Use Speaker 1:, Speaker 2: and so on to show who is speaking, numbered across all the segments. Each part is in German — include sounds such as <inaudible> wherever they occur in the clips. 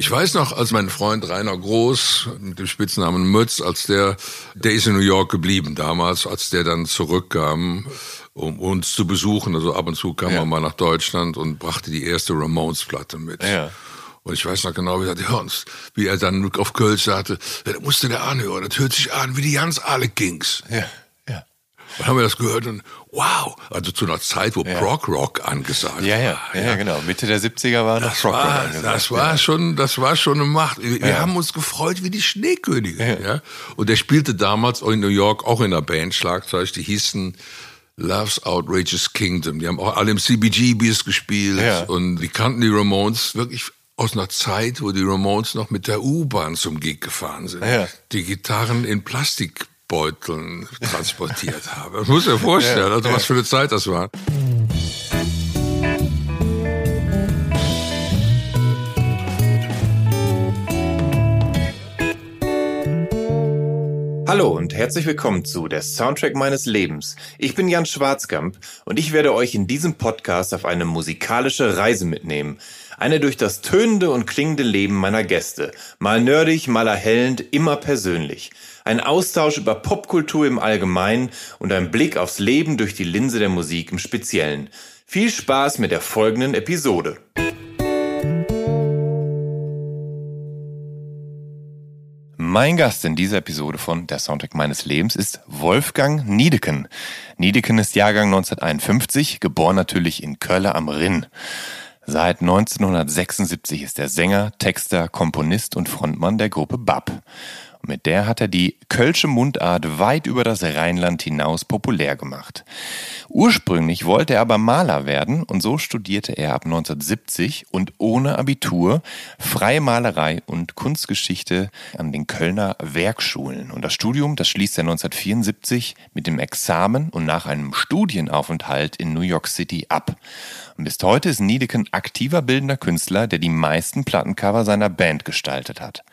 Speaker 1: Ich weiß noch, als mein Freund Rainer Groß mit dem Spitznamen Mütz, als der, der ist in New York geblieben damals, als der dann zurückkam, um uns zu besuchen. Also ab und zu kam
Speaker 2: Ja.
Speaker 1: er mal nach Deutschland und brachte die erste Ramones-Platte mit.
Speaker 2: Ja.
Speaker 1: Und ich weiß noch genau, wie er, und wie er dann auf Kölsch sagte, ja, das musste der anhören, das hört sich an wie die ganz alle Kings.
Speaker 2: Ja. Ja.
Speaker 1: Dann haben wir das gehört und wow, also zu einer Zeit, wo Prog Rock angesagt
Speaker 2: Ja, ja,
Speaker 1: war.
Speaker 2: ja, ja, genau. Mitte der 70er war
Speaker 1: Das
Speaker 2: Rock
Speaker 1: war,
Speaker 2: angesagt.
Speaker 1: das war schon, das war schon eine Macht. Wir, wir
Speaker 2: Ja.
Speaker 1: haben uns gefreut wie die Schneekönige.
Speaker 2: Ja.
Speaker 1: Ja. Und der spielte damals auch in New York auch in einer Band Schlagzeug, die hießen Love's Outrageous Kingdom. Die haben auch alle im CBGBs gespielt
Speaker 2: Ja.
Speaker 1: und die kannten die Ramones wirklich aus einer Zeit, wo die Ramones noch mit der U-Bahn zum Gig gefahren sind.
Speaker 2: Ja.
Speaker 1: Die Gitarren in Plastikbeuteln transportiert <laughs> haben. Das muss ich mir vorstellen, also was für eine Zeit das war.
Speaker 2: Hallo und herzlich willkommen zu der Soundtrack meines Lebens. Ich bin Jan Schwarzkamp und ich werde euch in diesem Podcast auf eine musikalische Reise mitnehmen. Eine durch das tönende und klingende Leben meiner Gäste. Mal nerdig, mal erhellend, immer persönlich. Ein Austausch über Popkultur im Allgemeinen und ein Blick aufs Leben durch die Linse der Musik im Speziellen. Viel Spaß mit der folgenden Episode. Mein Gast in dieser Episode von Der Soundtrack meines Lebens ist Wolfgang Niedeken. Niedeken ist Jahrgang 1951, geboren natürlich in Kölle am Rinn. Seit 1976 ist er Sänger, Texter, Komponist und Frontmann der Gruppe BAP. Mit der hat er die Kölsche Mundart weit über das Rheinland hinaus populär gemacht. Ursprünglich wollte er aber Maler werden und so studierte er ab 1970 und ohne Abitur freie Malerei und Kunstgeschichte an den Kölner Werkschulen. Und das Studium, das schließt er 1974 mit dem Examen und nach einem Studienaufenthalt in New York City ab. Und bis heute ist Niedeken aktiver bildender Künstler, der die meisten Plattencover seiner Band gestaltet hat.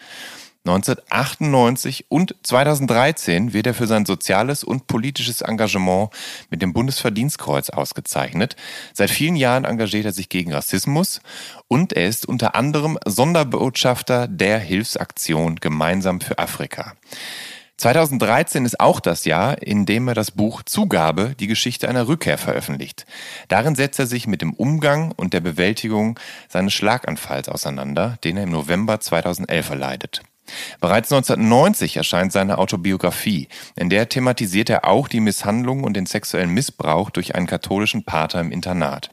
Speaker 2: 1998 und 2013 wird er für sein soziales und politisches Engagement mit dem Bundesverdienstkreuz ausgezeichnet. Seit vielen Jahren engagiert er sich gegen Rassismus und er ist unter anderem Sonderbotschafter der Hilfsaktion Gemeinsam für Afrika. 2013 ist auch das Jahr, in dem er das Buch Zugabe, die Geschichte einer Rückkehr veröffentlicht. Darin setzt er sich mit dem Umgang und der Bewältigung seines Schlaganfalls auseinander, den er im November 2011 erleidet. Bereits 1990 erscheint seine Autobiografie, in der thematisiert er auch die Misshandlung und den sexuellen Missbrauch durch einen katholischen Pater im Internat.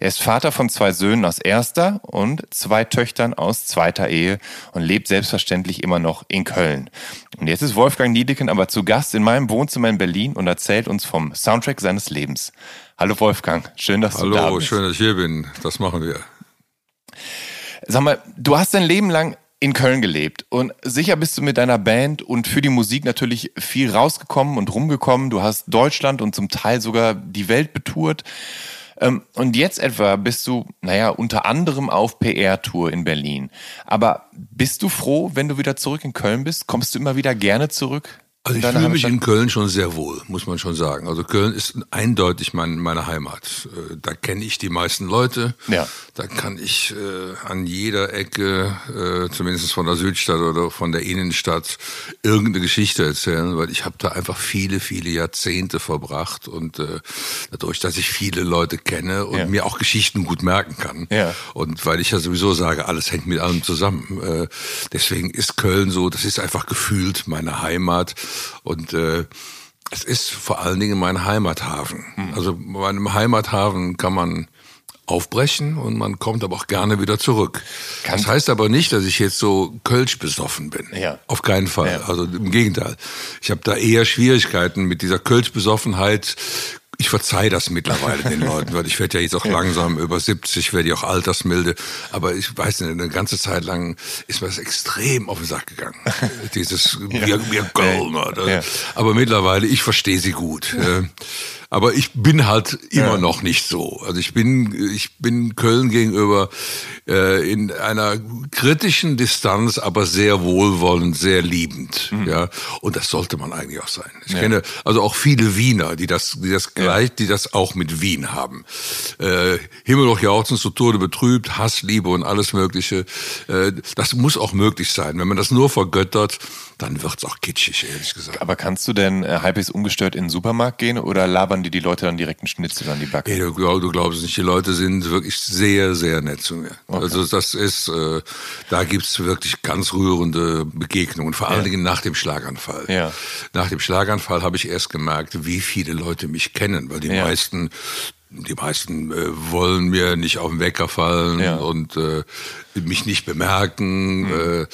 Speaker 2: Er ist Vater von zwei Söhnen aus erster und zwei Töchtern aus zweiter Ehe und lebt selbstverständlich immer noch in Köln. Und jetzt ist Wolfgang Niedeken aber zu Gast in meinem Wohnzimmer in Berlin und erzählt uns vom Soundtrack seines Lebens. Hallo Wolfgang, schön, dass du da
Speaker 1: Hallo,
Speaker 2: bist.
Speaker 1: schön, dass ich hier bin. Das machen wir.
Speaker 2: Sag mal, du hast dein Leben lang in Köln gelebt und sicher bist du mit deiner Band und für die Musik natürlich viel rausgekommen und rumgekommen. Du hast Deutschland und zum Teil sogar die Welt betourt. Ähm, Und jetzt etwa bist du, naja, unter anderem auf PR-Tour in Berlin. Aber bist du froh, wenn du wieder zurück in Köln bist? Kommst du immer wieder gerne zurück?
Speaker 1: Also ich fühle mich in Köln schon sehr wohl, muss man schon sagen. Also Köln ist eindeutig mein, meine Heimat. Äh, da kenne ich die meisten Leute.
Speaker 2: Ja.
Speaker 1: Da kann ich äh, an jeder Ecke, äh, zumindest von der Südstadt oder von der Innenstadt, irgendeine Geschichte erzählen, weil ich habe da einfach viele, viele Jahrzehnte verbracht und äh, dadurch, dass ich viele Leute kenne und ja. mir auch Geschichten gut merken kann.
Speaker 2: Ja.
Speaker 1: Und weil ich ja sowieso sage, alles hängt mit allem zusammen. Äh, deswegen ist Köln so, das ist einfach gefühlt meine Heimat. Und äh, es ist vor allen Dingen mein Heimathafen. Mhm. Also bei einem Heimathafen kann man aufbrechen und man kommt aber auch gerne wieder zurück. Kann das heißt aber nicht, dass ich jetzt so Kölsch besoffen bin.
Speaker 2: Ja.
Speaker 1: Auf keinen Fall. Ja. Also im Gegenteil. Ich habe da eher Schwierigkeiten mit dieser Kölsch besoffenheit ich verzeihe das mittlerweile den Leuten, weil ich werde ja jetzt auch <laughs> langsam über 70, werde ich auch altersmilde. Aber ich weiß nicht, eine ganze Zeit lang ist mir das extrem auf den Sack gegangen. <laughs> Dieses wir, wir Kölner. Ja. Aber mittlerweile, ich verstehe sie gut. Aber ich bin halt immer ja. noch nicht so. Also ich bin, ich bin Köln gegenüber äh, in einer kritischen Distanz, aber sehr wohlwollend, sehr liebend. Mhm. Ja, und das sollte man eigentlich auch sein. Ich ja. kenne also auch viele Wiener, die das, die das gleich, die das auch mit Wien haben. Äh, Himmel hoch jauchzen, zu Tode betrübt, Hass, Liebe und alles Mögliche. Äh, das muss auch möglich sein. Wenn man das nur vergöttert, dann wird's auch kitschig, ehrlich gesagt.
Speaker 2: Aber kannst du denn äh, halbwegs ungestört in den Supermarkt gehen oder labern die die Leute dann direkt einen Schnitzel an die Backe?
Speaker 1: Hey, du, du glaubst nicht, die Leute sind wirklich sehr, sehr nett zu mir. Okay. Also das ist, äh, da gibt's wirklich ganz rührende Begegnungen, vor allen ja. Dingen nach dem Schlaganfall.
Speaker 2: Ja.
Speaker 1: Nach dem Schlaganfall habe ich erst gemerkt, wie viele Leute mich kennen, weil die ja. meisten die meisten äh, wollen mir nicht auf den Wecker fallen ja. und äh, mich nicht bemerken, mhm. äh,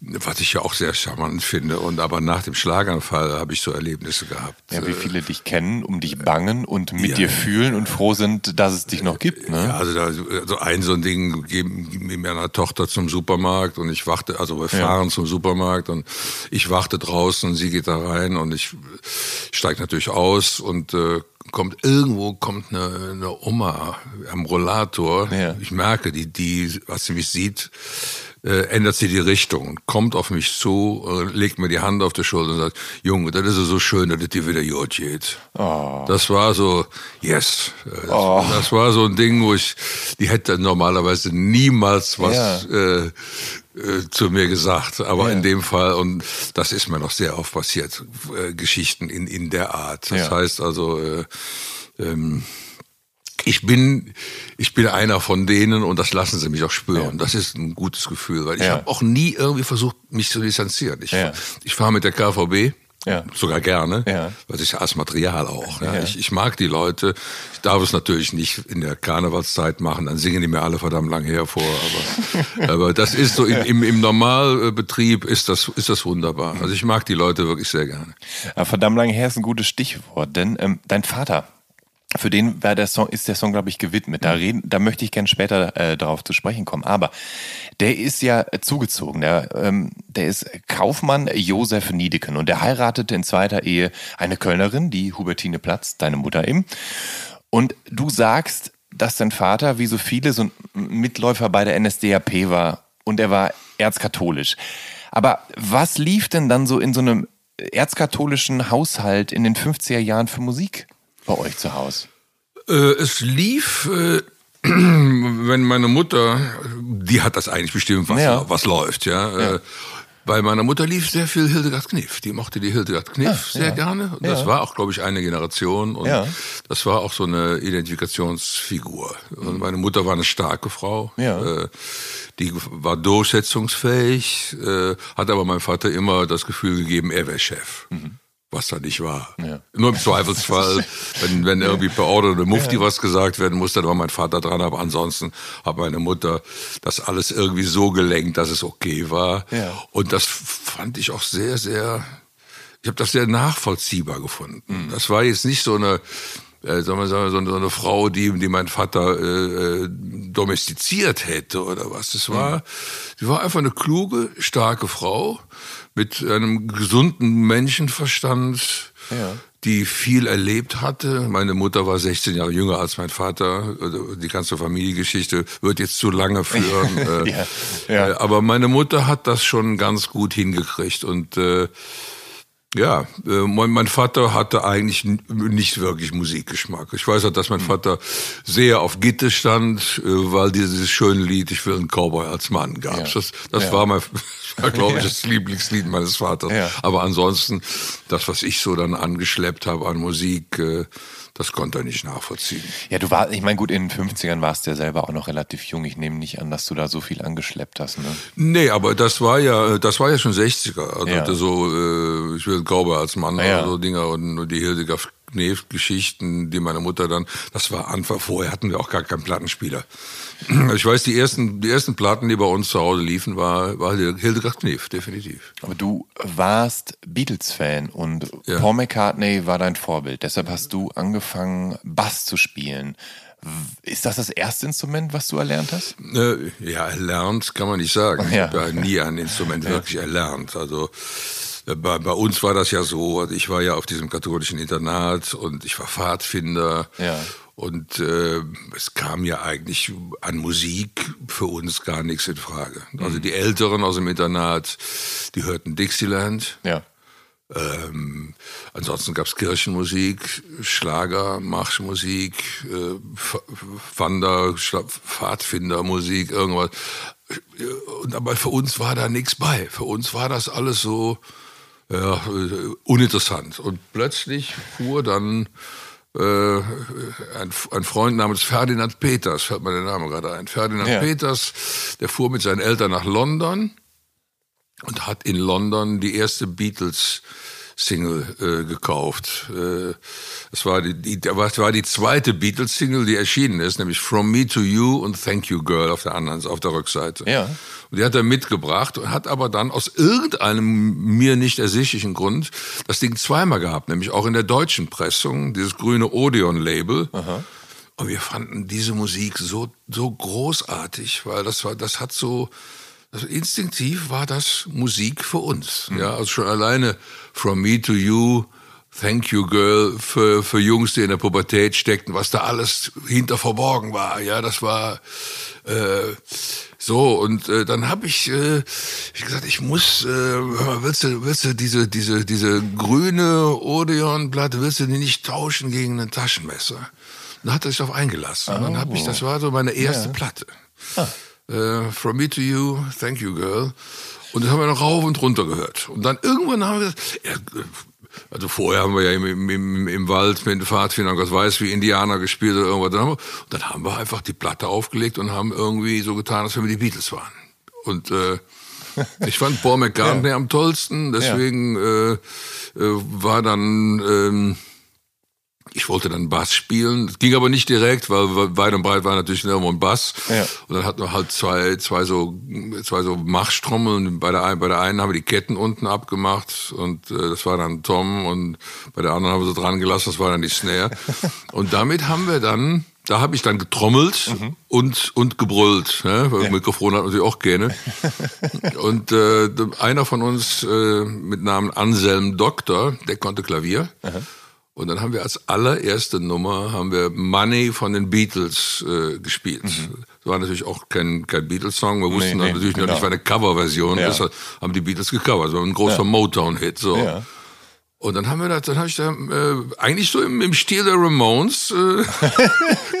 Speaker 1: was ich ja auch sehr charmant finde. Und aber nach dem Schlaganfall habe ich so Erlebnisse gehabt.
Speaker 2: Ja, wie äh, viele dich kennen, um dich bangen und mit ja, dir fühlen und froh sind, dass es dich noch gibt. Ne?
Speaker 1: Ja, also, da, also ein so ein Ding geben, mir eine Tochter zum Supermarkt und ich warte, also wir fahren zum Supermarkt und ich warte draußen und sie geht da rein und ich steige natürlich aus und äh, kommt irgendwo kommt eine, eine Oma am Rollator.
Speaker 2: Ja.
Speaker 1: Ich merke, die, die, was sie mich sieht, äh, ändert sie die Richtung, kommt auf mich zu, äh, legt mir die Hand auf die Schulter und sagt, Junge, das ist so schön, dass es dir wieder gut geht.
Speaker 2: Oh.
Speaker 1: Das war so, yes. Das, oh. das, war so ein Ding, wo ich, die hätte normalerweise niemals was ja. äh, äh, zu mir gesagt. Aber ja. in dem Fall, und das ist mir noch sehr oft passiert, äh, Geschichten in, in der Art. Das ja. heißt also, äh, ähm, ich bin, ich bin einer von denen und das lassen sie mich auch spüren. Ja. Das ist ein gutes Gefühl, weil ich ja. habe auch nie irgendwie versucht, mich zu distanzieren. Ich, ja. ich fahre mit der KVB
Speaker 2: ja.
Speaker 1: Sogar gerne.
Speaker 2: Ja.
Speaker 1: Weil ich als Material auch. Ja. ja. Ich, ich mag die Leute. Ich darf es natürlich nicht in der Karnevalszeit machen, dann singen die mir alle verdammt lang hervor. Aber, <laughs> aber das ist so, im, im Normalbetrieb ist das, ist das wunderbar. Also ich mag die Leute wirklich sehr gerne.
Speaker 2: Ja, verdammt lang her ist ein gutes Stichwort, denn ähm, dein Vater, für den war der Song, ist der Song, glaube ich, gewidmet. Da reden, da möchte ich gerne später äh, darauf zu sprechen kommen. Aber der ist ja zugezogen. Der, ähm, der ist Kaufmann Josef Niedeken und der heiratete in zweiter Ehe eine Kölnerin, die Hubertine Platz, deine Mutter eben. Und du sagst, dass dein Vater, wie so viele, so ein Mitläufer bei der NSDAP war und er war erzkatholisch. Aber was lief denn dann so in so einem erzkatholischen Haushalt in den 50er Jahren für Musik? Bei euch zu Hause?
Speaker 1: Äh, es lief, äh, <clears throat> wenn meine Mutter, die hat das eigentlich bestimmt, was, ja. was läuft, ja. ja. Äh, bei meiner Mutter lief sehr viel Hildegard Kniff. Die mochte die Hildegard Kniff ah, sehr ja. gerne. Und das ja. war auch, glaube ich, eine Generation. Und ja. das war auch so eine Identifikationsfigur. Und meine Mutter war eine starke Frau.
Speaker 2: Ja.
Speaker 1: Äh, die war durchsetzungsfähig, äh, hat aber meinem Vater immer das Gefühl gegeben, er wäre Chef. Mhm was da nicht war.
Speaker 2: Ja.
Speaker 1: Nur im Zweifelsfall, <laughs> wenn, wenn irgendwie per Order oder Mufti ja. was gesagt werden muss, dann war mein Vater dran, aber ansonsten hat meine Mutter das alles irgendwie so gelenkt, dass es okay war.
Speaker 2: Ja.
Speaker 1: Und das fand ich auch sehr, sehr, ich habe das sehr nachvollziehbar gefunden. Mhm. Das war jetzt nicht so eine, äh, sagen wir sagen, so, eine, so eine Frau, die, die mein Vater äh, äh domestiziert hätte oder was. Das war, mhm. die war einfach eine kluge, starke Frau mit einem gesunden Menschenverstand,
Speaker 2: ja.
Speaker 1: die viel erlebt hatte. Meine Mutter war 16 Jahre jünger als mein Vater. Also die ganze Familiengeschichte wird jetzt zu lange führen. <laughs>
Speaker 2: Äh, ja. Ja.
Speaker 1: Aber meine Mutter hat das schon ganz gut hingekriegt und äh, Ja, äh, mein, mein Vater hatte eigentlich nicht wirklich Musikgeschmack. Ich weiß auch, dass mein Vater sehr auf Gitte stand, äh, weil dieses schöne Lied "Ich will einen Cowboy als Mann" gab. Ja. Das, das ja. war mein, <laughs> war, glaube ich, das Lieblingslied meines Vaters. Ja. Aber ansonsten, das, was ich so dann angeschleppt habe an Musik, äh, das konnte er nicht nachvollziehen.
Speaker 2: Ja, du warst, ich meine, gut, in den 50ern warst du ja selber auch noch relativ jung. Ich nehme nicht an, dass du da so viel angeschleppt hast, ne?
Speaker 1: Nee, aber das war ja, das war ja schon 60er. Also ja. so, äh, ich will Glaube als Mann ja. oder so Dinger und die Hildegard Knef-Geschichten, die meine Mutter dann, das war Anfang, vorher hatten wir auch gar keinen Plattenspieler. <clears throat> Ich weiß, die ersten, die ersten Platten, die bei uns zu Hause liefen, war, war Hildegard Knef, definitiv.
Speaker 2: Aber du warst Beatles-Fan und ja. Paul McCartney war dein Vorbild. Deshalb hast du angefangen, Bass zu spielen. Ist das das erste Instrument, was du erlernt hast?
Speaker 1: Äh, ja, erlernt kann man nicht sagen. Ja. Ich habe nie ein Instrument wirklich erlernt. Also bei, bei, uns war das ja so, ich war ja auf diesem katholischen Internat und ich war Pfadfinder. Ja. Und äh, es kam ja eigentlich an Musik für uns gar nichts in Frage. Also mhm. die Älteren aus dem Internat, die hörten Dixieland. Ja. Ähm, ansonsten gab's Kirchenmusik, Schlager, Marschmusik, äh, Wander, Pfadfindermusik, irgendwas. Und aber für uns war da nichts bei. Für uns war das alles so ja, uninteressant. Und plötzlich fuhr dann äh, ein, ein, Freund namens Ferdinand Peters, fällt mir der Name gerade ein. Ferdinand ja. Peters, der fuhr mit seinen Eltern nach London und hat in London die erste Beatles Single äh, gekauft. Äh, das war die, die, das war die zweite Beatles-Single, die erschienen ist, nämlich From Me to You und Thank You Girl auf der anderen, auf der Rückseite. Ja. Und die hat er mitgebracht und hat aber dann aus irgendeinem mir nicht ersichtlichen Grund das Ding zweimal gehabt, nämlich auch in der deutschen Pressung, dieses grüne Odeon-Label. Und wir fanden diese Musik so, so großartig, weil das war, das hat so, also instinktiv war das Musik für uns. Mhm. Ja, also schon alleine From Me to You, Thank You Girl für, für Jungs, die in der Pubertät steckten, was da alles hinter verborgen war. Ja, das war äh, so und äh, dann habe ich, äh, ich gesagt, ich muss, äh, willst du, willst du diese diese diese grüne Odeon-Platte, willst du die nicht tauschen gegen ein Taschenmesser? Dann hat er sich darauf eingelassen. Oh. Und dann habe ich, das war so meine erste ja. Platte. Ah äh, From Me to You, Thank You Girl. Und das haben wir noch rauf und runter gehört. Und dann irgendwann haben wir gesagt, ja, also vorher haben wir ja im, im, im Wald mit den Pfadfindern, Gott weiß, wie Indianer gespielt oder irgendwas. Dann haben, wir, dann haben wir einfach die Platte aufgelegt und haben irgendwie so getan, als wenn wir die Beatles waren. Und äh, <laughs> ich fand Paul McCartney ja. am tollsten, deswegen ja. äh, äh, war dann... Ähm, ich wollte dann Bass spielen. Das ging aber nicht direkt, weil weit und breit war natürlich irgendwo ein Bass. Ja. Und dann hatten wir halt zwei, zwei so, zwei so Machstrommeln. Bei der, einen, bei der einen haben wir die Ketten unten abgemacht und äh, das war dann Tom und bei der anderen haben wir so dran gelassen, das war dann die Snare. <laughs> und damit haben wir dann da habe ich dann getrommelt mhm. und, und gebrüllt. Ne? Weil ja. Mikrofon hat natürlich auch gerne. <laughs> und äh, einer von uns äh, mit Namen Anselm Doktor, der konnte Klavier. Aha. Und dann haben wir als allererste Nummer haben wir Money von den Beatles äh, gespielt. Mhm. Das war natürlich auch kein, kein Beatles-Song. Wir wussten nee, nee, natürlich genau. noch nicht, war eine Coverversion. Ja. Das haben die Beatles gecovert. Das war ein großer ja. Motown-Hit. So. Ja. Und dann haben wir da, dann habe ich da äh, eigentlich so im, im Stil der Ramones äh,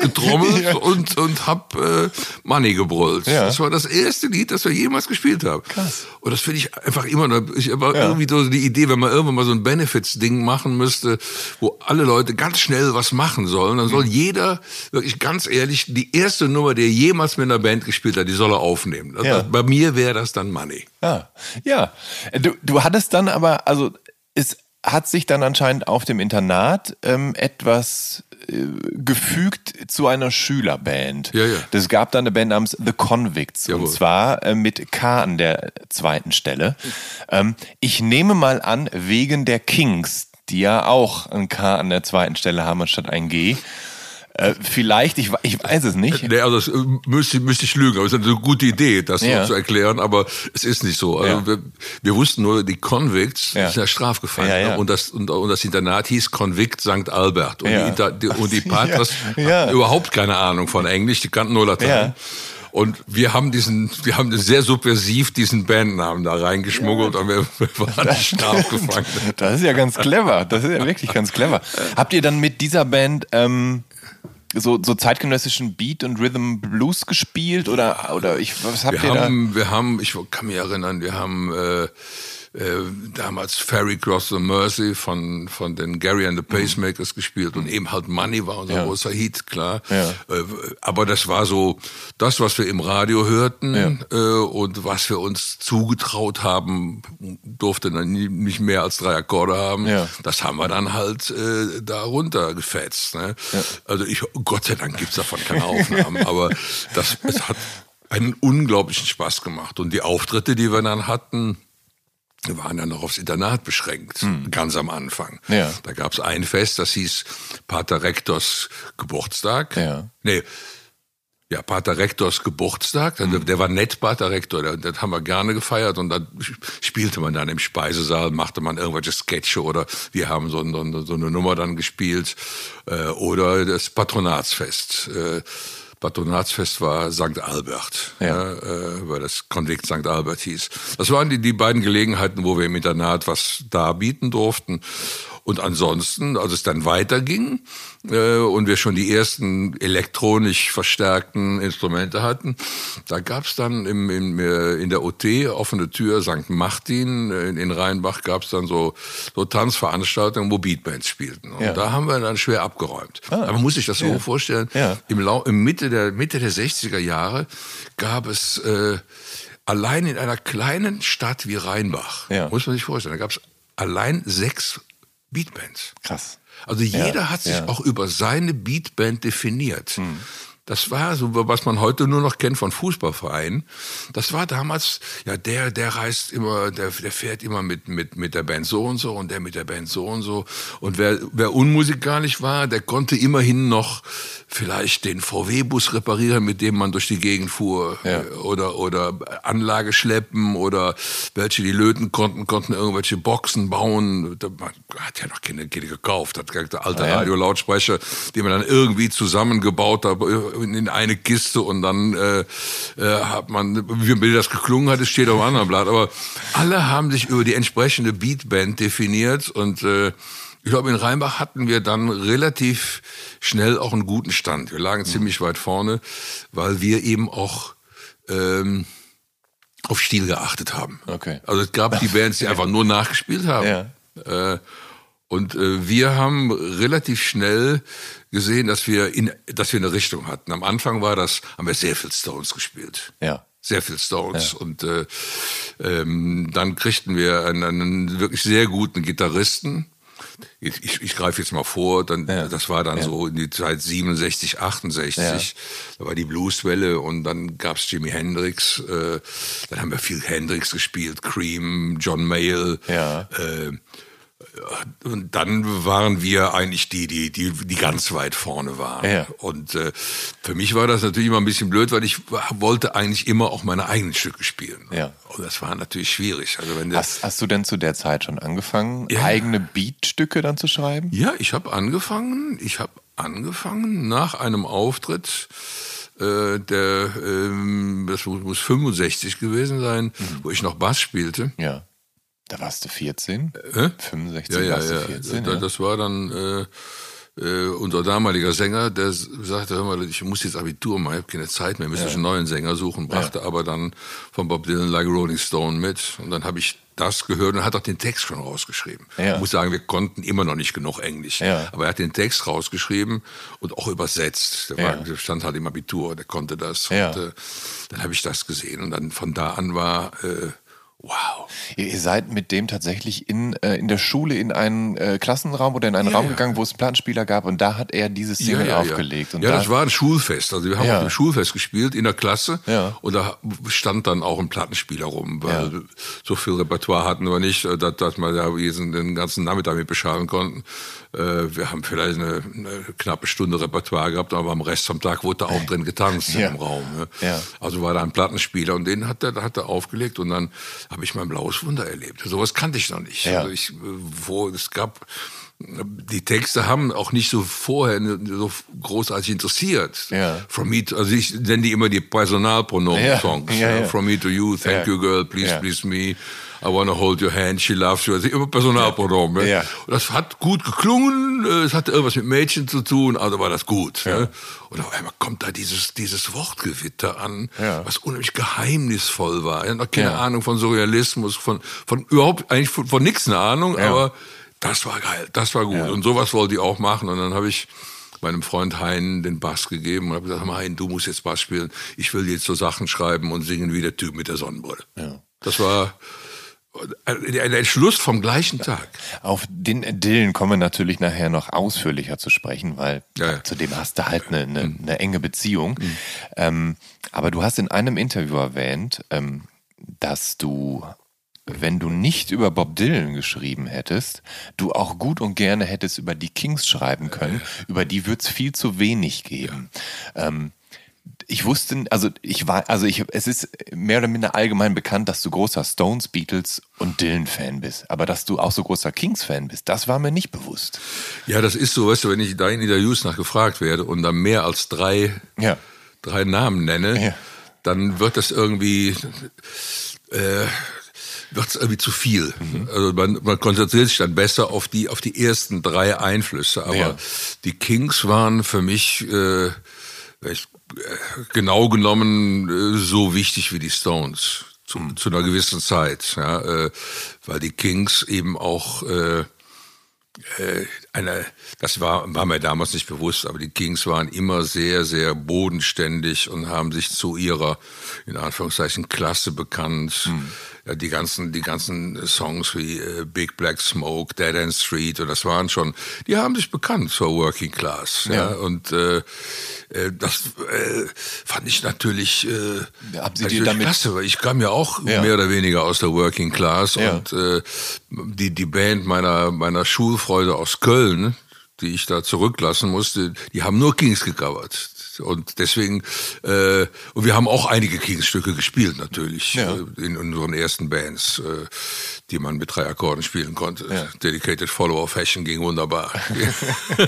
Speaker 1: <laughs> getrommelt ja. und und hab äh, Money gebrüllt. Ja. Das war das erste Lied, das wir jemals gespielt haben. Krass. Und das finde ich einfach immer noch, ich habe ja. irgendwie so die Idee, wenn man irgendwann mal so ein Benefits-Ding machen müsste, wo alle Leute ganz schnell was machen sollen, dann soll mhm. jeder wirklich ganz ehrlich die erste Nummer, die er jemals mit einer Band gespielt hat, die soll er aufnehmen. Ja. bei mir wäre das dann Money.
Speaker 2: Ja, ja. Du, du hattest dann aber, also ist hat sich dann anscheinend auf dem Internat ähm, etwas äh, gefügt zu einer Schülerband. Ja, ja. Das gab dann eine Band namens The Convicts Jawohl. und zwar äh, mit K an der zweiten Stelle. Ähm, ich nehme mal an, wegen der Kings, die ja auch ein K an der zweiten Stelle haben anstatt ein G. Äh, vielleicht, ich, ich weiß es nicht.
Speaker 1: Nee, also das äh, müsste, müsste ich lügen, aber es ist eine gute Idee, das ja. so zu erklären, aber es ist nicht so. Also ja. wir, wir, wussten nur, die Convicts ja. sind ja strafgefallen. Ja, ja. Und, das, und, und das Internat hieß Convict St. Albert. Und, die, die, und die <laughs> Patras hatten überhaupt keine Ahnung von Englisch, die kannten nur Latein. Und wir haben diesen, wir haben sehr subversiv diesen Bandnamen da reingeschmuggelt ja. und wir, wir waren das strafgefangen.
Speaker 2: Das ist ja ganz clever. Das ist ja wirklich ganz clever. Habt ihr dann mit dieser Band ähm, so, so zeitgenössischen Beat und Rhythm Blues gespielt oder oder ich was habt
Speaker 1: wir
Speaker 2: ihr
Speaker 1: haben,
Speaker 2: da?
Speaker 1: Wir haben, ich kann mich erinnern, wir haben äh, äh, damals Ferry Cross the Mercy von, von den Gary and the Pacemakers mhm. gespielt und eben halt Money war unser ja. großer Hit, klar. Ja. Äh, aber das war so das, was wir im Radio hörten ja. äh, und was wir uns zugetraut haben, durfte dann nicht mehr als drei Akkorde haben. Das haben wir dann halt äh, da runtergefetzt. Ne? Also ich, Gott sei Dank gibt's davon keine Aufnahmen, <laughs> aber das, es hat einen unglaublichen Spaß gemacht. Und die Auftritte, die wir dann hatten, wir waren dann noch aufs Internat beschränkt, hm. ganz am Anfang. Ja. Da gab es ein Fest, das hieß Pater Rektors Geburtstag. Ja. Nee, ja, Pater Rektors Geburtstag. Mhm. Der war nett, Pater Rektor. Das haben wir gerne gefeiert. Und dann spielte man dann im Speisesaal, machte man irgendwelche Sketche oder wir haben so, so, so eine Nummer dann gespielt. Äh, oder das Patronatsfest. Äh, Patronatsfest war St. Albert, ja. äh, weil das Konvikt St. Albert hieß. Das waren die, die beiden Gelegenheiten, wo wir im Internat was darbieten durften. Und ansonsten, als es dann weiterging äh, und wir schon die ersten elektronisch verstärkten Instrumente hatten, da gab es dann im, im, äh, in der OT offene Tür St. Martin äh, in, in Rheinbach gab es dann so, so Tanzveranstaltungen, wo Beatbands spielten. Und ja. da haben wir dann schwer abgeräumt. Ah. Aber man muss sich das so ja. vorstellen, ja. im, Lau im Mitte, der, Mitte der 60er Jahre gab es... Äh, allein in einer kleinen Stadt wie Rheinbach, ja. muss man sich vorstellen, da gab es allein sechs Beatbands.
Speaker 2: Krass.
Speaker 1: Also jeder ja, hat sich ja. auch über seine Beatband definiert. Hm. Das war so, was man heute nur noch kennt von Fußballvereinen. Das war damals, ja, der, der reist immer, der, der fährt immer mit, mit, mit der Band so und so und der mit der Band so und so. Und wer, wer unmusikalisch war, der konnte immerhin noch vielleicht den VW-Bus reparieren, mit dem man durch die Gegend fuhr. Ja. Oder, oder Anlage schleppen oder welche, die löten konnten, konnten irgendwelche Boxen bauen. Da hat ja noch keine, keine gekauft, hat alte ah, ja. Radiolautsprecher, die man dann irgendwie zusammengebaut hat in eine Kiste und dann äh, äh, hat man, wie das geklungen hat, es steht auf einem anderen Blatt. Aber alle haben sich über die entsprechende Beatband definiert und äh, ich glaube, in Rheinbach hatten wir dann relativ schnell auch einen guten Stand. Wir lagen mhm. ziemlich weit vorne, weil wir eben auch ähm, auf Stil geachtet haben. Okay. Also es gab die Bands, die <laughs> einfach nur nachgespielt haben. Ja. Äh, und äh, wir haben relativ schnell gesehen, dass wir in, dass wir eine Richtung hatten. Am Anfang war das, haben wir sehr viel Stones gespielt. Ja. Sehr viel Stones. Ja. Und äh, ähm, dann kriegten wir einen, einen wirklich sehr guten Gitarristen. Ich, ich, ich greife jetzt mal vor, dann, ja. das war dann ja. so in die Zeit 67, 68, ja. da war die Blueswelle und dann gab's Jimi Hendrix, äh, dann haben wir viel Hendrix gespielt, Cream, John Mayall, äh, und dann waren wir eigentlich die, die, die, die ganz weit vorne waren. Ja. Und äh, für mich war das natürlich immer ein bisschen blöd, weil ich wollte eigentlich immer auch meine eigenen Stücke spielen. Ja. Und das war natürlich schwierig. Also wenn
Speaker 2: hast, hast du denn zu der Zeit schon angefangen, ja. eigene Beatstücke dann zu schreiben?
Speaker 1: Ja, ich habe angefangen. Ich habe angefangen nach einem Auftritt äh, der, ähm, das muss 65 gewesen sein, mhm. wo ich noch Bass spielte.
Speaker 2: Ja. Da warst du 14? Äh? 65
Speaker 1: ja, ja, warst du 14? Ja. Das war dann äh, äh, unser damaliger Sänger, der sagte, hör mal, ich muss jetzt Abitur machen, ich habe keine Zeit mehr, müssen ja. einen neuen Sänger suchen, brachte ja. aber dann von Bob Dylan Like Rolling Stone mit. Und dann habe ich das gehört und hat auch den Text schon rausgeschrieben. Ja. Ich muss sagen, wir konnten immer noch nicht genug Englisch. Ja. Aber er hat den Text rausgeschrieben und auch übersetzt. Der, war, der stand halt im Abitur, der konnte das. Ja. Und äh, dann habe ich das gesehen. Und dann von da an war... Äh, Wow.
Speaker 2: Ihr seid mit dem tatsächlich in, äh, in der Schule in einen äh, Klassenraum oder in einen ja, Raum gegangen, wo es einen Plattenspieler gab und da hat er dieses Single ja, ja, aufgelegt.
Speaker 1: Ja, da das war ein Schulfest. Also wir haben auf dem Schulfest gespielt in der Klasse ja. und da stand dann auch ein Plattenspieler rum, weil so viel Repertoire hatten wir nicht, äh, dass, dass wir da den ganzen Nachmittag mit bescharen konnten. Äh, wir haben vielleicht eine, eine, knappe Stunde Repertoire gehabt, aber am Rest vom Tag wurde da auch drin getanzt im Raum. Ne? Also war da ein Plattenspieler und den hat er, hat er aufgelegt und dann habe ich mein blaues Wunder erlebt. Sowas kannte ich noch nicht. Ja. Also ich, wo es gab die Texte haben auch nicht so vorher so großartig interessiert.
Speaker 2: Ja.
Speaker 1: From me to, also ich nenne die immer die Personalpronomen-Songs.
Speaker 2: Ja, ja, ja.
Speaker 1: From me to you, thank
Speaker 2: Ja.
Speaker 1: you girl, please,
Speaker 2: Ja.
Speaker 1: please me. I wanna hold your hand, she loves you. Also immer Personalpronomen. ne?
Speaker 2: Ja.
Speaker 1: Und das hat gut geklungen, äh, es hatte irgendwas mit Mädchen zu tun, also war das gut. Ne? Und auf einmal kommt da dieses, dieses Wortgewitter an,
Speaker 2: Ja.
Speaker 1: was unheimlich geheimnisvoll war. Ich hatte noch keine
Speaker 2: Ja.
Speaker 1: Ahnung von Surrealismus, von, von überhaupt, eigentlich von, von nichts eine Ahnung,
Speaker 2: Ja.
Speaker 1: aber das war geil, das war gut.
Speaker 2: Ja.
Speaker 1: Und sowas wollte ich auch machen. Und dann habe ich meinem Freund Hein den Bass gegeben und habe gesagt, Hein, du musst jetzt Bass spielen. Ich will jetzt so Sachen schreiben und singen wie der Typ mit der Sonnenbrille.
Speaker 2: Ja.
Speaker 1: Das war ein ein Entschluss vom gleichen Tag.
Speaker 2: Auf den Dylan kommen wir natürlich nachher noch ausführlicher zu sprechen, weil
Speaker 1: Ja, ja.
Speaker 2: zu dem hast du halt eine, eine, eine enge Beziehung. Ähm, aber du hast in einem Interview erwähnt, ähm, dass du, wenn du nicht über Bob Dylan geschrieben hättest, du auch gut und gerne hättest über die Kings schreiben können. Über die wird es viel zu wenig geben. Ähm, ich wusste, also ich war, also ich, es ist mehr oder minder allgemein bekannt, dass du großer Stones, Beatles und Dylan-Fan bist. Aber dass du auch so großer Kings-Fan bist, das war mir nicht bewusst.
Speaker 1: Ja, das ist so, weißt du, wenn ich da in Interviews nach gefragt werde und dann mehr als drei,
Speaker 2: Ja.
Speaker 1: drei Namen nenne,
Speaker 2: Ja.
Speaker 1: dann wird das irgendwie, äh, wird es irgendwie zu viel.
Speaker 2: Mhm.
Speaker 1: Also man, man konzentriert sich dann besser auf die, auf die ersten drei Einflüsse. Aber
Speaker 2: Ja.
Speaker 1: die Kings waren für mich äh, ich, genau genommen äh, so wichtig wie die Stones zu,
Speaker 2: Mhm.
Speaker 1: zu einer gewissen Zeit, ja, äh, weil die Kings eben auch äh, äh, eine, das war, war mir damals nicht bewusst, aber die Kings waren immer sehr, sehr bodenständig und haben sich zu ihrer, in Anführungszeichen, Klasse bekannt. Ja, die ganzen, die ganzen Songs wie äh, Big Black Smoke, Dead End Street, und das waren schon, die haben sich bekannt zur Working Class. Ja,
Speaker 2: Ja.
Speaker 1: und äh, äh, das äh, fand ich natürlich, äh,
Speaker 2: Haben Sie
Speaker 1: natürlich
Speaker 2: damit-
Speaker 1: klasse, weil ich kam ja auch
Speaker 2: Ja.
Speaker 1: mehr oder weniger aus der Working Class
Speaker 2: Ja.
Speaker 1: und äh, die, die Band meiner, meiner Schulfreunde aus Köln, die ich da zurücklassen musste, die haben nur Kings gecovert. Und deswegen, äh, und wir haben auch einige Kings-Stücke gespielt natürlich
Speaker 2: Ja.
Speaker 1: äh, in unseren ersten Bands, äh, die man mit drei Akkorden spielen konnte.
Speaker 2: Ja.
Speaker 1: Dedicated Follower Fashion ging wunderbar.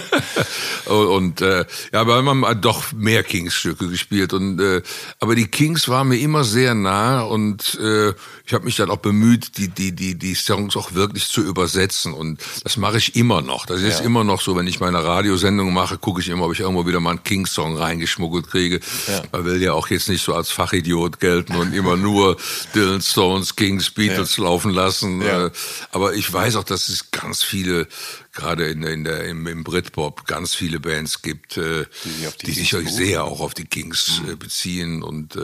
Speaker 1: <laughs> und äh, ja, aber wir haben doch mehr Kings-Stücke gespielt. Und äh, aber die Kings waren mir immer sehr nah und äh, ich habe mich dann auch bemüht, die die die die Songs auch wirklich zu übersetzen. Und das mache ich immer noch. Das ist
Speaker 2: Ja.
Speaker 1: immer noch so, wenn ich meine Radiosendung mache, gucke ich immer, ob ich irgendwo wieder mal einen Kings-Song reingeschmuggelt kriege.
Speaker 2: Ja.
Speaker 1: Man will ja auch jetzt nicht so als Fachidiot gelten und immer nur Dylan Stones, Kings, Beatles laufen lassen.
Speaker 2: Ja.
Speaker 1: Äh, Aber ich weiß auch, dass es ganz viele, gerade in, der- in der, im, im Britpop, ganz viele Bands gibt, äh,
Speaker 2: Die die
Speaker 1: die sich sehr auch auf die Kings äh, beziehen. Und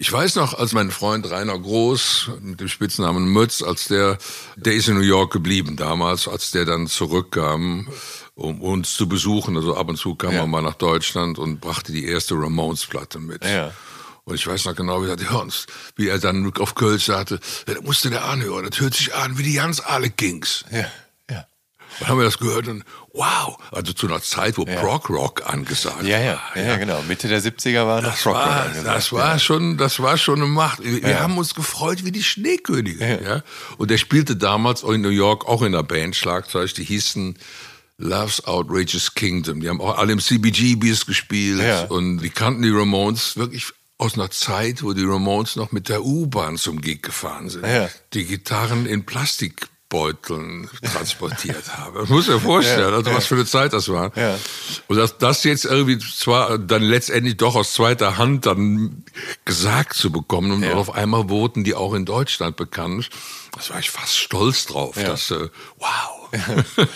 Speaker 1: ich weiß noch, als mein Freund Rainer Groß mit dem Spitznamen Mütz, als der, der ist in New York geblieben damals, als der dann zurückkam, um uns zu besuchen. Also ab und zu kam
Speaker 2: Ja.
Speaker 1: er mal nach Deutschland und brachte die erste Ramones-Platte mit.
Speaker 2: Ja.
Speaker 1: Und ich weiß noch genau, wie er, wie er dann auf Kölsch sagte, ja, das musste der anhören, das hört sich an wie die ganz alle Kings.
Speaker 2: Ja. Ja.
Speaker 1: Dann haben wir das gehört und wow, also zu einer Zeit, wo
Speaker 2: Ja.
Speaker 1: Prog Rock angesagt
Speaker 2: Ja, ja,
Speaker 1: war.
Speaker 2: ja, genau. Mitte der 70er war noch
Speaker 1: Das
Speaker 2: Rock
Speaker 1: war,
Speaker 2: angesagt,
Speaker 1: das war
Speaker 2: ja.
Speaker 1: schon, das war schon eine Macht. Wir, wir
Speaker 2: Ja.
Speaker 1: haben uns gefreut wie die Schneekönige.
Speaker 2: Ja.
Speaker 1: Ja. Und der spielte damals auch in New York auch in der Band Schlagzeug. Die hießen Love's Outrageous Kingdom. Die haben auch alle im CBGBs gespielt
Speaker 2: Ja.
Speaker 1: und die kannten die Ramones wirklich aus einer Zeit, wo die Ramones noch mit der U-Bahn zum Gig gefahren sind.
Speaker 2: Ja.
Speaker 1: Die Gitarren in Plastikbeuteln transportiert <laughs> haben. Das muss ich vorstellen,
Speaker 2: Ja,
Speaker 1: also
Speaker 2: ja.
Speaker 1: was für eine Zeit das war.
Speaker 2: Ja.
Speaker 1: Und dass das jetzt irgendwie zwar dann letztendlich doch aus zweiter Hand dann gesagt zu bekommen und auf einmal wurden die auch in Deutschland bekannt, das war ich fast stolz drauf, dass äh, wow. <laughs>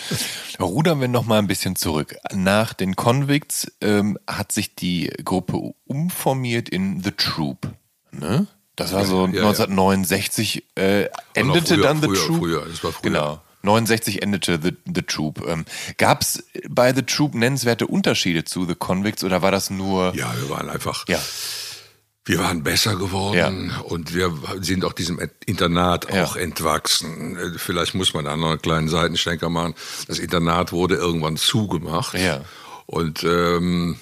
Speaker 2: Rudern wir noch mal ein bisschen zurück. Nach den Convicts ähm, hat sich die Gruppe umformiert in The Troop. Ne? Das war so
Speaker 1: ja, ja.
Speaker 2: 1969 äh, endete
Speaker 1: früher,
Speaker 2: dann The
Speaker 1: früher,
Speaker 2: Troop.
Speaker 1: früher, das war früher.
Speaker 2: Genau. 69 endete The, The Troop. Ähm, Gab es bei The Troop nennenswerte Unterschiede zu The Convicts oder war das nur...
Speaker 1: Ja, wir waren einfach,
Speaker 2: Ja.
Speaker 1: wir waren besser geworden und wir sind auch diesem Internat
Speaker 2: Ja.
Speaker 1: auch entwachsen. Äh, Vielleicht muss man da noch einen kleinen Seitenschlenker machen. Das Internat wurde irgendwann zugemacht.
Speaker 2: Ja.
Speaker 1: Und ähm,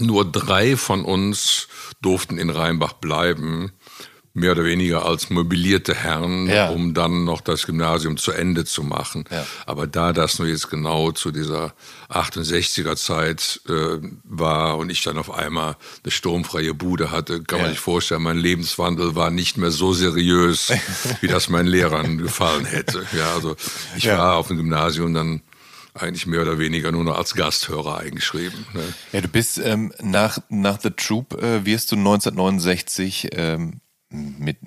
Speaker 1: nur drei von uns durften in Rheinbach bleiben. mehr oder weniger als mobilierte Herren,
Speaker 2: Ja.
Speaker 1: um dann noch das Gymnasium zu Ende zu machen.
Speaker 2: Ja.
Speaker 1: Aber da das nur jetzt genau zu dieser 68er Zeit äh, war und ich dann auf einmal eine sturmfreie Bude hatte, kann man
Speaker 2: Ja.
Speaker 1: sich vorstellen, mein Lebenswandel war nicht mehr so seriös, <laughs> wie das meinen Lehrern gefallen hätte. Ja, also ich war auf dem Gymnasium dann eigentlich mehr oder weniger nur noch als Gasthörer eingeschrieben. Ne?
Speaker 2: Ja, du bist ähm, nach, nach The Troop äh, wirst du 1969 ähm, mit,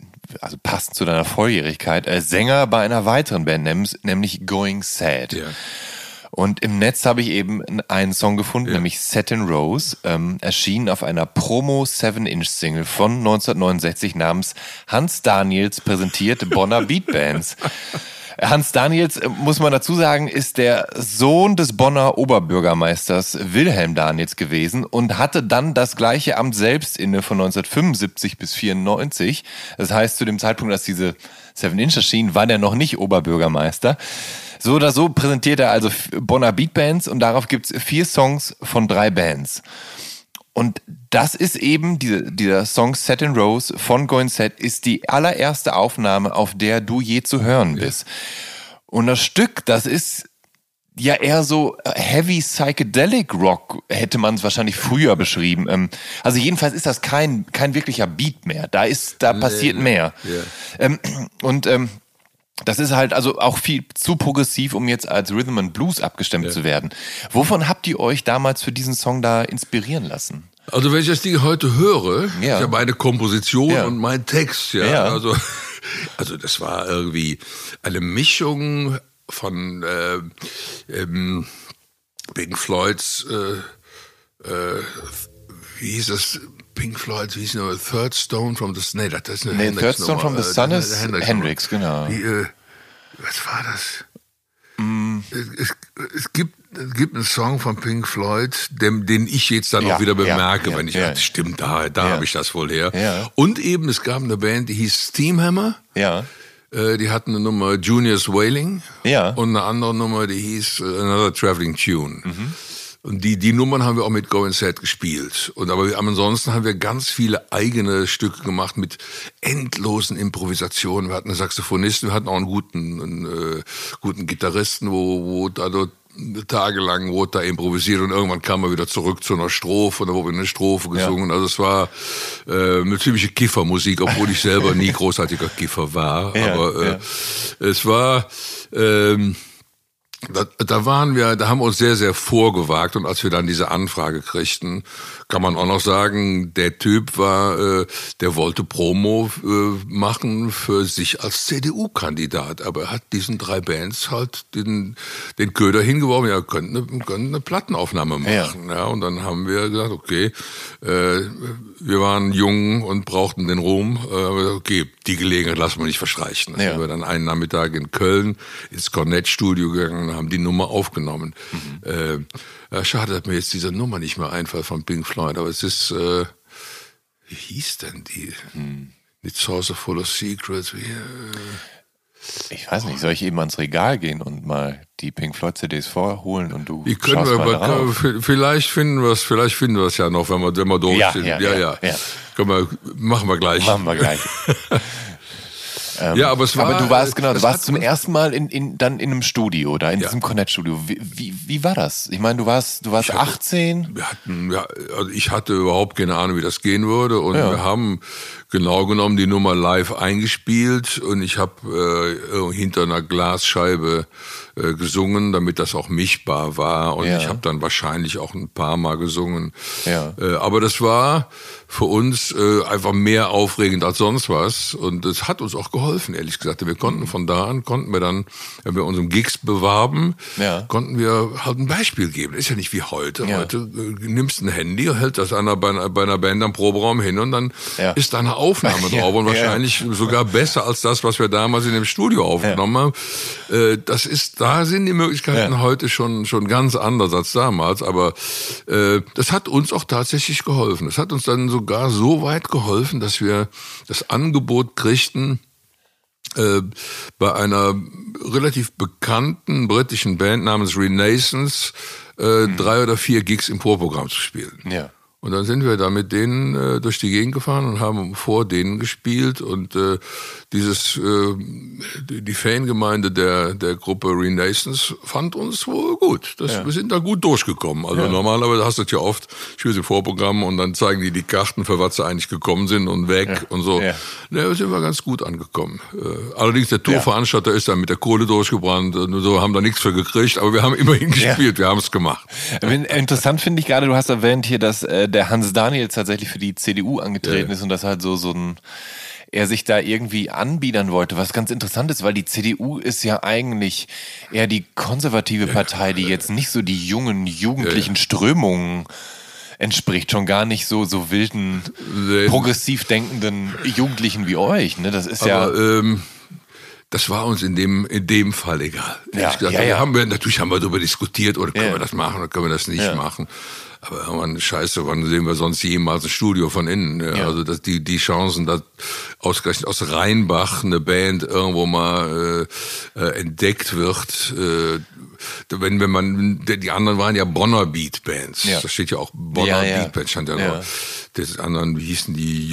Speaker 2: also passend zu deiner Volljährigkeit, äh, Sänger bei einer weiteren Band, nämlich Going Sad.
Speaker 1: Ja.
Speaker 2: Und im Netz habe ich eben einen Song gefunden, nämlich Set in Rose, ähm, erschienen auf einer Promo 7-Inch-Single von 1969 namens Hans Daniels präsentiert Bonner Beat Bands. Hans Daniels, äh, muss man dazu sagen, ist der Sohn des Bonner Oberbürgermeisters Wilhelm Daniels gewesen und hatte dann das gleiche Amt selbst inne von 1975 bis 94. Das heißt, zu dem Zeitpunkt, als diese Seven Inch erschien, war der noch nicht Oberbürgermeister. So oder so präsentiert er also Bonner Beat Bands und darauf gibt's vier Songs von drei Bands. Und das ist eben, diese, dieser Song Set in Rose von Going Set ist die allererste Aufnahme, auf der du je zu hören bist. Und das Stück, das ist ja eher so Heavy Psychedelic Rock, hätte man es wahrscheinlich früher beschrieben. Ähm, Also jedenfalls ist das kein, kein wirklicher Beat mehr. Da ist, da passiert mehr. Ähm, Und ähm, das ist halt also auch viel zu progressiv, um jetzt als Rhythm and Blues abgestimmt zu werden. Wovon habt ihr euch damals für diesen Song da inspirieren lassen?
Speaker 1: Also wenn ich das Ding heute höre,
Speaker 2: Ja.
Speaker 1: ich habe meine Komposition
Speaker 2: Ja.
Speaker 1: und mein Text, ja,
Speaker 2: Ja.
Speaker 1: also also das war irgendwie eine Mischung von äh, ähm, Pink Floyds, äh, äh, wie hieß das? Pink Floyd, wie hieß das? Third Stone from the nee, das ist eine
Speaker 2: Nee,
Speaker 1: Hendrix
Speaker 2: Third Stone from the
Speaker 1: Nummer,
Speaker 2: Sun
Speaker 1: äh,
Speaker 2: ist
Speaker 1: Hendrix
Speaker 2: Hendrix, genau.
Speaker 1: Die, äh, was war das? Es, es, gibt, es gibt einen Song von Pink Floyd, dem, den ich jetzt dann
Speaker 2: Ja,
Speaker 1: auch wieder bemerke,
Speaker 2: ja,
Speaker 1: wenn ich
Speaker 2: ja.
Speaker 1: stimmt, da, da habe ich das wohl her. Und eben, es gab eine Band, die hieß Steamhammer.
Speaker 2: Ja.
Speaker 1: Äh, die hatten eine Nummer Junior's Wailing.
Speaker 2: Ja.
Speaker 1: Und eine andere Nummer, die hieß äh, Another Traveling Tune.
Speaker 2: Mhm.
Speaker 1: Und die, die Nummern haben wir auch mit Go and Set gespielt. Und aber ansonsten haben wir ganz viele eigene Stücke gemacht mit endlosen Improvisationen. Wir hatten einen Saxophonisten, wir hatten auch einen guten, einen, äh, guten Gitarristen, wo, wo da dort tagelang wurde da improvisiert und irgendwann kam er wieder zurück zu einer Strophe und da wurde eine Strophe gesungen. Also es war äh, eine ziemliche Kiffermusik, obwohl ich selber nie <laughs> großartiger Kiffer war.
Speaker 2: Ja,
Speaker 1: Aber äh,
Speaker 2: ja.
Speaker 1: es war ähm, da, da waren wir, da haben wir uns sehr, sehr vorgewagt und als wir dann diese Anfrage kriegten, kann man auch noch sagen, der Typ war, äh, der wollte Promo äh, machen für sich als CDU-Kandidat, aber er hat diesen drei Bands halt den, den Köder hingeworfen, ja, könnten eine, könnten eine Plattenaufnahme machen. Ja. und dann haben wir gesagt, okay, äh, wir waren jung und brauchten den Ruhm, äh, okay, die Gelegenheit lassen wir nicht verstreichen. Dann
Speaker 2: Ja.
Speaker 1: sind wir dann einen Nachmittag in Köln ins Cornett-Studio gegangen und haben die Nummer aufgenommen. Äh, ja, schade, dass mir jetzt diese Nummer nicht mehr einfällt von Pink Floyd, aber es ist, äh, wie hieß denn die? It's also full of secrets. Wie, äh,
Speaker 2: Ich weiß nicht, soll ich eben ans Regal gehen und mal die Pink Floyd CDs vorholen und du
Speaker 1: die können wir,
Speaker 2: mal
Speaker 1: aber vielleicht finden wir es, vielleicht finden wir es ja noch, wenn wir, wenn wir durch
Speaker 2: Ja,
Speaker 1: sind.
Speaker 2: ja,
Speaker 1: ja,
Speaker 2: ja,
Speaker 1: ja.
Speaker 2: ja.
Speaker 1: Wir, machen wir gleich.
Speaker 2: Machen wir gleich. <laughs>
Speaker 1: ja, aber es war,
Speaker 2: Aber du warst genau, du warst zum ersten Mal in, in, dann in einem Studio, da in
Speaker 1: Ja.
Speaker 2: diesem Connect-Studio. Wie, wie, wie war das? Ich meine, du warst, du warst
Speaker 1: hatte-
Speaker 2: 18.
Speaker 1: Wir hatten, ja, also ich hatte überhaupt keine Ahnung, wie das gehen würde und
Speaker 2: Ja.
Speaker 1: wir haben genau genommen die Nummer live eingespielt und ich habe äh, hinter einer Glasscheibe äh, gesungen, damit das auch mischbar war und
Speaker 2: Ja.
Speaker 1: ich habe dann wahrscheinlich auch ein paar Mal gesungen.
Speaker 2: Ja.
Speaker 1: Äh, aber das war für uns äh, einfach mehr aufregend als sonst was und es hat uns auch geholfen, ehrlich gesagt. Wir konnten von da an, konnten wir dann, wenn wir unseren Gigs bewarben,
Speaker 2: Ja.
Speaker 1: konnten wir halt ein Beispiel geben. Ist ja nicht wie heute. Heute äh, nimmst ein Handy, hält das einer bei, einer bei einer Band am Proberaum hin und dann ist da eine Aufnahme <laughs> drauf und wahrscheinlich sogar besser als das, was wir damals in dem Studio aufgenommen haben. Äh, das ist, da sind die Möglichkeiten
Speaker 2: Ja.
Speaker 1: heute schon schon ganz anders als damals, aber äh, das hat uns auch tatsächlich geholfen. Das hat uns dann sogar so weit geholfen, dass wir das Angebot kriegten, äh, bei einer relativ bekannten britischen Band namens Renaissance äh, drei oder vier Gigs im Vorprogramm zu spielen.
Speaker 2: Ja.
Speaker 1: Und dann sind wir da mit denen äh, durch die Gegend gefahren und haben vor denen gespielt. Und äh, dieses äh, die Fangemeinde der der Gruppe Renaissance fand uns wohl gut. Das, ja. Wir sind da gut durchgekommen. Also ja. normalerweise hast du das ja oft, spielst du Vorprogramm und dann zeigen die die Karten, für was sie eigentlich gekommen sind und weg ja. und so. Ja. da sind wir ganz gut angekommen. Äh, allerdings der Tourveranstalter ist dann mit der Kohle durchgebrannt und so haben da nichts für gekriegt, aber wir haben <laughs> immerhin gespielt, wir haben es gemacht.
Speaker 2: Interessant finde ich gerade, du hast erwähnt hier, dass äh, der Hans Daniel tatsächlich für die CDU angetreten ist und das halt so, so ein, er sich da irgendwie anbiedern wollte, was ganz interessant ist, weil die CDU ist ja eigentlich eher die konservative Partei, die jetzt nicht so die jungen, jugendlichen Strömungen entspricht, schon gar nicht so, so wilden, progressiv denkenden Jugendlichen wie euch. Ne? Das ist Aber,
Speaker 1: ja. Ähm das war uns in dem, in dem Fall egal. Ja, gesagt, ja, ja. Haben wir, natürlich haben wir darüber diskutiert, oder können wir das machen oder können wir das nicht machen. Aber irgendwann, scheiße, wann sehen wir sonst jemals ein Studio von innen? Ja, ja. Also dass die, die Chancen, dass ausgerechnet aus Rheinbach eine Band irgendwo mal äh, äh, entdeckt wird, äh, wenn, wenn man, die anderen waren ja Bonner Beat Bands. Ja. Da steht ja auch Bonner ja, Beat Bands, stand ja, ja. noch. Das anderen, wie hießen die,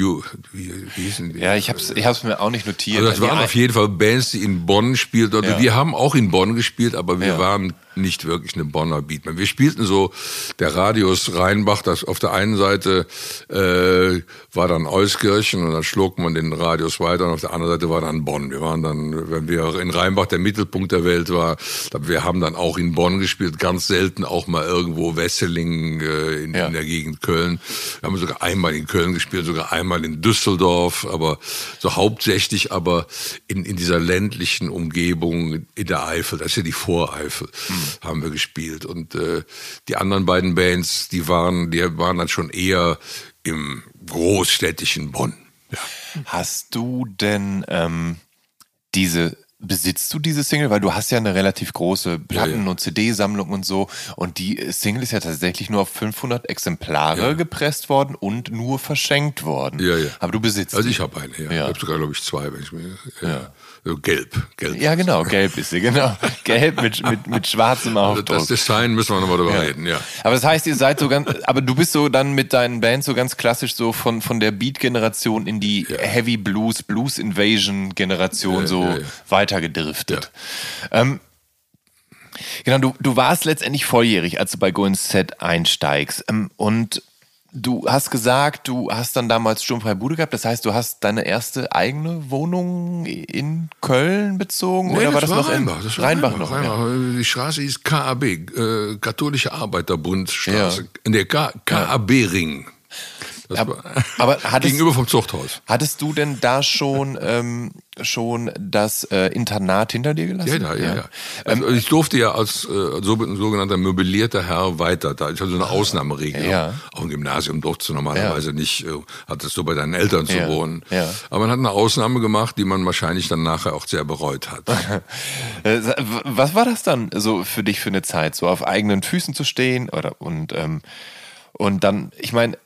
Speaker 1: wie, wie hießen die?
Speaker 2: Ja, ich hab's, ich hab's mir auch nicht notiert.
Speaker 1: Also das waren auf jeden Fall Bands, die in Bonn spielten. Also wir haben auch in Bonn gespielt, aber wir waren nicht wirklich eine Bonner Beatman. Wir spielten so, der Radius Rheinbach, das auf der einen Seite äh, war dann Euskirchen und dann schlug man den Radius weiter und auf der anderen Seite war dann Bonn. Wir waren dann, wenn wir in Rheinbach der Mittelpunkt der Welt war, wir haben dann auch in Bonn gespielt, ganz selten auch mal irgendwo Wesseling äh, in, ja. in der Gegend Köln. Wir haben sogar einmal in Köln gespielt, sogar einmal in Düsseldorf, aber so hauptsächlich aber in, in dieser ländlichen Umgebung in der Eifel, das ist ja die Voreifel. Mhm haben wir gespielt. Und äh, die anderen beiden Bands, die waren, die waren dann schon eher im großstädtischen Bonn. Ja.
Speaker 2: Hast du denn ähm, diese Besitzt du diese Single? Weil du hast ja eine relativ große Platten- ja, ja. und CD-Sammlung und so. Und die Single ist ja tatsächlich nur auf 500 Exemplare ja. gepresst worden und nur verschenkt worden.
Speaker 1: Ja, ja.
Speaker 2: Aber du besitzt
Speaker 1: Also ich habe eine, ja. Ich habe sogar, glaube ich, zwei. Wenn ich mir, ja. Gelb, gelb.
Speaker 2: Ja, genau, gelb ist sie, genau. <laughs> gelb mit, mit, mit schwarzem also Aufdruck.
Speaker 1: Das Design müssen wir nochmal drüber ja. reden, ja.
Speaker 2: Aber das heißt, ihr seid so ganz, aber du bist so dann mit deinen Bands so ganz klassisch so von, von der Beat-Generation in die ja. Heavy Blues, Blues Invasion-Generation ja, so weitergedriftet. Ähm, Genau, du, du warst letztendlich volljährig, als du bei Go Ins Set einsteigst. Ähm, und Du hast gesagt, du hast dann damals sturmfreie Bude gehabt. Das heißt, du hast deine erste eigene Wohnung in Köln bezogen? Nee, oder war das, das war noch Rheinbach, in das war Rheinbach, Rheinbach noch?
Speaker 1: Rheinbach. Ja. Die Straße ist KAB, äh, Katholische Arbeiterbundstraße. Ja. Der KAB-Ring.
Speaker 2: Aber, aber <laughs> hattest,
Speaker 1: gegenüber vom Zuchthaus.
Speaker 2: Hattest du denn da schon ähm, schon das äh, Internat hinter dir gelassen?
Speaker 1: Ja, ja, ja. ja. Also ähm, ich durfte ja als äh, so, sogenannter möblierter Herr weiter. Da ist also eine Ausnahmeregelung. Ja. Auch im Gymnasium durfte du normalerweise ja. nicht, äh, hattest du bei deinen Eltern zu ja. wohnen. Ja. Aber man hat eine Ausnahme gemacht, die man wahrscheinlich dann nachher auch sehr bereut hat. <laughs>
Speaker 2: Äh, was war das dann so für dich für eine Zeit, so auf eigenen Füßen zu stehen oder und ähm, und dann, ich meine,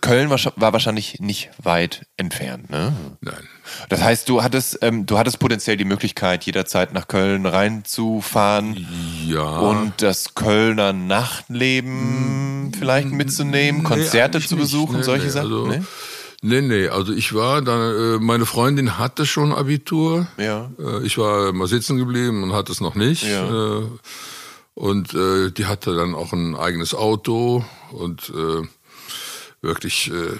Speaker 2: Köln war, wahrscheinlich nicht weit entfernt, ne?
Speaker 1: Nein.
Speaker 2: Das heißt, du hattest, ähm, du hattest potenziell die Möglichkeit, jederzeit nach Köln reinzufahren.
Speaker 1: Ja.
Speaker 2: Und das Kölner Nachtleben vielleicht mitzunehmen, Konzerte nee, zu besuchen, nee, solche nee, Sachen.
Speaker 1: Also, nee? Nee, nee, also ich war dann, äh, meine Freundin hatte schon Abitur.
Speaker 2: Ja.
Speaker 1: Äh, ich war mal sitzen geblieben und hatte es noch nicht.
Speaker 2: Ja.
Speaker 1: Äh, und äh, die hatte dann auch ein eigenes Auto und äh, wirklich, äh,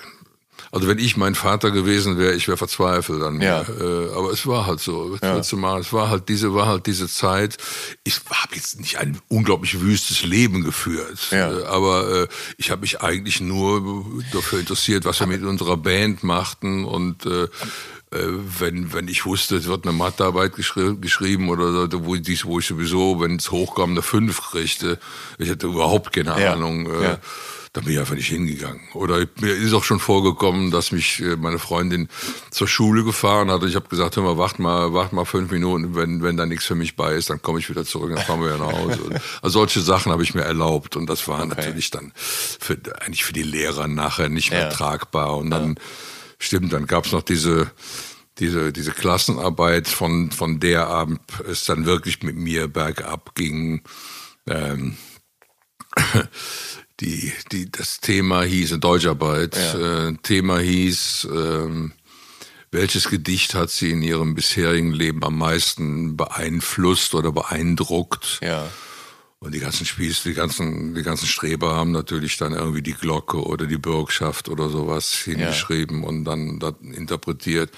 Speaker 1: also wenn ich mein Vater gewesen wäre, ich wäre verzweifelt dann.
Speaker 2: Ja.
Speaker 1: Äh, aber es war halt so. Ja. Mal, es war halt diese, war halt diese Zeit. Ich habe jetzt nicht ein unglaublich wüstes Leben geführt,
Speaker 2: ja.
Speaker 1: äh, aber äh, ich habe mich eigentlich nur dafür interessiert, was wir mit unserer Band machten und äh, äh, wenn, wenn ich wusste, es wird eine Mathearbeit geschri geschrieben oder so, wo, dies, wo ich sowieso, wenn es hochkam, eine 5 kriegte, ich hatte überhaupt keine
Speaker 2: ja.
Speaker 1: Ahnung. Äh, ja da bin ich einfach nicht hingegangen. Oder mir ist auch schon vorgekommen, dass mich äh, meine Freundin zur Schule gefahren hat und ich habe gesagt, hör mal, wacht mal, wacht mal fünf Minuten, wenn, wenn da nichts für mich bei ist, dann komme ich wieder zurück, dann fahren wir ja nach Hause. <laughs> also solche Sachen habe ich mir erlaubt und das war okay. natürlich dann für, eigentlich für die Lehrer nachher nicht mehr ja. tragbar. Und dann, ja. stimmt, dann gab's noch diese diese, diese Klassenarbeit, von, von der Abend es dann wirklich mit mir bergab ging. Ähm, die, die, das Thema hieß, in Deutscharbeit,
Speaker 2: Ja.
Speaker 1: äh, Thema hieß, ähm, welches Gedicht hat sie in ihrem bisherigen Leben am meisten beeinflusst oder beeindruckt?
Speaker 2: Ja.
Speaker 1: Und die ganzen Spieß, die ganzen, die ganzen Streber haben natürlich dann irgendwie die Glocke oder die Bürgschaft oder sowas hingeschrieben und dann das interpretiert.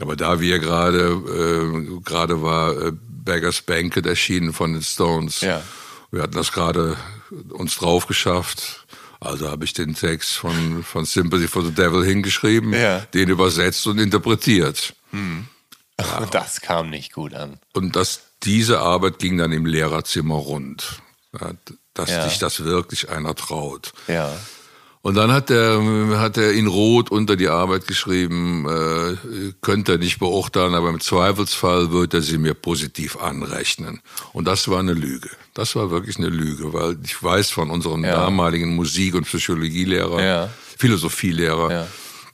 Speaker 1: Aber da wir gerade, äh, gerade war äh, Beggars Banquet erschienen von den Stones.
Speaker 2: Ja.
Speaker 1: Wir hatten das gerade uns drauf geschafft. Also habe ich den Text von, von Sympathy for the Devil hingeschrieben,
Speaker 2: Ja.
Speaker 1: den übersetzt und interpretiert.
Speaker 2: Und <laughs> das kam nicht gut an.
Speaker 1: Und das, diese Arbeit ging dann im Lehrerzimmer rund. Ja, Dass
Speaker 2: Ja.
Speaker 1: sich das wirklich einer traut.
Speaker 2: Ja.
Speaker 1: Und dann hat er, hat er in Rot unter die Arbeit geschrieben, äh, könnte er nicht beurteilen, aber im Zweifelsfall wird er sie mir positiv anrechnen. Und das war eine Lüge. Das war wirklich eine Lüge, weil ich weiß von unserem
Speaker 2: Ja.
Speaker 1: damaligen Musik- und Psychologielehrer,
Speaker 2: Ja.
Speaker 1: Philosophielehrer,
Speaker 2: Ja.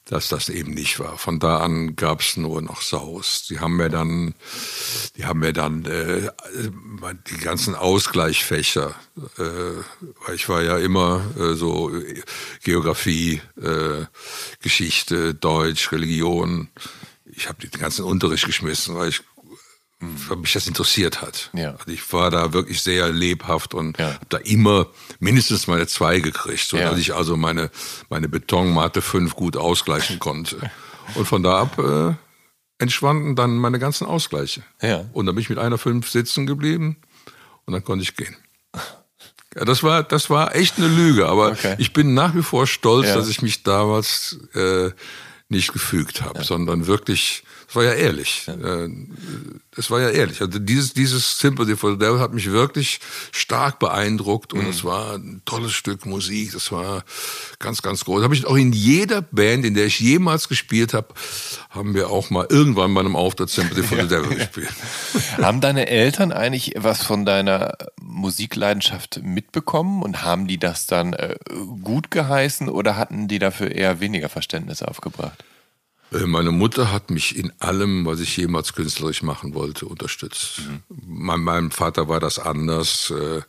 Speaker 1: Dass das eben nicht war. Von da an gab's nur noch Saus. Die haben mir dann, die haben mir dann äh, die ganzen Ausgleichfächer, äh, ich war ja immer äh, so äh, Geografie, äh, Geschichte, Deutsch, Religion. Ich habe den ganzen Unterricht geschmissen, weil ich mich das interessiert hat.
Speaker 2: Ja.
Speaker 1: Also ich war da wirklich sehr lebhaft und
Speaker 2: Ja.
Speaker 1: habe da immer mindestens meine zwei gekriegt, so
Speaker 2: Ja.
Speaker 1: ich also meine meine Betonmatte fünf gut ausgleichen konnte. <laughs> Und von da ab äh, entschwanden dann meine ganzen Ausgleiche.
Speaker 2: Ja.
Speaker 1: Und dann bin ich mit einer fünf sitzen geblieben und dann konnte ich gehen. Ja, das war das war echt eine Lüge, aber
Speaker 2: Okay.
Speaker 1: ich bin nach wie vor stolz, dass ich mich damals äh, nicht gefügt habe, sondern wirklich, war ja ehrlich. Äh, es war ja ehrlich. Also dieses, dieses Sympathy for the Devil hat mich wirklich stark beeindruckt und es war ein tolles Stück Musik. Das war ganz, ganz groß. Habe ich auch in jeder Band, in der ich jemals gespielt habe, haben wir auch mal irgendwann bei einem Auftritt Sympathy for the Devil gespielt. <laughs>
Speaker 2: Haben deine Eltern eigentlich was von deiner Musikleidenschaft mitbekommen und haben die das dann äh, gut geheißen oder hatten die dafür eher weniger Verständnis aufgebracht?
Speaker 1: Äh, Meine Mutter hat mich in allem, was ich jemals künstlerisch machen wollte, unterstützt. Mein, meinem Vater war das anders. Äh,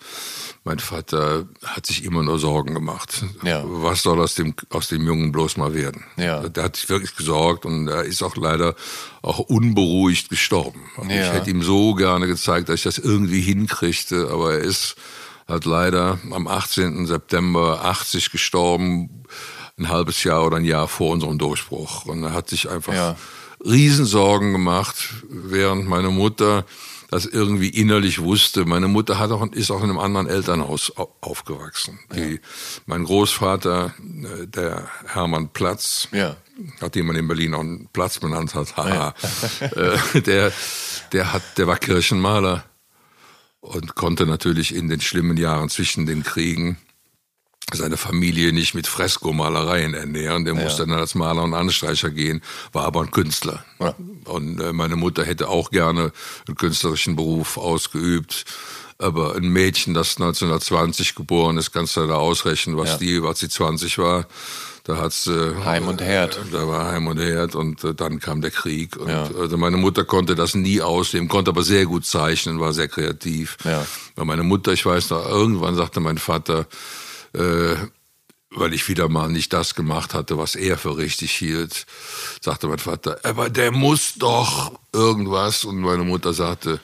Speaker 1: Mein Vater hat sich immer nur Sorgen gemacht.
Speaker 2: Ja.
Speaker 1: Was soll aus dem, aus dem Jungen bloß mal werden?
Speaker 2: Ja.
Speaker 1: Der hat sich wirklich gesorgt und er ist auch leider auch unberuhigt gestorben.
Speaker 2: Ja.
Speaker 1: Ich hätte ihm so gerne gezeigt, dass ich das irgendwie hinkriegte, aber er ist halt leider am 18. September 80 gestorben, ein halbes Jahr oder ein Jahr vor unserem Durchbruch. Und er hat sich einfach
Speaker 2: Ja.
Speaker 1: Riesensorgen gemacht, während meine Mutter das irgendwie innerlich wusste. Meine Mutter hat auch, ist auch in einem anderen Elternhaus au- aufgewachsen. Die, mein Großvater, äh, der Hermann Platz,
Speaker 2: Ja.
Speaker 1: nachdem man in Berlin auch einen Platz benannt hat, haha, <laughs> äh, der, der hat, der war Kirchenmaler und konnte natürlich in den schlimmen Jahren zwischen den Kriegen seine Familie nicht mit Freskomalereien ernähren. Der musste dann als Maler und Anstreicher gehen, war aber ein Künstler.
Speaker 2: Ja.
Speaker 1: Und äh, meine Mutter hätte auch gerne einen künstlerischen Beruf ausgeübt. Aber ein Mädchen, das 1920 geboren ist, kannst du da ausrechnen, was
Speaker 2: Ja.
Speaker 1: die, als sie 20 war. Da hat's äh,
Speaker 2: Heim und Herd.
Speaker 1: Äh, da war Heim und Herd und äh, dann kam der Krieg. Und
Speaker 2: Ja.
Speaker 1: also meine Mutter konnte das nie ausleben, konnte aber sehr gut zeichnen, war sehr kreativ.
Speaker 2: Ja.
Speaker 1: Weil meine Mutter, ich weiß noch, irgendwann sagte mein Vater, äh, weil ich wieder mal nicht das gemacht hatte, was er für richtig hielt, sagte mein Vater, aber der muss doch irgendwas. Und meine Mutter sagte,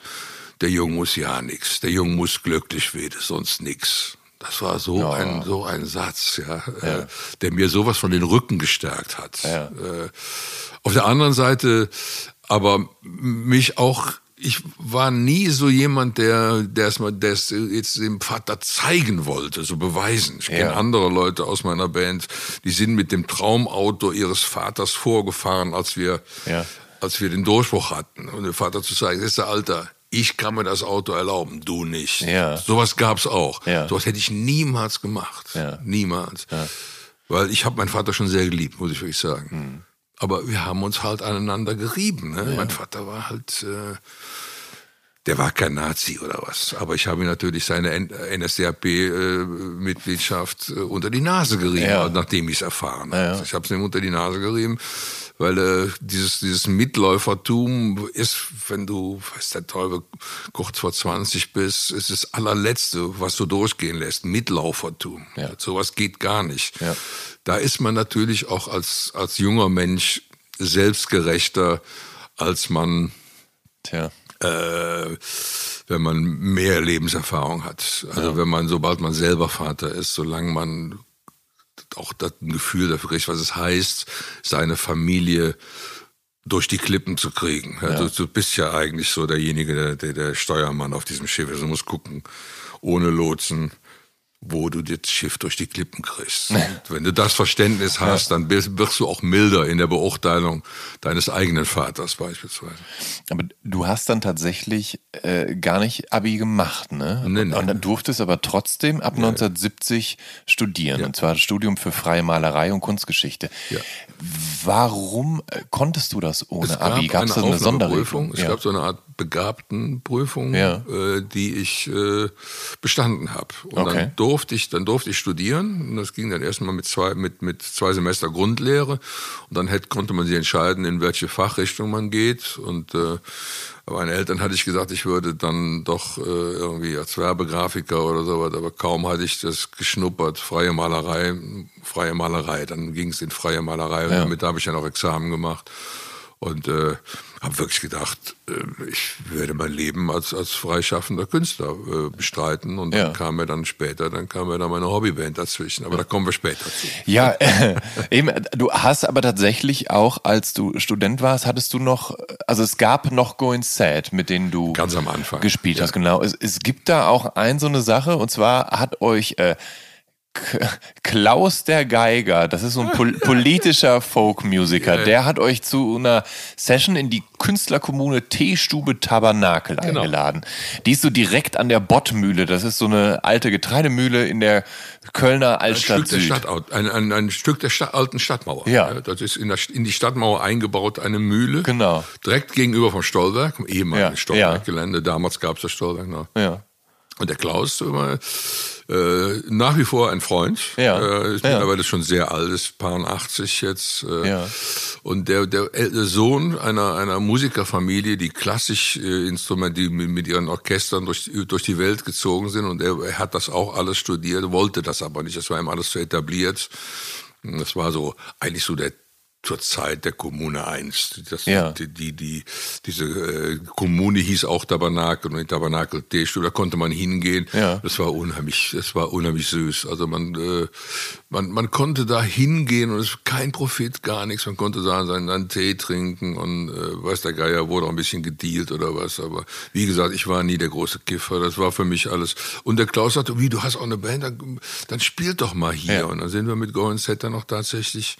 Speaker 1: der Junge muss ja nix, der Junge muss glücklich werden, sonst nix. Das war so ein so ein Satz, ja, Äh, der mir sowas von den Rücken gestärkt hat.
Speaker 2: Ja.
Speaker 1: Äh, auf der anderen Seite, aber mich auch ich war nie so jemand, der, der es mal, der es jetzt dem Vater zeigen wollte, so beweisen. Ich
Speaker 2: Ja.
Speaker 1: kenne andere Leute aus meiner Band, die sind mit dem Traumauto ihres Vaters vorgefahren, als wir,
Speaker 2: Ja.
Speaker 1: als wir den Durchbruch hatten. Und dem Vater zu sagen, das ist der Alter, ich kann mir das Auto erlauben, du nicht.
Speaker 2: Ja.
Speaker 1: Sowas gab's auch.
Speaker 2: Ja.
Speaker 1: Sowas hätte ich niemals gemacht.
Speaker 2: Ja.
Speaker 1: Niemals. Weil ich habe meinen Vater schon sehr geliebt, muss ich wirklich sagen. Aber wir haben uns halt aneinander gerieben. Ne? Mein Vater war halt, äh, der war kein Nazi oder was. Aber ich habe ihm natürlich seine NSDAP-Mitgliedschaft äh, unter die Nase gerieben, ja. nachdem ich es erfahren habe. Ja, ja. Ich habe es ihm unter die Nase gerieben, weil äh, dieses, dieses Mitläufertum ist, wenn du, weiß der Teufel, kurz vor 20 bist, ist das allerletzte, was du durchgehen lässt. Mitläufertum. Ja. Sowas geht gar nicht. Ja. Da ist man natürlich auch als, als junger Mensch selbstgerechter, als man Tja äh, wenn man mehr Lebenserfahrung hat. Also ja. wenn man, sobald man selber Vater ist, solange man auch das ein Gefühl dafür kriegt, was es heißt, seine Familie durch die Klippen zu kriegen. Ja. Du, du, bist ja eigentlich so derjenige, der, der, der Steuermann auf diesem Schiff ist. Du musst gucken, ohne Lotsen, wo du das Schiff durch die Klippen kriegst. Und wenn du das Verständnis hast, dann wirst du auch milder in der Beurteilung deines eigenen Vaters beispielsweise.
Speaker 2: Aber du hast dann tatsächlich äh, gar nicht Abi gemacht, ne? Nee, nee. Und dann durftest aber trotzdem ab ja. 1970 studieren, ja. und zwar das Studium für freie Malerei und Kunstgeschichte. Ja. Warum äh, konntest du das ohne es Abi?
Speaker 1: Gab es eine, eine Sonderprüfung? Es gab so eine Art Begabtenprüfung, äh, die ich äh, bestanden habe. Und okay. dann durfte ich, dann durfte ich studieren. Und das ging dann erstmal mit zwei, mit, mit zwei Semester Grundlehre. Und dann hätte, konnte man sich entscheiden, in welche Fachrichtung man geht. Und äh, meinen Eltern hatte ich gesagt, ich würde dann doch äh, irgendwie als Werbegrafiker oder sowas, aber kaum hatte ich das geschnuppert, freie Malerei, freie Malerei. Dann ging es in freie Malerei und damit habe ich ja noch Examen gemacht. Und äh, habe wirklich gedacht, äh, ich werde mein Leben als, als freischaffender Künstler äh, bestreiten. Und ja. dann kam mir dann später, dann kam mir dann meine Hobbyband dazwischen. Aber da kommen wir später zu.
Speaker 2: Ja, äh, <laughs> eben, du hast aber tatsächlich auch, als du Student warst, hattest du noch, also es gab noch Going Sad, mit denen du
Speaker 1: ganz am Anfang
Speaker 2: gespielt ja. hast, genau. Es, es gibt da auch ein so eine Sache, und zwar hat euch äh, Klaus der Geiger, das ist so ein pol politischer <laughs> Folkmusiker, yeah. der hat euch zu einer Session in die Künstlerkommune Teestube Tabernakel genau. eingeladen. Die ist so direkt an der Bottmühle, das ist so eine alte Getreidemühle in der Kölner Altstadt
Speaker 1: ein Stück
Speaker 2: Süd.
Speaker 1: Der Stadt, ein, ein, ein Stück der Stadt, alten Stadtmauer.
Speaker 2: Ja.
Speaker 1: Das ist in, der, in, die Stadtmauer eingebaut, eine Mühle.
Speaker 2: Genau.
Speaker 1: Direkt gegenüber vom Stollwerk, vom ehemaligen ja. Stollwerkgelände. Damals gab es das Stollwerk noch.
Speaker 2: Ja.
Speaker 1: Und der Klaus immer äh, nach wie vor ein Freund.
Speaker 2: Ja.
Speaker 1: Äh, ist
Speaker 2: ja.
Speaker 1: mittlerweile schon sehr alt, ist paar 80 jetzt.
Speaker 2: Äh, ja.
Speaker 1: Und der, der, Sohn einer, einer Musikerfamilie, die klassisch äh, Instrumente, die mit, ihren Orchestern durch, durch die Welt gezogen sind. Und er, er hat das auch alles studiert, wollte das aber nicht. Das war ihm alles zu etabliert. Das war so eigentlich so der zur Zeit der Kommune 1. Das, ja. die, die, die, diese äh, Kommune hieß auch Tabernakel und in Tabernakel Teestuhl, da konnte man hingehen.
Speaker 2: Ja.
Speaker 1: Das war unheimlich, das war unheimlich süß. Also man, äh, man, man konnte da hingehen und es war kein Profit, gar nichts. Man konnte da seinen, seinen Tee trinken und äh, weiß der Geier wurde auch ein bisschen gedealt oder was. Aber wie gesagt, ich war nie der große Kiffer. Das war für mich alles. Und der Klaus sagte, wie, du hast auch eine Band, dann, dann spiel doch mal hier. Ja. Und dann sind wir mit Go Set dann auch tatsächlich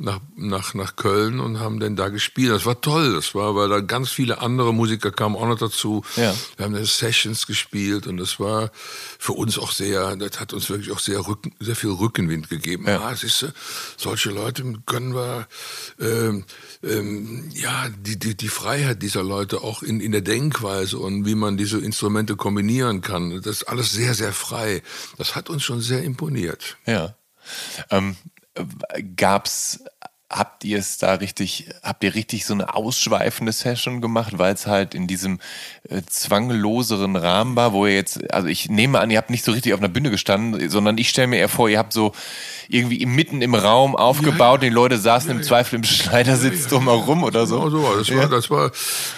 Speaker 1: nach, nach, nach Köln und haben dann da gespielt. Das war toll. Das war, weil da ganz viele andere Musiker kamen auch noch dazu.
Speaker 2: Ja.
Speaker 1: Wir haben dann Sessions gespielt und das war für uns auch sehr, das hat uns wirklich auch sehr, Rücken, sehr viel Rückenwind gegeben.
Speaker 2: Ja.
Speaker 1: Ah, siehst du, solche Leute können wir, ähm, ähm, ja, die, die, die Freiheit dieser Leute auch in, in der Denkweise und wie man diese Instrumente kombinieren kann. Das ist alles sehr, sehr frei. Das hat uns schon sehr imponiert.
Speaker 2: Ja. Ähm, gab's habt ihr es da richtig, habt ihr richtig so eine ausschweifende Session gemacht, weil es halt in diesem äh, zwangloseren Rahmen war, wo ihr jetzt, also ich nehme an, ihr habt nicht so richtig auf einer Bühne gestanden, sondern ich stelle mir eher vor, ihr habt so irgendwie mitten im Raum aufgebaut, ja, die Leute saßen ja, im Zweifel im Schneidersitz ja, drumherum oder so.
Speaker 1: Genau so. Das war, das war,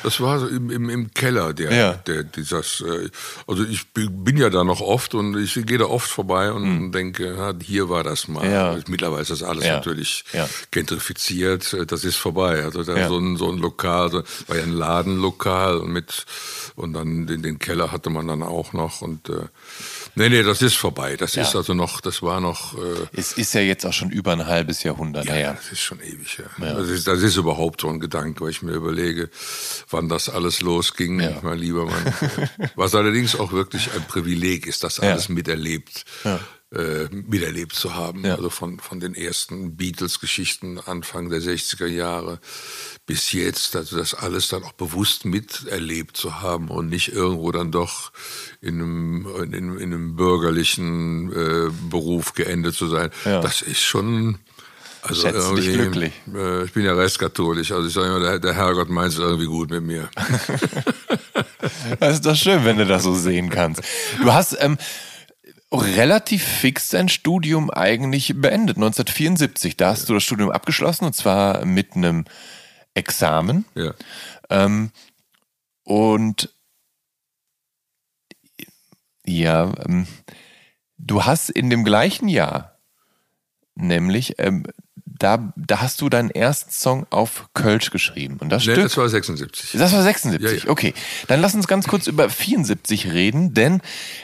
Speaker 1: das war so im, im, im Keller der,
Speaker 2: ja.
Speaker 1: der, dieses, äh, also ich bin ja da noch oft und ich gehe da oft vorbei und mhm. denke, ja, hier war das mal.
Speaker 2: Ja.
Speaker 1: Mittlerweile ist das alles natürlich gentrifiziert, äh, das ist vorbei. Also da so ein, so ein Lokal, so, war ja ein Ladenlokal und mit, und dann den, den Keller hatte man dann auch noch und, äh, Nee, nee, das ist vorbei. Das ja. ist also noch, das war noch. Äh,
Speaker 2: es ist ja jetzt auch schon über ein halbes Jahrhundert
Speaker 1: ja,
Speaker 2: her.
Speaker 1: Das ist schon ewig, ja. ja. Das, ist, das ist überhaupt so ein Gedanke, weil ich mir überlege, wann das alles losging, ja. mein lieber Mann. <laughs> Was allerdings auch wirklich ein Privileg ist, das alles miterlebt. Äh, miterlebt zu haben. Also von, von den ersten Beatles-Geschichten Anfang der 60er Jahre bis jetzt, also das alles dann auch bewusst miterlebt zu haben und nicht irgendwo dann doch in einem, in, in einem bürgerlichen äh, Beruf geendet zu sein. Ja. Das ist schon.
Speaker 2: Also Schätzt dich glücklich.
Speaker 1: Äh, ich bin ja restkatholisch, also ich sage immer, der, der Herrgott meint es irgendwie gut mit mir. <laughs>
Speaker 2: das ist doch schön, wenn du das so sehen kannst. Du hast ähm, relativ fix dein Studium eigentlich beendet, 1974. Da hast ja. du das Studium abgeschlossen und zwar mit einem Examen.
Speaker 1: Ja.
Speaker 2: Ähm, und ja, ähm, du hast in dem gleichen Jahr, nämlich ähm, da, da hast du deinen ersten Song auf Kölsch geschrieben. Und das
Speaker 1: nee,
Speaker 2: Stück,
Speaker 1: das war 76.
Speaker 2: Das war 76, ja, ja. okay. Dann lass uns ganz kurz über 74 reden, denn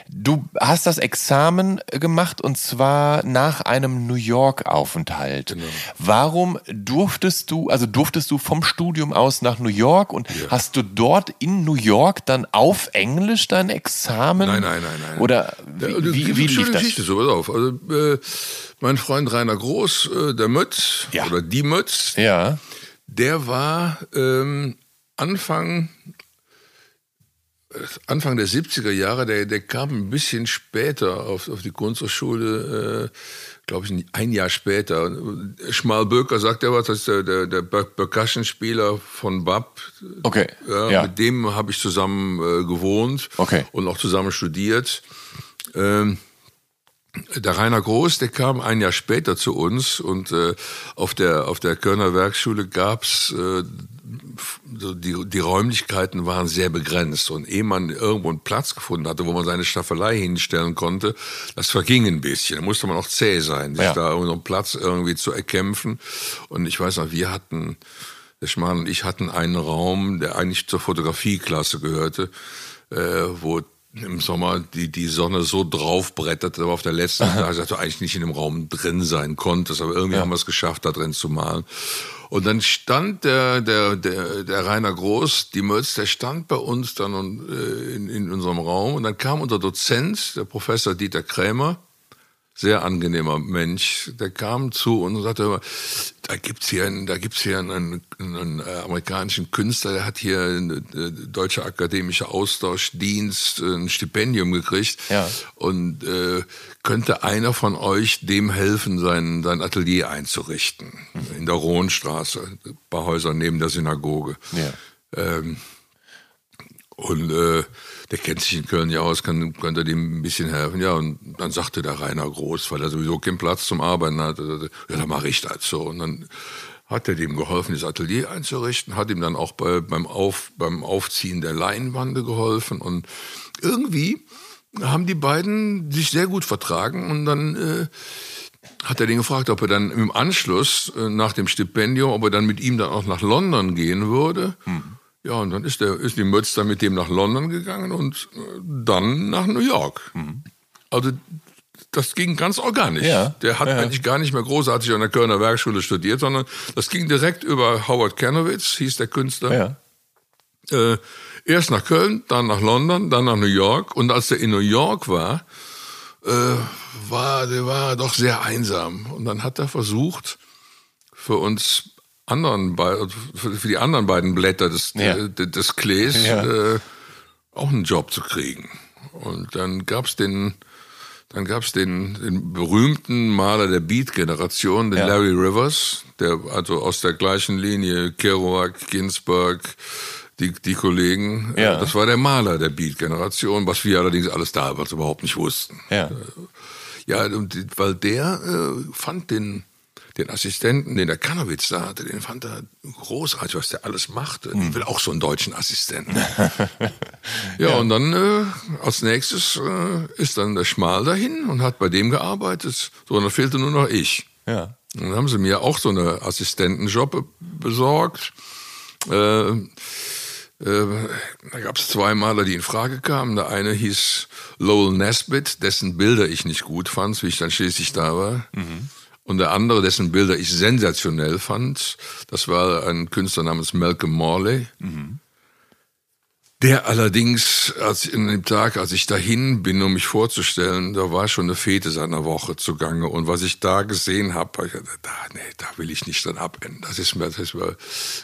Speaker 2: du hast das Examen gemacht und zwar nach einem New York-Aufenthalt. Genau. Warum durftest du, also durftest du vom Studium aus nach New York und ja. hast du dort in New York dann auf Englisch dein Examen?
Speaker 1: Nein, nein, nein, nein.
Speaker 2: Oder wie, wie, wie lief das?
Speaker 1: Geschichte, so, pass auf. Also, äh, mein Freund Rainer Groß, äh, der Mütz ja. oder die Mütz,
Speaker 2: ja.
Speaker 1: der war ähm, Anfang, Anfang der 70er Jahre, der, der kam ein bisschen später auf, auf die Kunsthochschule, äh, glaube ich, ein Jahr später. Schmalböker sagt er was, das ist der, der, der Percussion-Spieler von BAP.
Speaker 2: Okay.
Speaker 1: Ja, ja. Mit dem habe ich zusammen äh, gewohnt
Speaker 2: okay.
Speaker 1: und auch zusammen studiert. Ähm, der Rainer Groß, der kam ein Jahr später zu uns und äh, auf der auf der Kölner Werkschule gab's äh, so die, die Räumlichkeiten waren sehr begrenzt und ehe man irgendwo einen Platz gefunden hatte, wo man seine Staffelei hinstellen konnte, das verging ein bisschen. Da musste man auch zäh sein, sich ja. da einen Platz irgendwie zu erkämpfen. Und ich weiß noch, wir hatten, der Schmarrn und ich hatten einen Raum, der eigentlich zur Fotografieklasse gehörte, äh, wo im Sommer die, die Sonne so draufbrettert, aber auf der letzten Tag, dass du eigentlich nicht in dem Raum drin sein konntest, aber irgendwie ja. haben wir es geschafft, da drin zu malen. Und dann stand der, der, der, der Rainer Groß, die Mölz, der stand bei uns dann äh, in, in unserem Raum und dann kam unser Dozent, der Professor Dieter Krämer, sehr angenehmer Mensch, der kam zu uns und sagte immer, da gibt's hier, einen, da gibt's hier einen, einen, einen äh, amerikanischen Künstler, der hat hier einen, äh, deutsche akademische Austauschdienst ein Stipendium gekriegt
Speaker 2: ja.
Speaker 1: und äh, könnte einer von euch dem helfen, sein, sein Atelier einzurichten mhm. in der Rohnstraße, ein paar Häuser neben der Synagoge.
Speaker 2: Ja.
Speaker 1: Ähm, und äh, der kennt sich in Köln ja aus, kann, könnte dem ein bisschen helfen. Ja, und dann sagte der Rainer Groß, weil er sowieso keinen Platz zum Arbeiten hatte, ja, dann mache ich das so. Und dann hat er dem geholfen, das Atelier einzurichten, hat ihm dann auch bei, beim, Auf, beim Aufziehen der Leinwände geholfen. Und irgendwie haben die beiden sich sehr gut vertragen und dann äh, hat er den gefragt, ob er dann im Anschluss äh, nach dem Stipendium, ob er dann mit ihm dann auch nach London gehen würde. Hm. Ja, und dann ist, der, ist die Mütz dann mit dem nach London gegangen und äh, dann nach New York. Mhm. Also das ging ganz organisch.
Speaker 2: Ja.
Speaker 1: Der hat ja. eigentlich gar nicht mehr großartig an der Kölner Werkschule studiert, sondern das ging direkt über Howard Kenowitz, hieß der Künstler. Ja. Äh, erst nach Köln, dann nach London, dann nach New York. Und als er in New York war, äh, war der war doch sehr einsam. Und dann hat er versucht, für uns anderen, für die anderen beiden Blätter des, ja. des Klees ja. äh, auch einen Job zu kriegen. Und dann gab's den, dann gab's den, den berühmten Maler der Beat-Generation, den ja. Larry Rivers, der also aus der gleichen Linie, Kerouac, Ginsberg, die, die Kollegen,
Speaker 2: ja.
Speaker 1: das war der Maler der Beat-Generation, was wir allerdings alles damals überhaupt nicht wussten.
Speaker 2: Ja,
Speaker 1: äh, ja und, weil der äh, fand den den Assistenten, den der Kanowitz da hatte, den fand er großartig, was der alles machte. Ich will auch so einen deutschen Assistenten. <laughs> ja, ja, und dann äh, als nächstes äh, ist dann der Schmal dahin und hat bei dem gearbeitet. So, und dann fehlte nur noch ich.
Speaker 2: Ja.
Speaker 1: Und dann haben sie mir auch so eine Assistentenjob besorgt. Äh, äh, da gab es zwei Maler, die in Frage kamen. Der eine hieß Lowell Nesbitt, dessen Bilder ich nicht gut fand, wie ich dann schließlich da war. Mhm. Und der andere, dessen Bilder ich sensationell fand, das war ein Künstler namens Malcolm Morley. Mhm. Der allerdings, als in dem Tag, als ich dahin bin, um mich vorzustellen, da war schon eine Fete seiner Woche zugange. Und was ich da gesehen habe, da, nee, da will ich nicht dran abenden. Das ist mir, das ist mir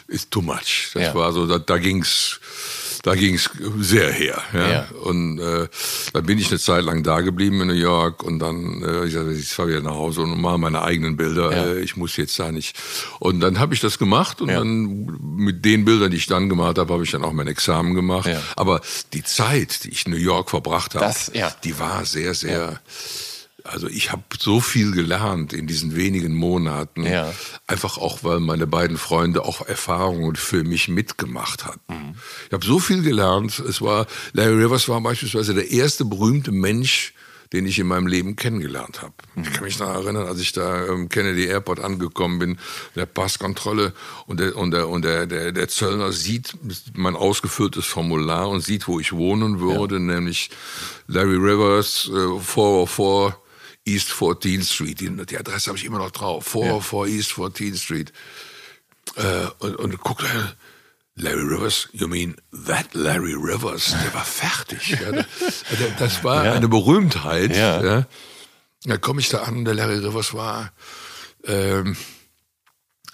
Speaker 1: ist too much. Das
Speaker 2: Ja.
Speaker 1: war so, da, da ging's, da ging's sehr her. Ja?
Speaker 2: Ja.
Speaker 1: Und äh, dann bin ich eine Zeit lang da geblieben in New York und dann, äh, ich sagte, ich fahr wieder nach Hause und mache meine eigenen Bilder.
Speaker 2: Ja.
Speaker 1: Äh, ich muss jetzt da nicht. Und dann habe ich das gemacht und
Speaker 2: Ja.
Speaker 1: dann mit den Bildern, die ich dann gemalt habe, habe ich dann auch mein Examen gemacht. Aber die Zeit, die ich in New York verbracht habe, die war sehr, sehr. Also ich habe so viel gelernt in diesen wenigen Monaten.
Speaker 2: Ja.
Speaker 1: Einfach auch, weil meine beiden Freunde auch Erfahrungen für mich mitgemacht hatten.
Speaker 2: Mhm.
Speaker 1: Ich habe so viel gelernt. Es war Larry Rivers war beispielsweise der erste berühmte Mensch, den ich in meinem Leben kennengelernt habe. Ich kann mich noch erinnern, als ich da im Kennedy Airport angekommen bin, der Passkontrolle und der, und der, und der, der, der Zöllner sieht mein ausgefülltes Formular und sieht, wo ich wohnen würde, nämlich Larry Rivers, äh, 404 East 14th Street. Die, Adresse habe ich immer noch drauf. 404 East 14th Street. Äh, und, und guckt Larry Rivers, you mean that Larry Rivers? Der war fertig. Ja, der, <laughs> das war eine Berühmtheit.
Speaker 2: Ja.
Speaker 1: Ja. Da komme ich da an, der Larry Rivers war ähm,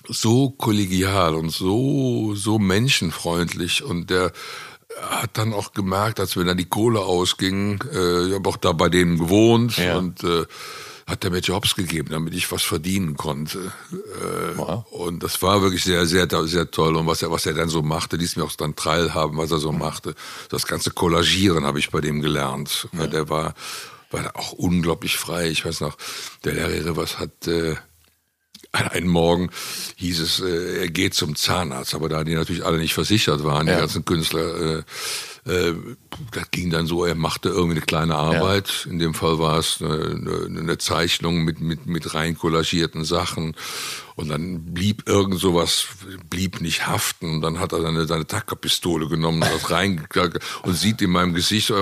Speaker 1: so kollegial und so, so menschenfreundlich und der hat dann auch gemerkt, als wir dann die Kohle ausging, äh, ich habe auch da bei denen gewohnt
Speaker 2: Ja.
Speaker 1: und äh, hat er mir Jobs gegeben, damit ich was verdienen konnte. Äh,
Speaker 2: Wow.
Speaker 1: Und das war wirklich sehr, sehr, sehr toll. Und was er, was er dann so machte, ließ mir auch dann teilhaben, was er so machte. Das ganze Kollagieren habe ich bei dem gelernt. Weil Der war, war auch unglaublich frei. Ich weiß noch, der Larry Rivers hat äh, einen Morgen hieß es, äh, er geht zum Zahnarzt, aber da die natürlich alle nicht versichert waren, die
Speaker 2: Ja.
Speaker 1: ganzen Künstler, äh, äh, das ging dann so, er machte irgendwie eine kleine Arbeit. In dem Fall war es eine, eine, eine Zeichnung mit, mit, mit rein kollagierten Sachen. Und dann blieb irgend sowas, blieb nicht haften. Und dann hat er seine, seine Tackerpistole genommen und das rein und sieht in meinem Gesicht,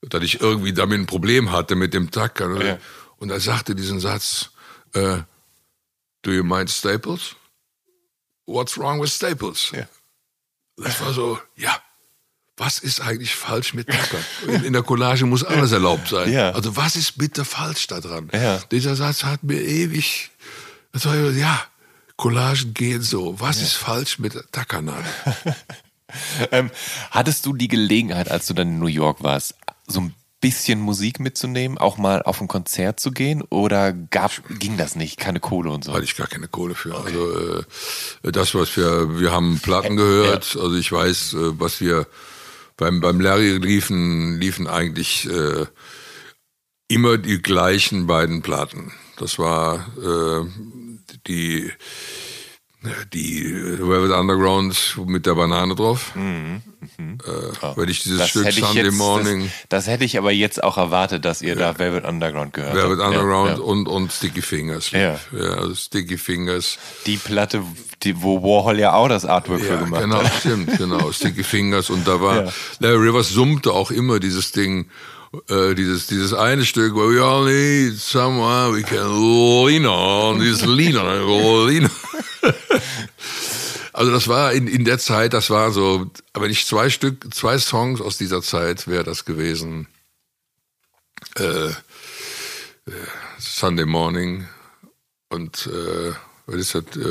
Speaker 1: dass ich irgendwie damit ein Problem hatte mit dem Tacker.
Speaker 2: Ja.
Speaker 1: Und er sagte diesen Satz, äh, Do you mind Staples? What's wrong with Staples?
Speaker 2: Ja.
Speaker 1: Das war so, ja. Was ist eigentlich falsch mit Tacker? In, in der Collage muss alles erlaubt sein.
Speaker 2: Ja.
Speaker 1: Also was ist bitte falsch daran?
Speaker 2: Ja.
Speaker 1: Dieser Satz hat mir ewig, das war, ja, Collagen gehen so. Was ist falsch mit Tackernadel? <laughs>
Speaker 2: Ähm, hattest du die Gelegenheit, als du dann in New York warst, so ein bisschen Musik mitzunehmen, auch mal auf ein Konzert zu gehen? Oder gab, ging das nicht? Keine Kohle und so?
Speaker 1: hatte ich gar keine Kohle für. Also äh, das, was wir, wir haben Platten gehört. Also ich weiß, äh, was wir beim beim Larry liefen, liefen eigentlich äh, immer die gleichen beiden Platten. Das war äh, die die Velvet Underground mit der Banane drauf. Äh, Wenn ich dieses Stück
Speaker 2: hätte ich
Speaker 1: Sunday
Speaker 2: jetzt,
Speaker 1: Morning.
Speaker 2: Das, das hätte ich aber jetzt auch erwartet, dass ihr da Velvet Underground gehört
Speaker 1: Velvet
Speaker 2: habt.
Speaker 1: Underground
Speaker 2: Ja, ja.
Speaker 1: Und, und Sticky Fingers.
Speaker 2: Ja.
Speaker 1: ja also Sticky Fingers.
Speaker 2: Die Platte, die, wo Warhol ja auch das Artwork für
Speaker 1: Ja,
Speaker 2: gemacht
Speaker 1: genau,
Speaker 2: hat.
Speaker 1: stimmt, genau. <laughs> Sticky Fingers. Und da war,
Speaker 2: Ja.
Speaker 1: Larry Rivers summte auch immer dieses Ding, äh, dieses, dieses eine Stück, where we all need someone we can lean on, dieses lean on, lean on. <laughs> Also das war in, in der Zeit, das war so, aber nicht zwei Stück, zwei Songs aus dieser Zeit wäre das gewesen. Äh, äh, Sunday Morning und äh, was ist das? Äh,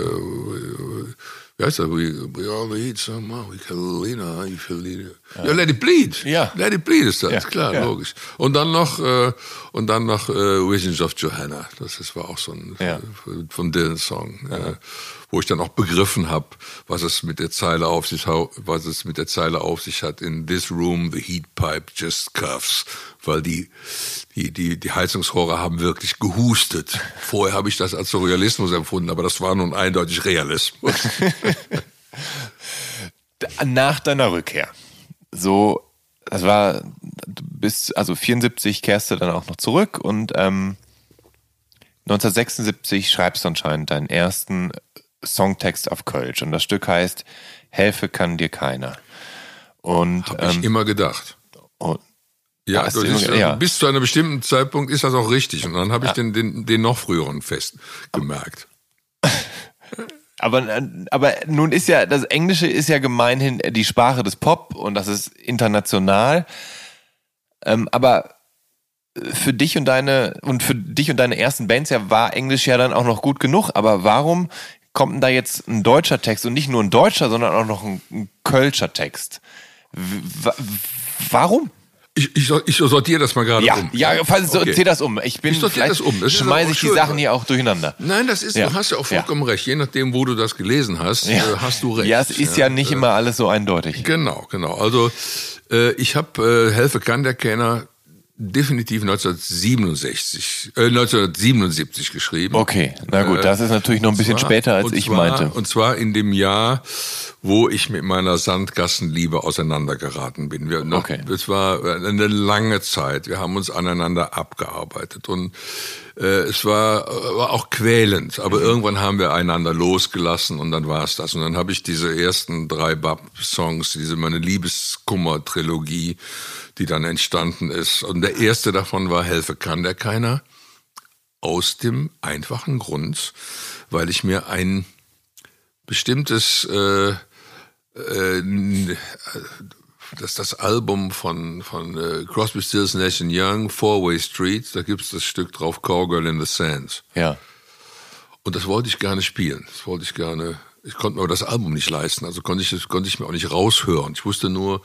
Speaker 1: wie heißt das? We, we all need someone we can lean on. You feel lean. Ja. Let it bleed.
Speaker 2: Ja.
Speaker 1: Let it bleed ist das,
Speaker 2: Ja,
Speaker 1: klar,
Speaker 2: ja.
Speaker 1: logisch. Und dann noch äh, und dann noch Visions of Johanna. Das ist, war auch so ein
Speaker 2: Ja.
Speaker 1: von Dylan Song, äh, wo ich dann auch begriffen habe, was es mit der Zeile auf sich was es mit der Zeile auf sich hat. In this room the heat pipe just cuffs, weil die die die die Heizungsrohre haben wirklich gehustet. Vorher habe ich das als Surrealismus empfunden, aber das war nun eindeutig Realismus. <laughs>
Speaker 2: Nach deiner Rückkehr. So, das war bis, also 74 kehrst du dann auch noch zurück und ähm, 1976 schreibst du anscheinend deinen ersten Songtext auf Kölsch und das Stück heißt Helfe kann dir keiner. Und,
Speaker 1: ich
Speaker 2: ähm,
Speaker 1: immer gedacht.
Speaker 2: und
Speaker 1: Ja, das ist,
Speaker 2: ja.
Speaker 1: bis zu einem bestimmten Zeitpunkt ist das auch richtig. Und dann habe ich den, den, den noch früheren Fest gemerkt. <laughs>
Speaker 2: Aber, aber nun ist ja, das Englische ist ja gemeinhin die Sprache des Pop und das ist international. Ähm, aber für dich und deine und für dich und deine ersten Bands ja war Englisch ja dann auch noch gut genug. Aber warum kommt denn da jetzt ein deutscher Text und nicht nur ein deutscher, sondern auch noch ein, ein Kölscher Text? W warum?
Speaker 1: Ich, ich, ich sortiere das mal gerade
Speaker 2: ja,
Speaker 1: um.
Speaker 2: Ja, falls okay. sortiere das um. Ich bin
Speaker 1: ich sortiere das um.
Speaker 2: Das schmeiße ich die Sachen hier auch durcheinander.
Speaker 1: Nein, das ist, ja. du hast ja auch vollkommen ja. recht. Je nachdem, wo du das gelesen hast, ja. äh, hast du recht.
Speaker 2: Ja, es ist ja, nicht immer alles so eindeutig.
Speaker 1: Genau, genau. Also äh, ich habe äh, Helfe kann der Kenner definitiv 1967, äh, 1977 geschrieben.
Speaker 2: Okay, na gut, das ist natürlich noch ein bisschen zwar, später, als ich
Speaker 1: zwar,
Speaker 2: meinte.
Speaker 1: Und zwar in dem Jahr, wo ich mit meiner Sandgassenliebe auseinandergeraten bin. Wir, okay. Es war eine lange Zeit. Wir haben uns aneinander abgearbeitet und äh, es war, war auch quälend. Aber mhm. irgendwann haben wir einander losgelassen und dann war es das. Und dann habe ich diese ersten drei Bab-Songs, diese meine Liebeskummer-Trilogie die dann entstanden ist. Und der erste davon war Helfe kann der keiner. Aus dem einfachen Grund, weil ich mir ein bestimmtes, äh, äh, das das Album von, von äh, Crosby, Stills, Nash Young, Four Way Street, da gibt es das Stück drauf, Cowgirl in the Sands.
Speaker 2: Ja.
Speaker 1: Und das wollte ich gerne spielen. Das wollte ich gerne ich konnte mir das Album nicht leisten, also konnte ich, konnte ich mir auch nicht raushören. Ich wusste nur,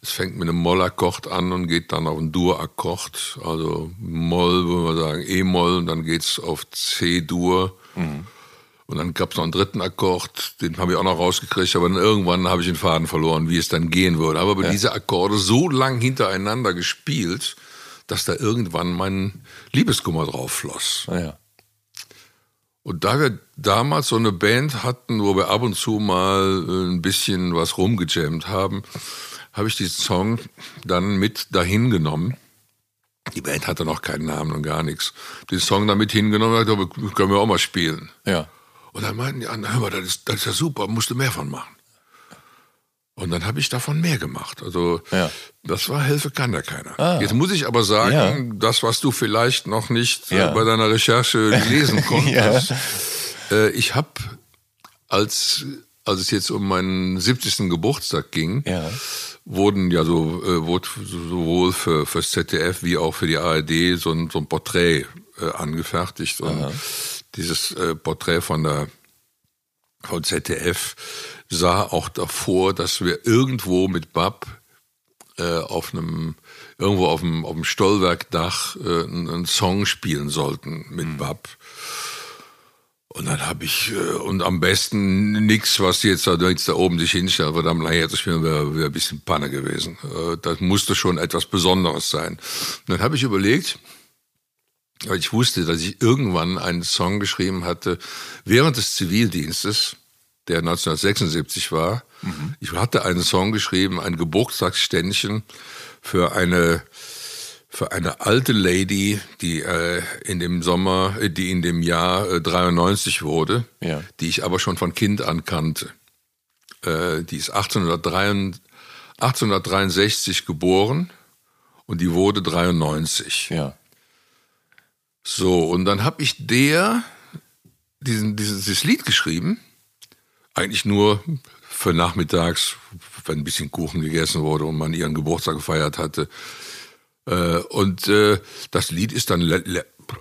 Speaker 1: es fängt mit einem Mollakkord an und geht dann auf einen Dur-Akkord, also Moll, würde man sagen, E-Moll, und dann geht's auf C-Dur. Mhm. Und dann gab's noch einen dritten Akkord, den habe ich auch noch rausgekriegt, aber dann irgendwann habe ich den Faden verloren, wie es dann gehen würde. Aber ja. diese Akkorde so lang hintereinander gespielt, dass da irgendwann mein Liebeskummer drauf floss.
Speaker 2: Ah, ja.
Speaker 1: Und da wir damals so eine Band hatten, wo wir ab und zu mal äh, ein bisschen was rumgejammt haben, habe ich diesen Song dann mit dahin genommen. Die Band hatte noch keinen Namen und gar nichts. Den Song dann mit hingenommen und gesagt, können wir auch mal spielen.
Speaker 2: Ja.
Speaker 1: Und dann meinten die anderen, hör mal, das ist, das ist ja super, musst du mehr von machen. Und dann habe ich davon mehr gemacht. Also ja. das war Hilfe kann ja keiner. Ah. Jetzt muss ich aber sagen, ja. das, was du vielleicht noch nicht äh, ja. bei deiner Recherche <laughs> lesen konntest, äh, ich habe, als, als es jetzt um meinen 70. Geburtstag ging, wurden ja so äh, wurde sowohl für fürs ZDF wie auch für die ARD so ein, so ein Porträt äh, angefertigt. Und Aha. dieses äh, Porträt von der von ZDF sah auch davor, dass wir irgendwo mit Bab äh, auf einem irgendwo auf dem, auf dem Stollwerkdach äh, einen Song spielen sollten mit mhm. Bab. Und dann habe ich, äh, und am besten nichts, was jetzt da, jetzt da oben sich hinstellt, aber dann naja, das wäre wär ein bisschen Panne gewesen. Äh, das musste schon etwas Besonderes sein. Und dann habe ich überlegt, weil ich wusste, dass ich irgendwann einen Song geschrieben hatte während des Zivildienstes, der 1976 war. Mhm. Ich hatte einen Song geschrieben, ein Geburtstagsständchen für eine für eine alte Lady, die äh, in dem Sommer, äh, die in dem Jahr äh, 93 wurde,
Speaker 2: ja.
Speaker 1: die ich aber schon von Kind an kannte. Äh, die ist 1863, 1863 geboren und die wurde 93.
Speaker 2: Ja.
Speaker 1: So, und dann habe ich der diesen, dieses, dieses Lied geschrieben eigentlich nur für nachmittags, wenn ein bisschen Kuchen gegessen wurde und man ihren Geburtstag gefeiert hatte. Äh, und äh, das Lied ist dann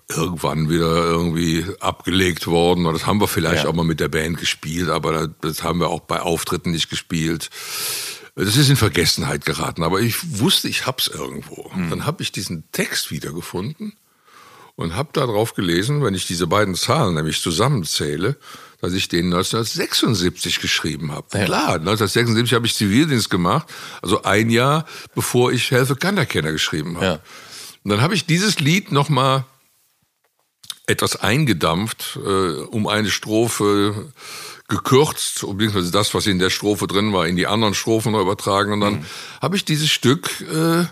Speaker 1: irgendwann wieder irgendwie abgelegt worden. Und das haben wir vielleicht ja. auch mal mit der Band gespielt, aber das haben wir auch bei Auftritten nicht gespielt. Das ist in Vergessenheit geraten, aber ich wusste, ich hab's irgendwo. Mhm. Dann habe ich diesen Text wiedergefunden und habe da drauf gelesen, wenn ich diese beiden Zahlen nämlich zusammenzähle, dass ich den 1976 geschrieben habe. Ja. Klar, 1976 habe ich Zivildienst gemacht, also ein Jahr bevor ich Helfe Kanterkenner geschrieben habe. Ja. Und dann habe ich dieses Lied nochmal etwas eingedampft, äh, um eine Strophe gekürzt, beziehungsweise das, was in der Strophe drin war, in die anderen Strophen übertragen. Und dann mhm. habe ich dieses Stück, äh,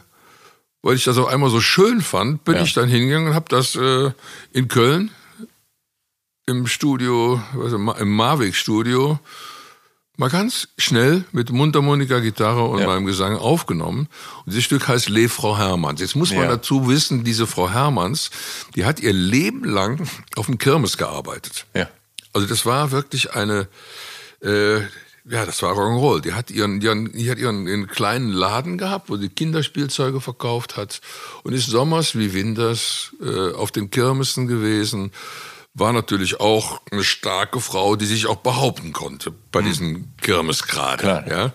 Speaker 1: weil ich das auch einmal so schön fand, bin ja. ich dann hingegangen und habe das äh, in Köln im Studio, also im Marwick-Studio, mal ganz schnell mit Mundharmonika, Gitarre und ja. meinem Gesang aufgenommen. Und dieses Stück heißt Le Frau Hermanns. Jetzt muss man ja. dazu wissen, diese Frau Hermanns, die hat ihr Leben lang auf dem Kirmes gearbeitet.
Speaker 2: Ja.
Speaker 1: Also das war wirklich eine, äh, ja, das war Rock'n'Roll. Die hat ihren, ihren, die hat ihren, ihren kleinen Laden gehabt, wo sie Kinderspielzeuge verkauft hat und ist sommers wie winters äh, auf den Kirmesen gewesen war natürlich auch eine starke Frau, die sich auch behaupten konnte bei diesen Kirmesgraden. Ja.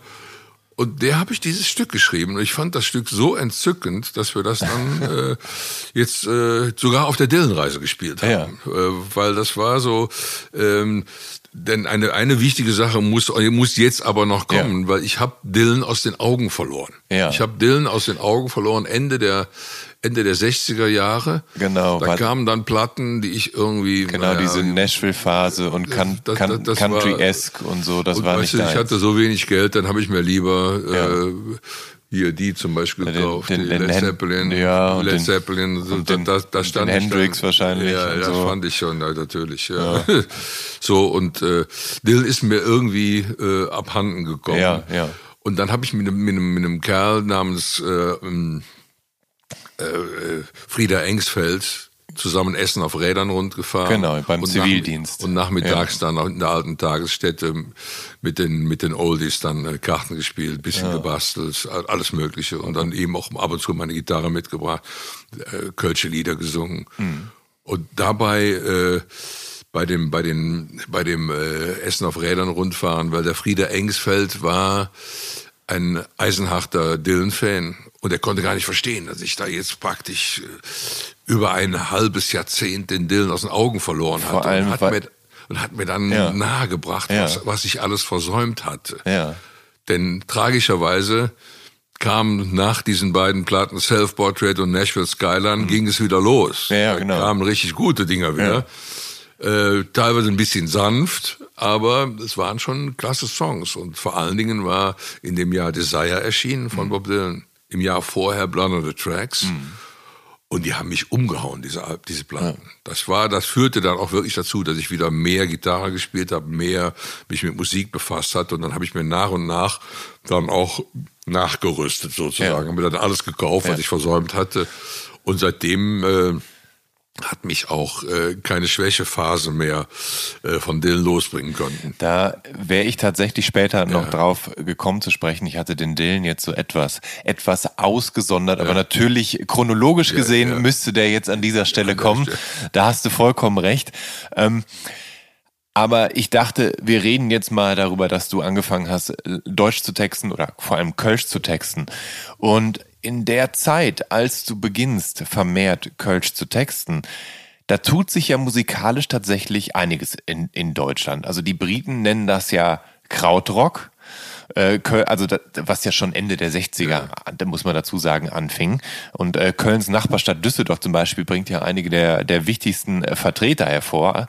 Speaker 1: Und der habe ich dieses Stück geschrieben. Und ich fand das Stück so entzückend, dass wir das dann <laughs> äh, jetzt äh, sogar auf der Dillenreise gespielt haben.
Speaker 2: Ja.
Speaker 1: Äh, weil das war so, ähm, denn eine, eine wichtige Sache muss, muss jetzt aber noch kommen,
Speaker 2: Ja.
Speaker 1: weil ich habe Dylan aus den Augen verloren.
Speaker 2: Ja.
Speaker 1: Ich habe Dylan aus den Augen verloren Ende der Ende der 60er Jahre.
Speaker 2: Genau,
Speaker 1: Da kamen dann Platten, die ich irgendwie
Speaker 2: Genau,
Speaker 1: naja,
Speaker 2: diese Nashville-Phase und Can Can Country-esque und so, das
Speaker 1: und
Speaker 2: war
Speaker 1: weißt
Speaker 2: nicht
Speaker 1: du, ich hatte so wenig Geld, dann habe ich mir lieber
Speaker 2: Ja.
Speaker 1: äh, hier die zum Beispiel
Speaker 2: Den-
Speaker 1: gekauft,
Speaker 2: den- den
Speaker 1: Led Zeppelin,
Speaker 2: ja, und
Speaker 1: Led Zeppelin, so,
Speaker 2: und
Speaker 1: da,
Speaker 2: den-
Speaker 1: da, da stand
Speaker 2: den Hendrix
Speaker 1: dann,
Speaker 2: wahrscheinlich
Speaker 1: Ja, das
Speaker 2: so.
Speaker 1: fand ich schon, ja, natürlich. Ja. <laughs> so und äh, Dylan ist mir irgendwie äh, abhanden gekommen.
Speaker 2: Ja, ja.
Speaker 1: Und dann habe ich mit einem, mit, mit einem Kerl namens äh, ähm, äh, Frieda Engsfeld zusammen Essen auf Rädern rundgefahren.
Speaker 2: Genau, beim
Speaker 1: und
Speaker 2: Zivildienst.
Speaker 1: und nachmittags dann in der alten Tagesstätte mit den, mit den Oldies dann äh, Karten gespielt, bisschen gebastelt, a- alles Mögliche. Und dann eben auch ab und zu meine Gitarre mitgebracht, äh, Kölsche Lieder gesungen.
Speaker 2: Mhm.
Speaker 1: Und dabei äh, bei dem, bei den, bei dem äh, Essen auf Rädern rundfahren, weil der Frieder Engsfeld war ein eisenharter Dylan-Fan und er konnte gar nicht verstehen, dass ich da jetzt praktisch äh, über ein halbes Jahrzehnt den Dylan aus den Augen verloren
Speaker 2: Vor
Speaker 1: hatte
Speaker 2: allem,
Speaker 1: und, hat mir, und hat mir dann
Speaker 2: Ja.
Speaker 1: nahegebracht,
Speaker 2: Ja.
Speaker 1: was, was ich alles versäumt hatte.
Speaker 2: Ja.
Speaker 1: Denn tragischerweise kam nach diesen beiden Platten Self-Portrait und Nashville Skyline, ging es wieder los.
Speaker 2: Mhm. Ja, ja,
Speaker 1: Da
Speaker 2: genau.
Speaker 1: kamen richtig gute Dinger wieder. Äh, teilweise ein bisschen sanft, aber es waren schon klasse Songs. Und vor allen Dingen war in dem Jahr Desire erschienen
Speaker 2: Mhm.
Speaker 1: von Bob Dylan. Im Jahr vorher Blood on the Tracks. Und die haben mich umgehauen, diese, diese Platten. Das war, das führte dann auch wirklich dazu, dass ich wieder mehr Gitarre gespielt habe, mehr mich mit Musik befasst hatte. Und dann habe ich mir nach und nach dann auch nachgerüstet sozusagen.
Speaker 2: Ja.
Speaker 1: Habe mir dann alles gekauft, was
Speaker 2: Ja.
Speaker 1: ich versäumt hatte. Und seitdem äh, hat mich auch äh, keine Schwächephase mehr äh, von Dylan losbringen können.
Speaker 2: Da wäre ich tatsächlich später noch
Speaker 1: Ja.
Speaker 2: drauf gekommen zu sprechen. Ich hatte den Dylan jetzt so etwas, etwas ausgesondert, aber natürlich chronologisch gesehen
Speaker 1: ja.
Speaker 2: müsste der jetzt an dieser Stelle kommen. Da hast du vollkommen recht. Ähm, aber ich dachte, wir reden jetzt mal darüber, dass du angefangen hast, Deutsch zu texten oder vor allem Kölsch zu texten. Und in der Zeit, als du beginnst, vermehrt Kölsch zu texten, da tut sich ja musikalisch tatsächlich einiges in, in Deutschland. Also die Briten nennen das ja Krautrock. Äh, also das, was ja schon Ende der 60er, da muss man dazu sagen, anfing. Und äh, Kölns Nachbarstadt Düsseldorf zum Beispiel bringt ja einige der, der wichtigsten äh, Vertreter hervor.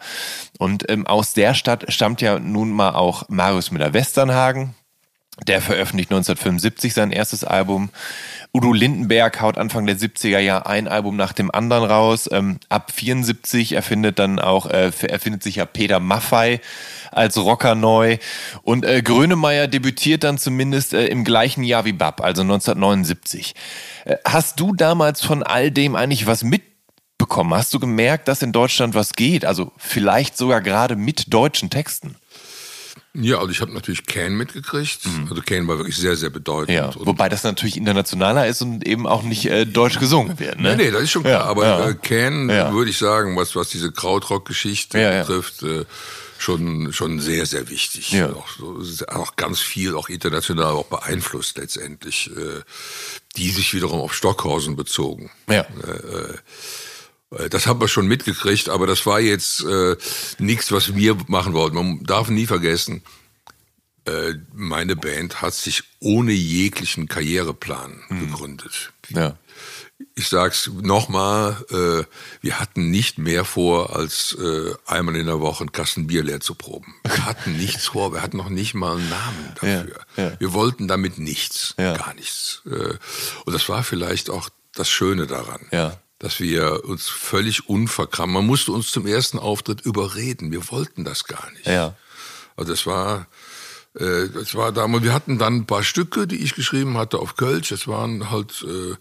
Speaker 2: Und ähm, aus der Stadt stammt ja nun mal auch Marius Müller-Westernhagen, der veröffentlicht 1975 sein erstes Album. Udo Lindenberg haut Anfang der 70er Jahre ein Album nach dem anderen raus. Ähm, ab 74 erfindet dann auch, äh, erfindet sich ja Peter Maffei als Rocker neu. Und äh, Grönemeyer debütiert dann zumindest äh, im gleichen Jahr wie Bab, also 1979. Äh, hast du damals von all dem eigentlich was mitbekommen? Hast du gemerkt, dass in Deutschland was geht? Also vielleicht sogar gerade mit deutschen Texten?
Speaker 1: Ja, also ich habe natürlich Can mitgekriegt. Also Can war wirklich sehr, sehr bedeutend.
Speaker 2: Mhm. Ja, wobei das natürlich internationaler ist und eben auch nicht äh, deutsch gesungen wird. Ne?
Speaker 1: Nee, nee, das ist schon klar.
Speaker 2: Ja,
Speaker 1: aber
Speaker 2: ja.
Speaker 1: äh, Can,
Speaker 2: Ja.
Speaker 1: würde ich sagen, was, was diese Krautrock-Geschichte betrifft, äh, schon, schon sehr, sehr wichtig.
Speaker 2: Ja.
Speaker 1: Auch, so, auch ganz viel, auch international auch beeinflusst letztendlich, äh, die sich wiederum auf Stockhausen bezogen.
Speaker 2: Ja.
Speaker 1: Äh, Das haben wir schon mitgekriegt, aber das war jetzt äh, nichts, was wir machen wollten. Man darf nie vergessen, äh, meine Band hat sich ohne jeglichen Karriereplan gegründet.
Speaker 2: Ja.
Speaker 1: Ich sag's nochmal, äh, wir hatten nicht mehr vor, als äh, einmal in der Woche ein Kasten Bier leer zu proben. Wir hatten <laughs> nichts vor, wir hatten noch nicht mal einen Namen dafür.
Speaker 2: Ja, ja.
Speaker 1: Wir wollten damit nichts, gar nichts. Äh, und das war vielleicht auch das Schöne daran.
Speaker 2: Ja.
Speaker 1: Dass wir uns völlig unverkrampft, man musste uns zum ersten Auftritt überreden. Wir wollten das gar nicht.
Speaker 2: Ja.
Speaker 1: Also das war, äh, das war damals, wir hatten dann ein paar Stücke, die ich geschrieben hatte auf Kölsch. Das waren halt äh,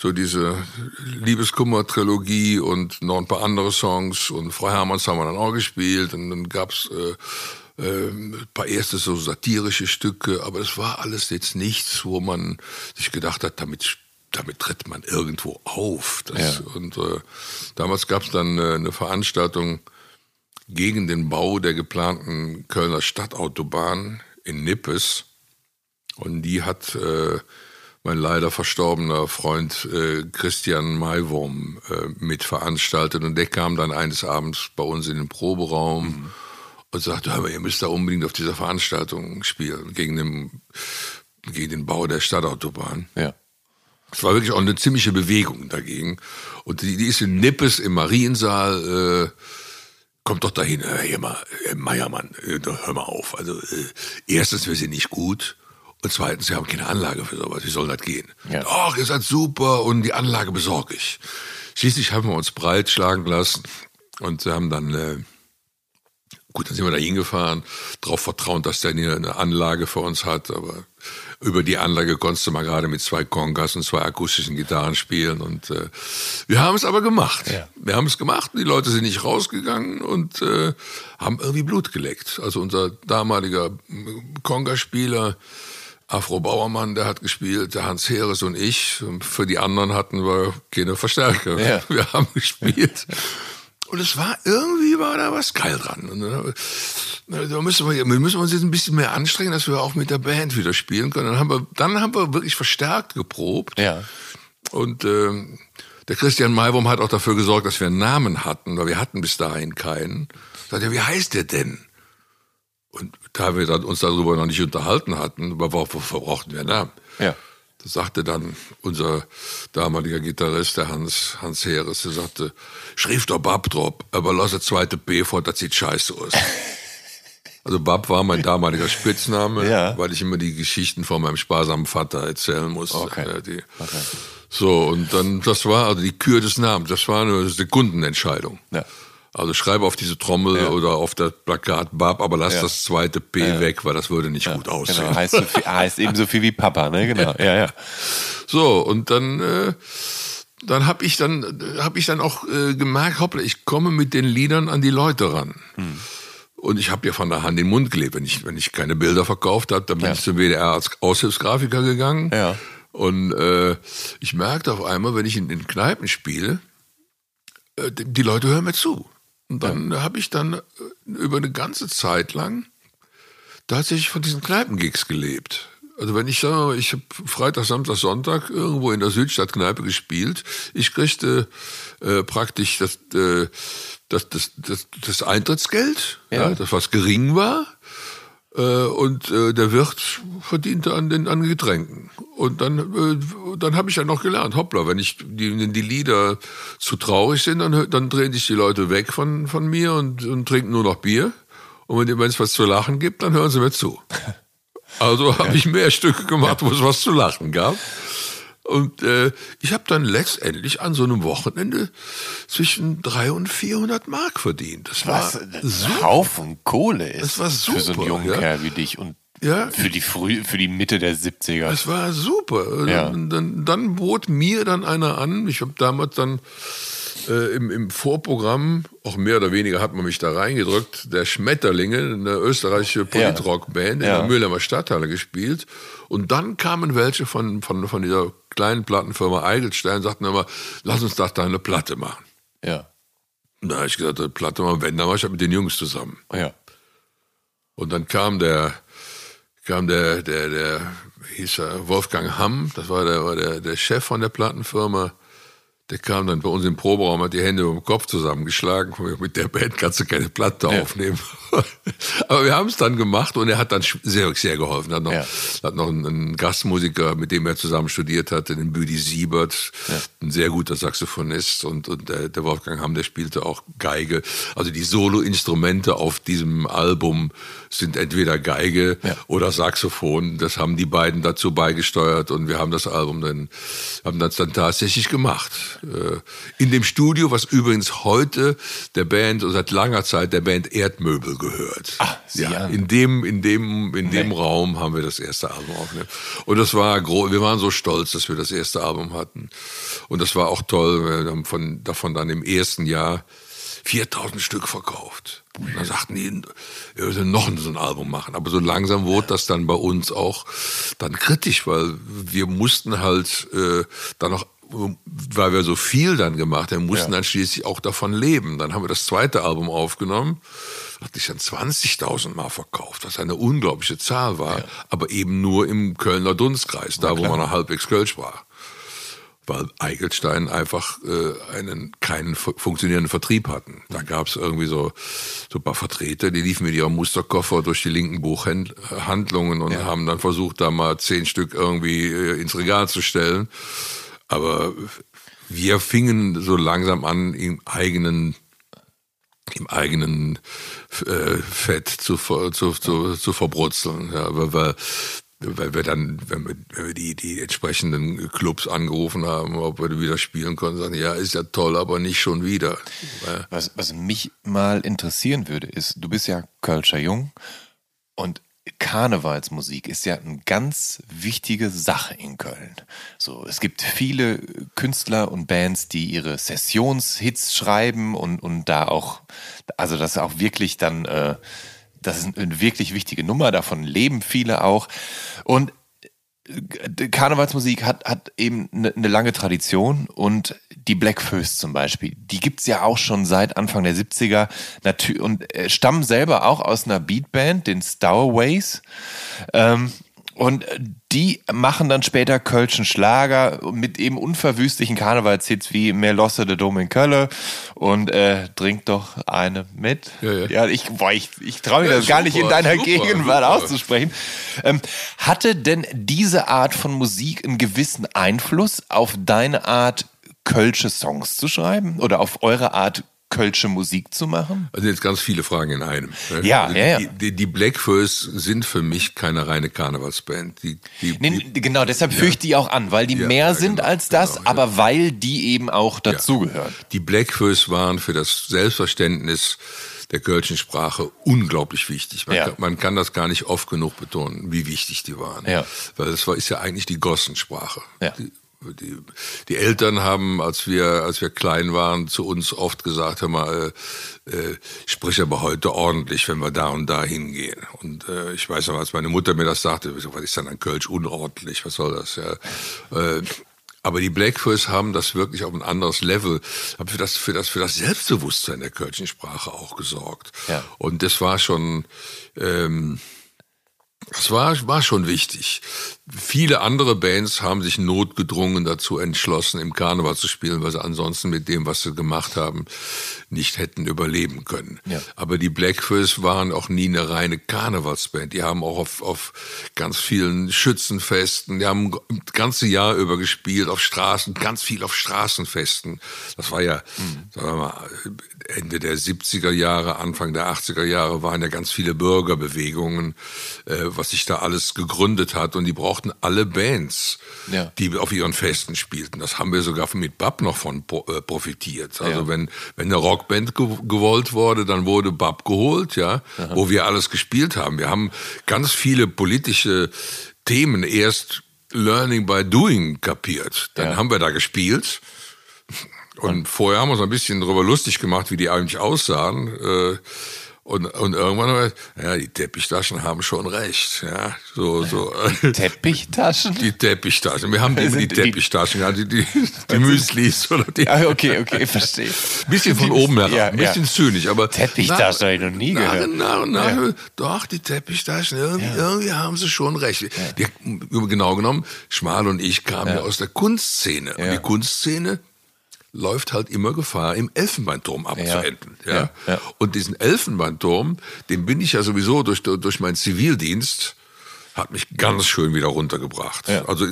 Speaker 1: so diese Liebeskummer-Trilogie und noch ein paar andere Songs. Und Frau Hermanns haben wir dann auch gespielt. Und dann gab's äh, äh, ein paar erste so satirische Stücke. Aber es war alles jetzt nichts, wo man sich gedacht hat, damit damit tritt man irgendwo auf. Das,
Speaker 2: Ja.
Speaker 1: Und äh, damals gab's dann äh, eine Veranstaltung gegen den Bau der geplanten Kölner Stadtautobahn in Nippes. Und die hat äh, mein leider verstorbener Freund äh, Christian Maiwurm äh, mit veranstaltet. Und der kam dann eines Abends bei uns in den Proberaum mhm. und sagte, mal, ihr müsst da unbedingt auf dieser Veranstaltung spielen, gegen den, gegen den Bau der Stadtautobahn.
Speaker 2: Ja.
Speaker 1: Es war wirklich auch eine ziemliche Bewegung dagegen. Und die, die ist in Nippes im Mariensaal, äh, kommt doch dahin, hör mal, Meiermann, äh, hör mal auf. Also äh, erstens, wir sind nicht gut. Und zweitens, wir haben keine Anlage für sowas. Wie soll das gehen? Ja. Doch, ihr seid super und die Anlage besorge ich. Schließlich haben wir uns breitschlagen lassen und haben dann, äh, gut, dann sind wir da hingefahren, darauf vertrauen, dass der eine Anlage für uns hat, aber über die Anlage konntest du mal gerade mit zwei Congas und zwei akustischen Gitarren spielen. Und äh, wir haben es aber gemacht. Ja. Wir haben es gemacht. Die Leute sind nicht rausgegangen und äh, haben irgendwie Blut geleckt. Also unser damaliger Congaspieler Afro Bauermann, der hat gespielt, der Hans Heeres und ich. Für die anderen hatten wir keine Verstärker. Ja. Wir haben gespielt. <laughs> Und es war, irgendwie war da was geil dran. Und da müssen wir, wir müssen uns jetzt ein bisschen mehr anstrengen, dass wir auch mit der Band wieder spielen können. Dann haben wir, dann haben wir wirklich verstärkt geprobt.
Speaker 2: Ja.
Speaker 1: Und äh, der Christian Maibaum hat auch dafür gesorgt, dass wir einen Namen hatten, weil wir hatten bis dahin keinen. Sagt er, wie heißt der denn? Und da wir uns darüber noch nicht unterhalten hatten, brauchten wir einen Namen?
Speaker 2: Ja.
Speaker 1: Das sagte dann unser damaliger Gitarrist, der Hans, Hans Heeres, der sagte, schrieb doch Bab drauf, aber lass das zweite B vor, das sieht scheiße aus. <laughs> Also Bab war mein damaliger Spitzname, ja. weil ich immer die Geschichten von meinem sparsamen Vater erzählen musste.
Speaker 2: Okay.
Speaker 1: Die,
Speaker 2: okay.
Speaker 1: So, und dann, das war also die Kür des Namens, das war eine Sekundenentscheidung.
Speaker 2: Ja.
Speaker 1: Also schreibe auf diese Trommel ja. oder auf das Plakat Bab, aber lass ja. das zweite P ja. weg, weil das würde nicht gut genau. aussehen.
Speaker 2: Genau. Heißt, so viel, heißt ebenso viel wie Papa, ne? Genau. <laughs> Ja, ja.
Speaker 1: So, und dann, äh, dann habe ich dann, hab ich dann auch äh, gemerkt, hoppla, ich komme mit den Liedern an die Leute ran. Hm. Und ich habe ja von der Hand in den Mund gelebt. Wenn ich, wenn ich keine Bilder verkauft habe, dann bin ich zum WDR als Aushilfsgrafiker gegangen.
Speaker 2: Ja.
Speaker 1: Und äh, ich merkte auf einmal, wenn ich in den Kneipen spiele, äh, die Leute hören mir zu. Und dann ja. habe ich dann äh, über eine ganze Zeit lang tatsächlich von diesen Kneipengigs gelebt. Also wenn ich sage, ich habe Freitag, Samstag, Sonntag irgendwo in der Südstadtkneipe gespielt, ich kriegte äh, praktisch das, äh, das, das, das, das Eintrittsgeld, ja. ja. das was gering war, und äh, der Wirt verdiente an den an Getränken. Und dann, äh, dann habe ich ja noch gelernt, hoppla, wenn ich die, die Lieder zu traurig sind, dann, dann drehen sich die Leute weg von, von mir und, und trinken nur noch Bier. Und wenn es was zu lachen gibt, dann hören sie mir zu. <laughs> Also habe ich mehr Stücke gemacht, wo es was zu lachen gab. Und äh, ich habe dann letztendlich an so einem Wochenende zwischen 300 und 400 Mark verdient. Das Was war
Speaker 2: ein Haufen Kohle ist.
Speaker 1: Das war super.
Speaker 2: Für so einen jungen
Speaker 1: ja.
Speaker 2: Kerl wie dich und ja. für, die früh, für die Mitte der 70er.
Speaker 1: Das war super.
Speaker 2: Ja.
Speaker 1: Dann, dann, dann bot mir dann einer an, ich habe damals dann äh, im, im Vorprogramm, auch mehr oder weniger hat man mich da reingedrückt, der Schmetterlinge, eine österreichische Politrock-Band ja. in der Mühlheimer Stadthalle gespielt. Und dann kamen welche von, von, von dieser kleinen Plattenfirma Eigelstein und sagten immer, lass uns doch da eine Platte machen.
Speaker 2: Ja.
Speaker 1: Da habe ich gesagt, eine Platte machen, wenn, dann war ich halt mit den Jungs zusammen.
Speaker 2: Ja.
Speaker 1: Und dann kam der, kam der, der, der, hieß er Wolfgang Hamm, das war der, war der, der Chef von der Plattenfirma. Der kam dann bei uns im Proberaum, hat die Hände über den Kopf zusammengeschlagen. Mit der Band kannst du keine Platte ja. aufnehmen. <laughs> Aber wir haben es dann gemacht und er hat dann sehr, sehr geholfen. Hat noch, ja. hat noch einen, Gastmusiker, mit dem er zusammen studiert hatte, den Büdi Siebert, ja. ein sehr guter Saxophonist und, und der, der Wolfgang Hamm, der spielte auch Geige. Also die Solo-Instrumente auf diesem Album sind entweder Geige oder Saxophon. Das haben die beiden dazu beigesteuert und wir haben das Album dann, haben das dann tatsächlich gemacht. Äh, in dem Studio, was übrigens heute der Band, seit langer Zeit der Band Erdmöbel gehört.
Speaker 2: Ach, Sie
Speaker 1: ja, in dem, in dem, in dem nee. Raum haben wir das erste Album aufgenommen. Und das war groß, wir waren so stolz, dass wir das erste Album hatten. Und das war auch toll, wir haben von, davon dann im ersten Jahr 4000 Stück verkauft. Und dann sagten die, wir müssen noch so ein Album machen. Aber so langsam wurde das dann bei uns auch dann kritisch, weil wir mussten halt äh, dann noch weil wir so viel dann gemacht haben, mussten ja. dann schließlich auch davon leben. Dann haben wir das zweite Album aufgenommen, hat sich dann 20.000 Mal verkauft, was eine unglaubliche Zahl war, ja. aber eben nur im Kölner Dunstkreis, da wo man noch halbwegs Kölsch war weil Eigelstein einfach äh, einen keinen funktionierenden Vertrieb hatten. Da gab es irgendwie so, so ein paar Vertreter, die liefen mit ihrem Musterkoffer durch die linken Buchhandlungen und ja. haben dann versucht, da mal zehn Stück irgendwie äh, ins Regal zu stellen. Aber wir fingen so langsam an, im eigenen im eigenen äh, Fett zu, zu, zu, zu verbrutzeln. Ja, weil, weil weil wir dann, wenn wir, wenn wir die, die entsprechenden Clubs angerufen haben, ob wir wieder spielen konnten, sagen, ja, ist ja toll, aber nicht schon wieder.
Speaker 2: Was, was mich mal interessieren würde, ist, du bist ja Kölscher Jung und Karnevalsmusik ist ja eine ganz wichtige Sache in Köln. So, es gibt viele Künstler und Bands, die ihre Sessionshits schreiben und, und da auch, also das auch wirklich dann äh, das ist eine wirklich wichtige Nummer, davon leben viele auch. Und äh, Karnevalsmusik hat, hat eben eine, eine lange Tradition und die Black Föß zum Beispiel, die gibt's ja auch schon seit Anfang der 70er und äh, stammen selber auch aus einer Beatband, den Stowaways. Ähm, und äh, die machen dann später Kölschen Schlager mit eben unverwüstlichen Karnevalshits wie Mehr Losse de Dom in Kölle und äh, Trink doch eine mit. Ja, ja. ja ich, boah, ich, ich traue mir ja, das super, gar nicht in deiner super, Gegenwart super. auszusprechen. Ähm, hatte denn diese Art von Musik einen gewissen Einfluss auf deine Art, Kölsche Songs zu schreiben oder auf eure Art, kölsche Musik zu machen?
Speaker 1: Also jetzt ganz viele Fragen in einem.
Speaker 2: Ne? Ja, also ja,
Speaker 1: ja. Die, die Blackfoes sind für mich keine reine Karnevalsband. Die,
Speaker 2: die, nee, die, genau, deshalb ja. führe ich die auch an, weil die ja, mehr sind genau, als das, genau, aber weil die eben auch dazugehören.
Speaker 1: Die Blackfoes waren für das Selbstverständnis der kölschen Sprache unglaublich wichtig. Man, ja. kann, man, kann, das gar nicht oft genug betonen, wie wichtig die waren. Ja. Weil das war, ist ja eigentlich die Gossensprache. Ja. Die, die, die Eltern haben, als wir, als wir klein waren, zu uns oft gesagt, hör mal, äh, äh, sprich aber heute ordentlich, wenn wir da und da hingehen. Und äh, ich weiß noch, als meine Mutter mir das sagte, was ist denn ein Kölsch unordentlich? Was soll das? Ja? Äh, aber die Blackfoes haben das wirklich auf ein anderes Level, haben für das, für das, für das Selbstbewusstsein der kölschen Sprache auch gesorgt. Ja. Und das war schon, ähm, das war, war schon wichtig. Viele andere Bands haben sich notgedrungen dazu entschlossen, im Karneval zu spielen, weil sie ansonsten mit dem, was sie gemacht haben, nicht hätten überleben können. Ja. Aber die Blackfoes waren auch nie eine reine Karnevalsband. Die haben auch auf, auf ganz vielen Schützenfesten, die haben das ganze Jahr über gespielt, auf Straßen, ganz viel auf Straßenfesten. Das war ja, mhm. sagen wir mal, Ende der 70er Jahre, Anfang der 80er Jahre waren ja ganz viele Bürgerbewegungen, äh, was sich da alles gegründet hat. Und die brauchten brauchten alle Bands, ja. die auf ihren Festen spielten. Das haben wir sogar mit Bab noch von äh, profitiert. Also ja. wenn, wenn eine Rockband ge gewollt wurde, dann wurde Bab geholt, ja, Aha. wo wir alles gespielt haben. Wir haben ganz viele politische Themen erst Learning by Doing kapiert. Dann ja. haben wir da gespielt. Und vorher haben wir uns ein bisschen darüber lustig gemacht, wie die eigentlich aussahen. Äh, und, und irgendwann, ja, die Teppichtaschen haben schon recht. Ja, so, so. <laughs>
Speaker 2: Teppichtaschen?
Speaker 1: Die Teppichtaschen. Wir haben immer die Teppichtaschen, ja, die, die, die Müslis oder die.
Speaker 2: Ah, okay, okay, verstehe.
Speaker 1: Bisschen von oben herab, ja, ein bisschen ja. zynisch, aber.
Speaker 2: Teppichtaschen habe ich noch nie gehört.
Speaker 1: Na, na, na, ja. Doch, die Teppichtaschen, irgendwie, ja. irgendwie haben sie schon recht. Die, genau genommen, Schmal und ich kamen ja, aus der Kunstszene. Und die Kunstszene, läuft halt immer Gefahr, im Elfenbeinturm abzuenden. Ja. Ja. ja. Und diesen Elfenbeinturm, den bin ich ja sowieso durch, durch meinen Zivildienst hat mich ganz schön wieder runtergebracht. Ja. Also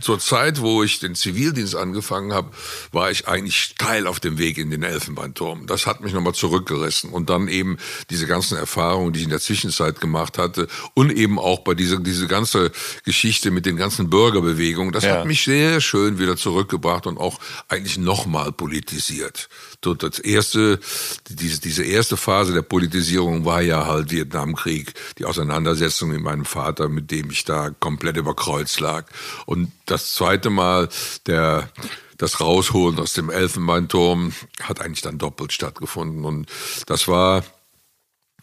Speaker 1: zur Zeit, wo ich den Zivildienst angefangen habe, war ich eigentlich steil auf dem Weg in den Elfenbeinturm. Das hat mich nochmal zurückgerissen. Und dann eben diese ganzen Erfahrungen, die ich in der Zwischenzeit gemacht hatte und eben auch bei dieser diese ganze Geschichte mit den ganzen Bürgerbewegungen, das ja. hat mich sehr schön wieder zurückgebracht und auch eigentlich nochmal politisiert. Das erste, diese, diese erste Phase der Politisierung war ja halt Vietnamkrieg, die Auseinandersetzung mit meinem Vater, mit dem ich da komplett über Kreuz lag. Und das zweite Mal, der, das Rausholen aus dem Elfenbeinturm hat eigentlich dann doppelt stattgefunden. Und das war,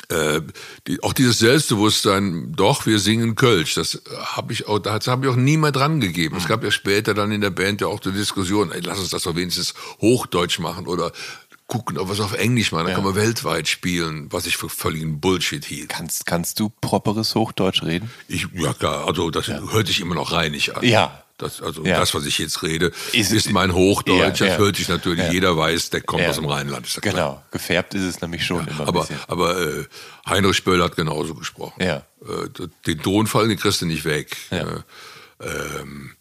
Speaker 1: äh, die, auch dieses Selbstbewusstsein, doch, wir singen Kölsch, das habe ich auch, das habe ich auch nie mehr dran gegeben. Mhm. Es gab ja später dann in der Band ja auch die Diskussion, ey, lass uns das doch wenigstens Hochdeutsch machen oder gucken, ob wir es auf Englisch machen, dann ja. kann man weltweit spielen, was ich für völligen Bullshit hielt.
Speaker 2: Kannst, kannst du properes Hochdeutsch reden?
Speaker 1: Ich, ja klar, also das ja. hört sich immer noch reinig an.
Speaker 2: Ja,
Speaker 1: das, also ja. das, was ich jetzt rede, ist, ist mein Hochdeutsch. Ja, das ja. hört sich natürlich, jeder weiß, der kommt aus dem Rheinland.
Speaker 2: Genau, klar. gefärbt ist es nämlich schon immer.
Speaker 1: aber aber äh, Heinrich Spöll hat genauso gesprochen.
Speaker 2: Ja.
Speaker 1: Äh, den Tonfall, den kriegst du nicht weg. Ja. Äh, ähm,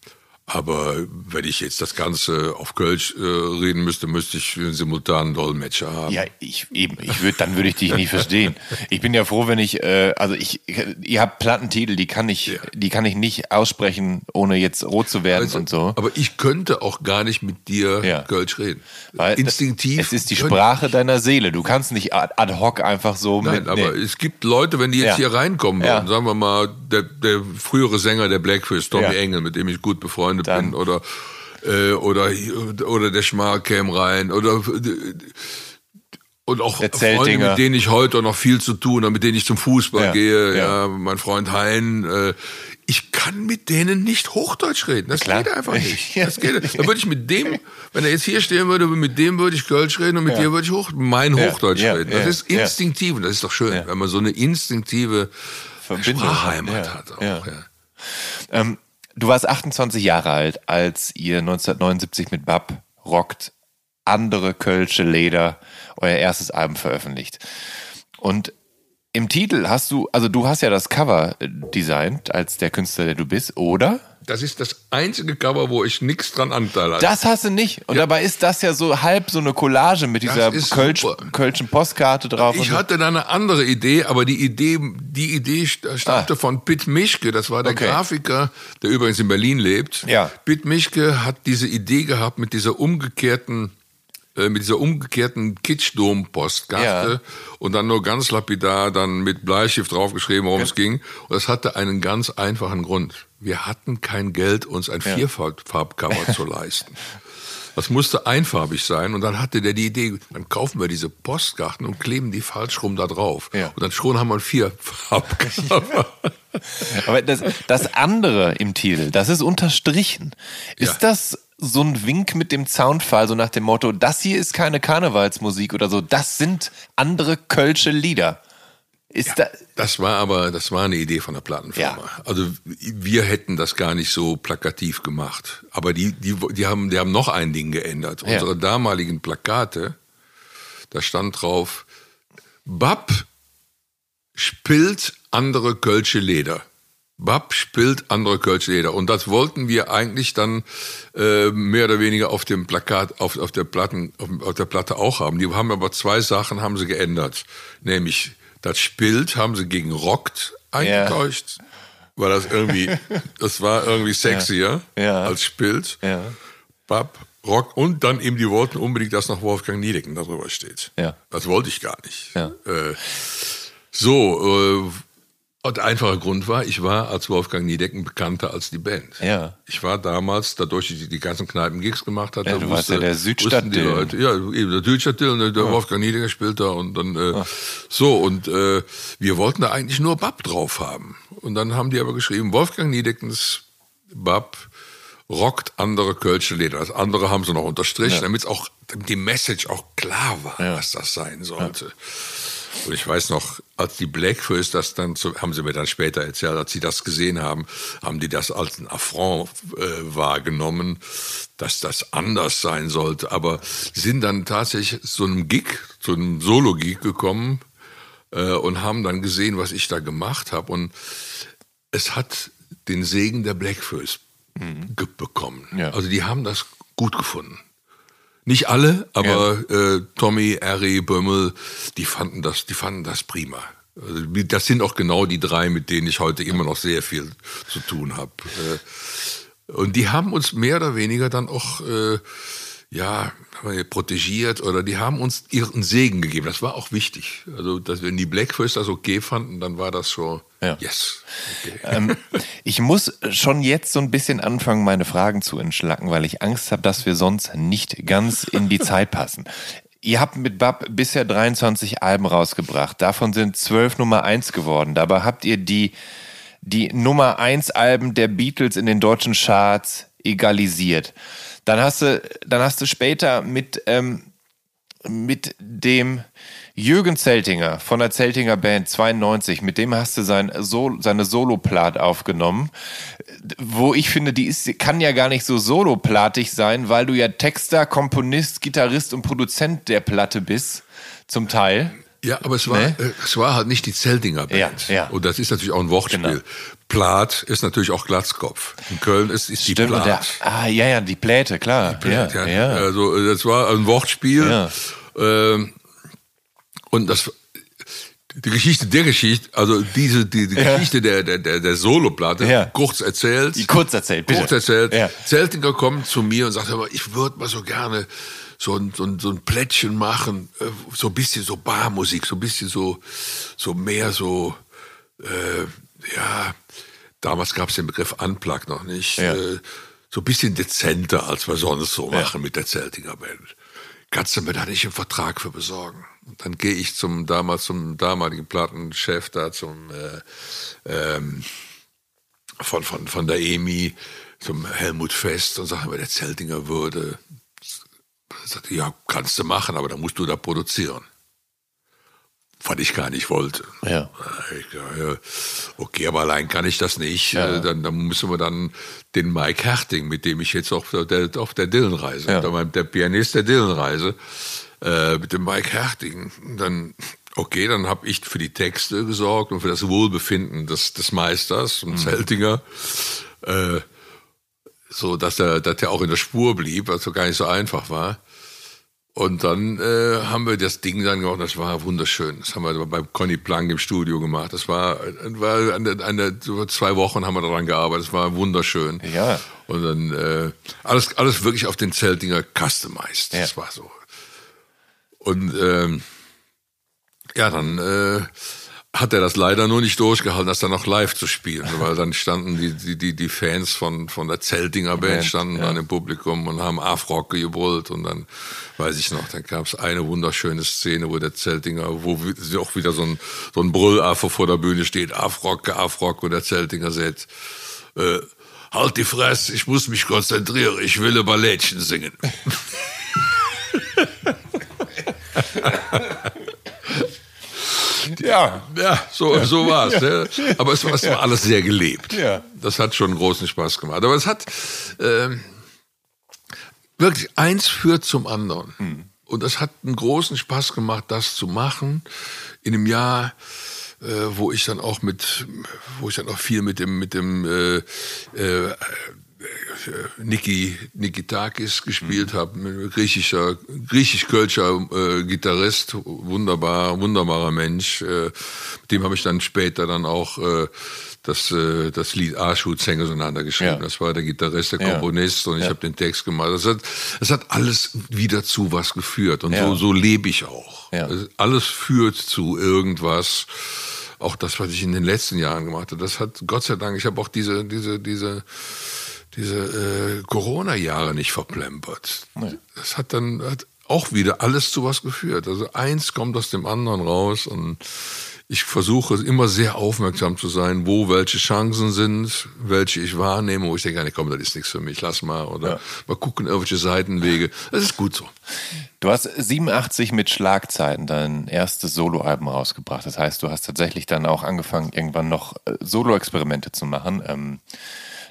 Speaker 1: aber wenn ich jetzt das Ganze auf Kölsch äh, reden müsste, müsste ich einen simultanen Dolmetscher haben.
Speaker 2: Ja, ich eben, ich würde, dann würde ich dich nicht verstehen. Ich bin ja froh, wenn ich, äh, also ich, ihr habt Plattentitel, die kann ich, ja. die kann ich nicht aussprechen, ohne jetzt rot zu werden also, und so.
Speaker 1: Aber ich könnte auch gar nicht mit dir ja. Kölsch reden.
Speaker 2: Weil Instinktiv. Es ist die Sprache deiner Seele. Du kannst nicht ad hoc einfach so.
Speaker 1: Nein, mit, aber nee. es gibt Leute, wenn die jetzt ja. hier reinkommen würden, sagen wir mal, der, der frühere Sänger der Blackfish, Tommy Engel, mit dem ich gut befreundet befreundet Dann. bin oder äh, oder oder der Schmarr käme rein oder und auch Freunde, mit denen ich heute noch viel zu tun habe, mit denen ich zum Fußball ja, gehe, ja. ja. mein Freund Hein, äh, ich kann mit denen nicht Hochdeutsch reden. Das Klar. geht einfach <laughs> nicht. Das geht. Dann würde ich mit dem, <laughs> wenn er jetzt hier stehen würde, mit dem würde ich Kölsch reden und mit ja. dir würde ich Hoch, mein Hochdeutsch reden. Das ist instinktiv und das ist doch schön, wenn man so eine instinktive Verbindung Sprachheimat hat. Auch,
Speaker 2: ähm, Du warst 28 Jahre alt, als ihr 1979 mit Bab rockt andere Kölsche Leder euer erstes Album veröffentlicht. Und im Titel hast du, also du hast ja das Cover designt als der Künstler, der du bist, oder?
Speaker 1: Das ist das einzige Cover, wo ich nichts dran Anteil hatte.
Speaker 2: Das hast du nicht. Und ja. dabei ist das ja so halb so eine Collage mit dieser Kölsch, Kölschen Postkarte drauf.
Speaker 1: Ich hatte so. da eine andere Idee, aber die Idee, die Idee stammte ah. von Pitt Mischke. Das war der okay. Grafiker, der übrigens in Berlin lebt.
Speaker 2: Ja.
Speaker 1: Pitt Mischke hat diese Idee gehabt mit dieser umgekehrten äh, mit dieser umgekehrten Kitschdom-Postkarte ja. und dann nur ganz lapidar dann mit Bleistift draufgeschrieben, worum es ging. Und das hatte einen ganz einfachen Grund. Wir hatten kein Geld, uns ein ja. Vierfarbcover zu <laughs> leisten. Das musste einfarbig sein und dann hatte der die Idee, dann kaufen wir diese Postkarten und kleben die falsch rum da drauf. Ja. Und dann schon haben wir ein Vierfarbcover. <laughs>
Speaker 2: Aber das, das andere im Titel, das ist unterstrichen. Ist ja. das so ein Wink mit dem Soundfall, so nach dem Motto, das hier ist keine Karnevalsmusik oder so, das sind andere kölsche Lieder. Ist
Speaker 1: ja, da das war aber, das war eine Idee von der Plattenfirma. Ja. Also wir hätten das gar nicht so plakativ gemacht. Aber die, die, die haben, die haben noch ein Ding geändert. Ja. Unsere damaligen Plakate, da stand drauf, Bab spielt andere kölsche Leder. Bab spielt andere Kölsche Leder. Und das wollten wir eigentlich dann äh, mehr oder weniger auf dem Plakat, auf, auf, der Platten, auf, auf der Platte auch haben. Die haben aber zwei Sachen haben sie geändert. Nämlich das spielt haben sie gegen rockt eingetauscht. Ja. Weil das irgendwie, <laughs> das war irgendwie sexier ja. Ja. als spielt. Ja. Bab, Rock und dann eben die wollten unbedingt, dass noch Wolfgang Niedecken darüber steht. Ja. Das wollte ich gar nicht. Ja. Äh, so, äh, und der einfache Grund war, ich war als Wolfgang Niedecken bekannter als die Band.
Speaker 2: Ja.
Speaker 1: Ich war damals, dadurch ich die ganzen Kneipen-Gigs gemacht hatte,
Speaker 2: ja, du wusste, ja der Südstadt
Speaker 1: die Leute, ja, eben der Südstadt und der ja. Wolfgang Niedecken spielt da und dann äh, so und äh, wir wollten da eigentlich nur Bab drauf haben. Und dann haben die aber geschrieben, Wolfgang Niedeckens Bab rockt andere Kölsche Leder. Das andere haben sie noch unterstrichen, ja. damit auch die Message auch klar war, was das sein sollte. Und ich weiß noch, als die Blackfoes das dann, zu, haben sie mir dann später erzählt, als sie das gesehen haben, haben die das als ein Affront äh, wahrgenommen, dass das anders sein sollte. Aber sind dann tatsächlich zu einem Gig, zu einem Solo-Gig gekommen äh, und haben dann gesehen, was ich da gemacht habe. Und es hat den Segen der Blackfoes mhm. bekommen. Ja. Also die haben das gut gefunden. Nicht alle, aber ja. äh, Tommy, Harry, Bömmel, die fanden das, die fanden das prima. Also, das sind auch genau die drei, mit denen ich heute immer noch sehr viel zu tun habe. Äh, und die haben uns mehr oder weniger dann auch äh, ja, protegiert oder die haben uns ihren Segen gegeben. Das war auch wichtig. Also, dass wenn die Blackfirst das okay fanden, dann war das schon ja. yes.
Speaker 2: Okay. <laughs> Ähm, ich muss schon jetzt so ein bisschen anfangen, meine Fragen zu entschlacken, weil ich Angst habe, dass wir sonst nicht ganz in die <laughs> Zeit passen. ihr habt mit Bab bisher 23 Alben rausgebracht. Davon sind 12 Nummer 1 geworden. Dabei habt ihr die, die Nummer 1 Alben der Beatles in den deutschen Charts egalisiert. Dann hast du, dann hast du später mit, ähm, mit dem Jürgen Zeltinger von der Zeltinger Band 92, mit dem hast du sein Sol seine Soloplat aufgenommen, wo ich finde, die ist, kann ja gar nicht so soloplatig sein, weil du ja Texter, Komponist, Gitarrist und Produzent der Platte bist, zum Teil.
Speaker 1: Ja, aber es war,
Speaker 2: Ne?
Speaker 1: äh, es war halt nicht die Zeltinger Band.
Speaker 2: Ja, ja.
Speaker 1: Und das ist natürlich auch ein Wortspiel.
Speaker 2: Genau.
Speaker 1: Plath ist natürlich auch Glatzkopf. In Köln ist, ist die
Speaker 2: Stimmt, und der, ah, ja, ja, die Pläte, klar.
Speaker 1: Plath,
Speaker 2: ja, ja.
Speaker 1: Also das war ein Wortspiel.
Speaker 2: Ja.
Speaker 1: Ähm, und das die Geschichte der Geschichte, also diese die, die
Speaker 2: Ja.
Speaker 1: Geschichte der der der, der Soloplatte,
Speaker 2: Ja.
Speaker 1: kurz erzählt.
Speaker 2: Die kurz erzählt, bitte.
Speaker 1: Kurz erzählt.
Speaker 2: Ja.
Speaker 1: Zeltinger kommt zu mir und sagt, aber ich würde mal so gerne so ein, so ein, so ein Plättchen machen, äh, so ein bisschen so Barmusik, so ein bisschen so, so mehr so, äh, ja, damals gab es den Begriff Unplugged noch nicht,
Speaker 2: Ja.
Speaker 1: äh, so ein bisschen dezenter, als wir sonst so machen mit der Zeltinger Band. Kannst du mir da nicht einen Vertrag für besorgen? Und dann gehe ich zum damals zum damaligen Plattenchef da zum äh, ähm, von, von, von der EMI zum Helmut Fest und sage mir, der Zeltinger würde. Sagte, ja, kannst du machen, aber dann musst du da produzieren. Was ich gar nicht wollte.
Speaker 2: Ja.
Speaker 1: Ich, ja, okay, aber allein kann ich das nicht. Äh, Dann, dann müssen wir dann den Mike Herting, mit dem ich jetzt auf der, auf der Dillenreise,
Speaker 2: Ja.
Speaker 1: der, der Pianist der Dillenreise, äh, mit dem Mike Herting, dann, okay, dann habe ich für die Texte gesorgt und für das Wohlbefinden des, des Meisters und Zeltinger. Äh, so dass er, dass er auch in der Spur blieb, was so gar nicht so einfach war. Und dann äh, haben wir das Ding dann gemacht, das war wunderschön. Das haben wir bei Conny Plank im Studio gemacht. Das war, war eine, eine, zwei Wochen haben wir daran gearbeitet. Das war wunderschön.
Speaker 2: Ja.
Speaker 1: Und dann äh, alles, alles wirklich auf den Zeltinger customized.
Speaker 2: Ja.
Speaker 1: Das war so. Und ähm, ja, dann äh, hat er das leider nur nicht durchgehalten, das dann noch live zu spielen, weil dann standen die, die, die, die Fans von, von der Zeltinger Band standen
Speaker 2: ja.
Speaker 1: dann im Publikum und haben Afrock gebrüllt und dann, weiß ich noch, dann gab es eine wunderschöne Szene, wo der Zeltinger, wo auch wieder so ein, so ein Brüllaffe vor der Bühne steht, Afrock, Afrock und der Zeltinger sagt, äh, halt die Fresse, ich muss mich konzentrieren, ich will ein Ballettchen singen. <laughs>
Speaker 2: Ja.
Speaker 1: Ja, so, so war's. Ne? Aber es war, es war alles sehr gelebt.
Speaker 2: Ja.
Speaker 1: Das hat schon großen Spaß gemacht. Aber es hat ähm, wirklich eins führt zum anderen.
Speaker 2: Hm.
Speaker 1: Und es hat einen großen Spaß gemacht, das zu machen. In einem Jahr, äh, wo ich dann auch mit, wo ich dann auch viel mit dem, mit dem äh, äh, Niki Nikitakis gespielt habe, ein griechischer, griechisch-kölscher äh, Gitarrist, wunderbar, wunderbarer Mensch. Äh, mit dem habe ich dann später dann auch äh, das, äh, das Lied Arschhutzhänge auseinander geschrieben.
Speaker 2: Ja.
Speaker 1: Das war der Gitarrist, der
Speaker 2: Ja.
Speaker 1: Komponist und ich
Speaker 2: Ja.
Speaker 1: habe den Text gemacht. Das hat, das hat alles wieder zu was geführt und
Speaker 2: Ja.
Speaker 1: so, so lebe ich auch.
Speaker 2: Ja.
Speaker 1: Alles führt zu irgendwas. Auch das, was ich in den letzten Jahren gemacht habe, das hat Gott sei Dank, ich habe auch diese, diese, diese, diese äh, Corona-Jahre nicht verplempert. Das hat dann hat auch wieder alles zu was geführt. Also eins kommt aus dem anderen raus und ich versuche immer sehr aufmerksam zu sein, wo welche Chancen sind, welche ich wahrnehme, wo ich denke, nee, komm, das ist nichts für mich, lass mal. Oder mal gucken, irgendwelche Seitenwege. Das ist gut so.
Speaker 2: Du hast 87 mit Schlagzeiten dein erstes Soloalbum rausgebracht. Das heißt, du hast tatsächlich dann auch angefangen, irgendwann noch äh, Solo-Experimente zu machen. Ähm,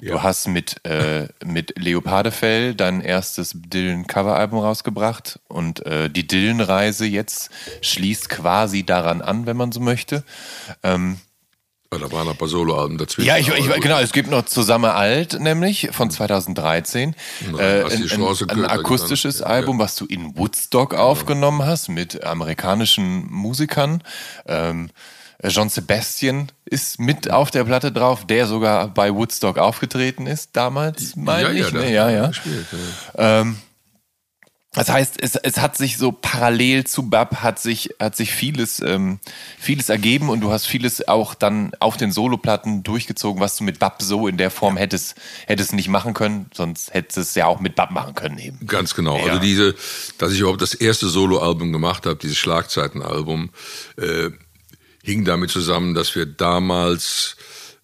Speaker 2: Du hast mit, äh, mit Leopardefell dein erstes Dylan-Coveralbum rausgebracht und äh, die Dylan-Reise jetzt schließt quasi daran an, wenn man so möchte. Ähm,
Speaker 1: Ja, Da waren ein paar Soloalben dazwischen.
Speaker 2: ja, ich, ich, genau, es gibt noch Zusammen alt, nämlich von 2013.
Speaker 1: Nein,
Speaker 2: äh,
Speaker 1: hast die
Speaker 2: ein, ein, ein akustisches
Speaker 1: ja.
Speaker 2: Album, was du in Woodstock aufgenommen hast mit amerikanischen Musikern. Ähm, John Sebastian ist mit auf der Platte drauf, der sogar bei Woodstock aufgetreten ist damals, meine
Speaker 1: ja,
Speaker 2: ich.
Speaker 1: ja,
Speaker 2: ne? ja, ja.
Speaker 1: gespielt, ja.
Speaker 2: Ähm, Das heißt, es, es hat sich so parallel zu Bab hat sich, hat sich vieles, ähm, vieles ergeben und du hast vieles auch dann auf den Soloplatten durchgezogen, was du mit Bab so in der Form hättest, hättest nicht machen können, sonst hättest du es ja auch mit Bab machen können eben.
Speaker 1: Ganz genau.
Speaker 2: Ja.
Speaker 1: Also diese, dass ich überhaupt das erste Soloalbum gemacht habe, dieses Schlagzeitenalbum, äh, hing damit zusammen, dass wir damals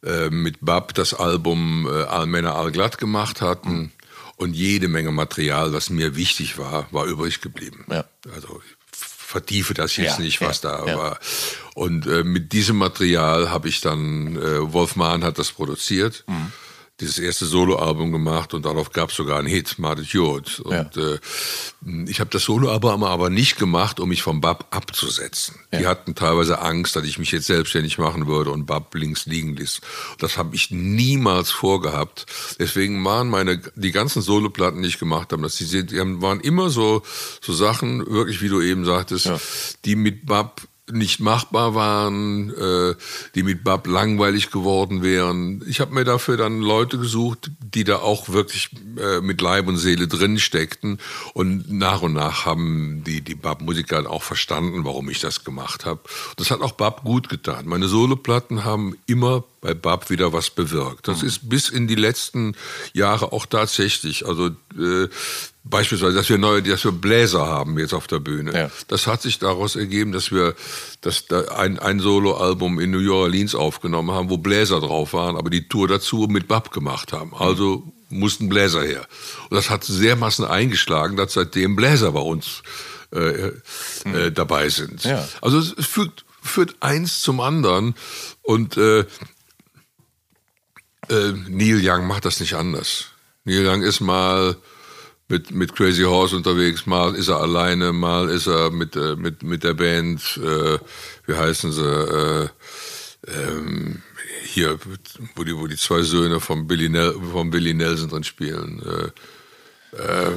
Speaker 1: äh, mit Bab das Album äh, Allmänner Allglatt gemacht hatten. Mhm und jede Menge Material, was mir wichtig war, war übrig geblieben. Ja. Also ich vertiefe das jetzt ja, nicht, was ja, da ja. war. Und äh, mit diesem Material habe ich dann, äh, Wolf Mahn hat das produziert. Mhm dieses erste Soloalbum gemacht und darauf gab es sogar einen Hit, Mardet Jod. Und ja. äh, ich habe das Soloalbum aber nicht gemacht, um mich vom Bab abzusetzen. Ja. Die hatten teilweise Angst, dass ich mich jetzt selbstständig machen würde und Bab links liegen ließ. Das habe ich niemals vorgehabt. Deswegen waren meine die ganzen Soloplatten, die ich gemacht habe, dass die, die waren immer so so Sachen, wirklich wie du eben sagtest, ja. die mit Bab nicht machbar waren, äh, die mit Bab langweilig geworden wären. Ich habe mir dafür dann Leute gesucht, die da auch wirklich äh, mit Leib und Seele drin steckten. Und nach und nach haben die, die Bab-Musiker auch verstanden, warum ich das gemacht habe. Das hat auch Bab gut getan. Meine Soloplatten haben immer bei Bab wieder was bewirkt. Das mhm. ist bis in die letzten Jahre auch tatsächlich. Also äh, beispielsweise, dass wir neue, dass wir Bläser haben jetzt auf der Bühne. Ja. Das hat sich daraus ergeben, dass wir dass da ein, ein Soloalbum in New Orleans aufgenommen haben, wo Bläser drauf waren, aber die Tour dazu mit Bab gemacht haben. Also mussten Bläser her. Und das hat sehr massen eingeschlagen, dass seitdem Bläser bei uns äh, äh, mhm. dabei sind. Ja. Also es führt, führt eins zum anderen und äh, äh, Neil Young macht das nicht anders. Neil Young ist mal mit, mit Crazy Horse unterwegs, mal ist er alleine, mal ist er mit, äh, mit, mit der Band, äh, wie heißen sie, äh, ähm, hier, wo die, wo die zwei Söhne von Billy, Nel von Billy Nelson drin spielen. Äh, äh,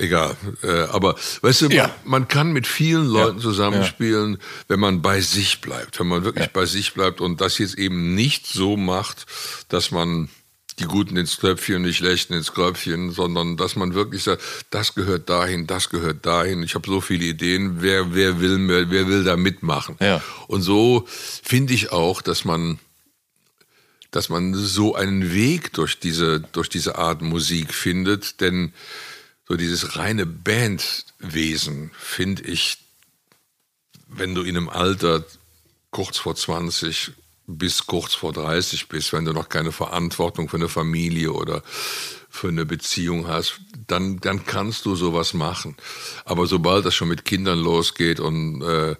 Speaker 1: egal. Äh, aber weißt du, ja. man, man, kann mit vielen Leuten ja. zusammenspielen, ja. wenn man bei sich bleibt, wenn man wirklich bei sich bleibt und das jetzt eben nicht so macht, dass man die Guten ins Tröpfchen, die Schlechten ins Kröpfchen, sondern dass man wirklich sagt, das gehört dahin, das gehört dahin. Ich habe so viele Ideen, wer, wer, will, wer will da mitmachen? Und so finde ich auch, dass man dass man so einen Weg durch diese, durch diese Art Musik findet, denn so dieses reine Bandwesen finde ich, wenn du in einem Alter kurz vor 20 bis kurz vor 30 bist, wenn du noch keine Verantwortung für eine Familie oder für eine Beziehung hast, dann, dann kannst du sowas machen. Aber sobald das schon mit Kindern losgeht und äh,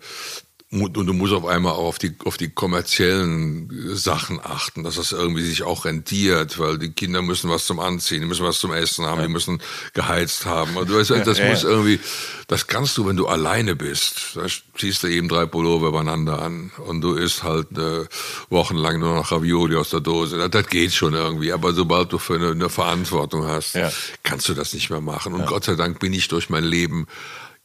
Speaker 1: und du musst auf einmal auch auf die, auf die kommerziellen Sachen achten, dass das irgendwie sich auch rentiert, weil die Kinder müssen was zum Anziehen, die müssen was zum Essen haben, ja. die müssen geheizt haben. Und du weißt, das ja, muss ja. irgendwie, das kannst du, wenn du alleine bist. Da ziehst du eben drei Pullover übereinander an und du isst halt äh, wochenlang nur noch Ravioli aus der Dose. Das, das geht schon irgendwie. Aber sobald du für eine, eine Verantwortung hast, kannst du das nicht mehr machen. Und Gott sei Dank bin ich durch mein Leben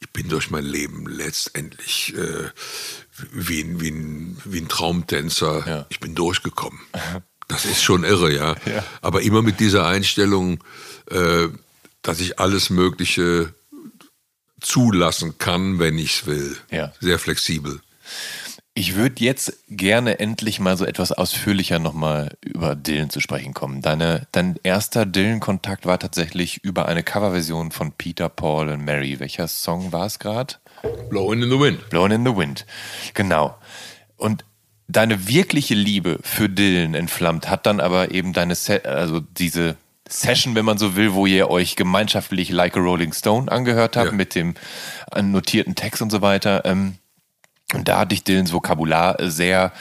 Speaker 1: ich bin durch mein Leben letztendlich äh, wie, ein, wie, ein, wie ein Traumtänzer, ja. ich bin durchgekommen. Das ist schon irre, ja. <laughs> ja. Aber immer mit dieser Einstellung, äh, dass ich alles Mögliche zulassen kann, wenn ich es will. Ja. Sehr flexibel.
Speaker 2: Ich würde jetzt gerne endlich mal so etwas ausführlicher nochmal über Dylan zu sprechen kommen. Deine, dein erster Dylan-Kontakt war tatsächlich über eine Coverversion von Peter, Paul und Mary. Welcher Song war es gerade?
Speaker 1: Blowing in the Wind.
Speaker 2: Blowing in the Wind. Genau. Und deine wirkliche Liebe für Dylan entflammt hat dann aber eben deine, Se also diese Session, wenn man so will, wo ihr euch gemeinschaftlich Like a Rolling Stone angehört habt ja. mit dem notierten Text und so weiter. Ähm, und da hat dich Dylans Vokabular sehr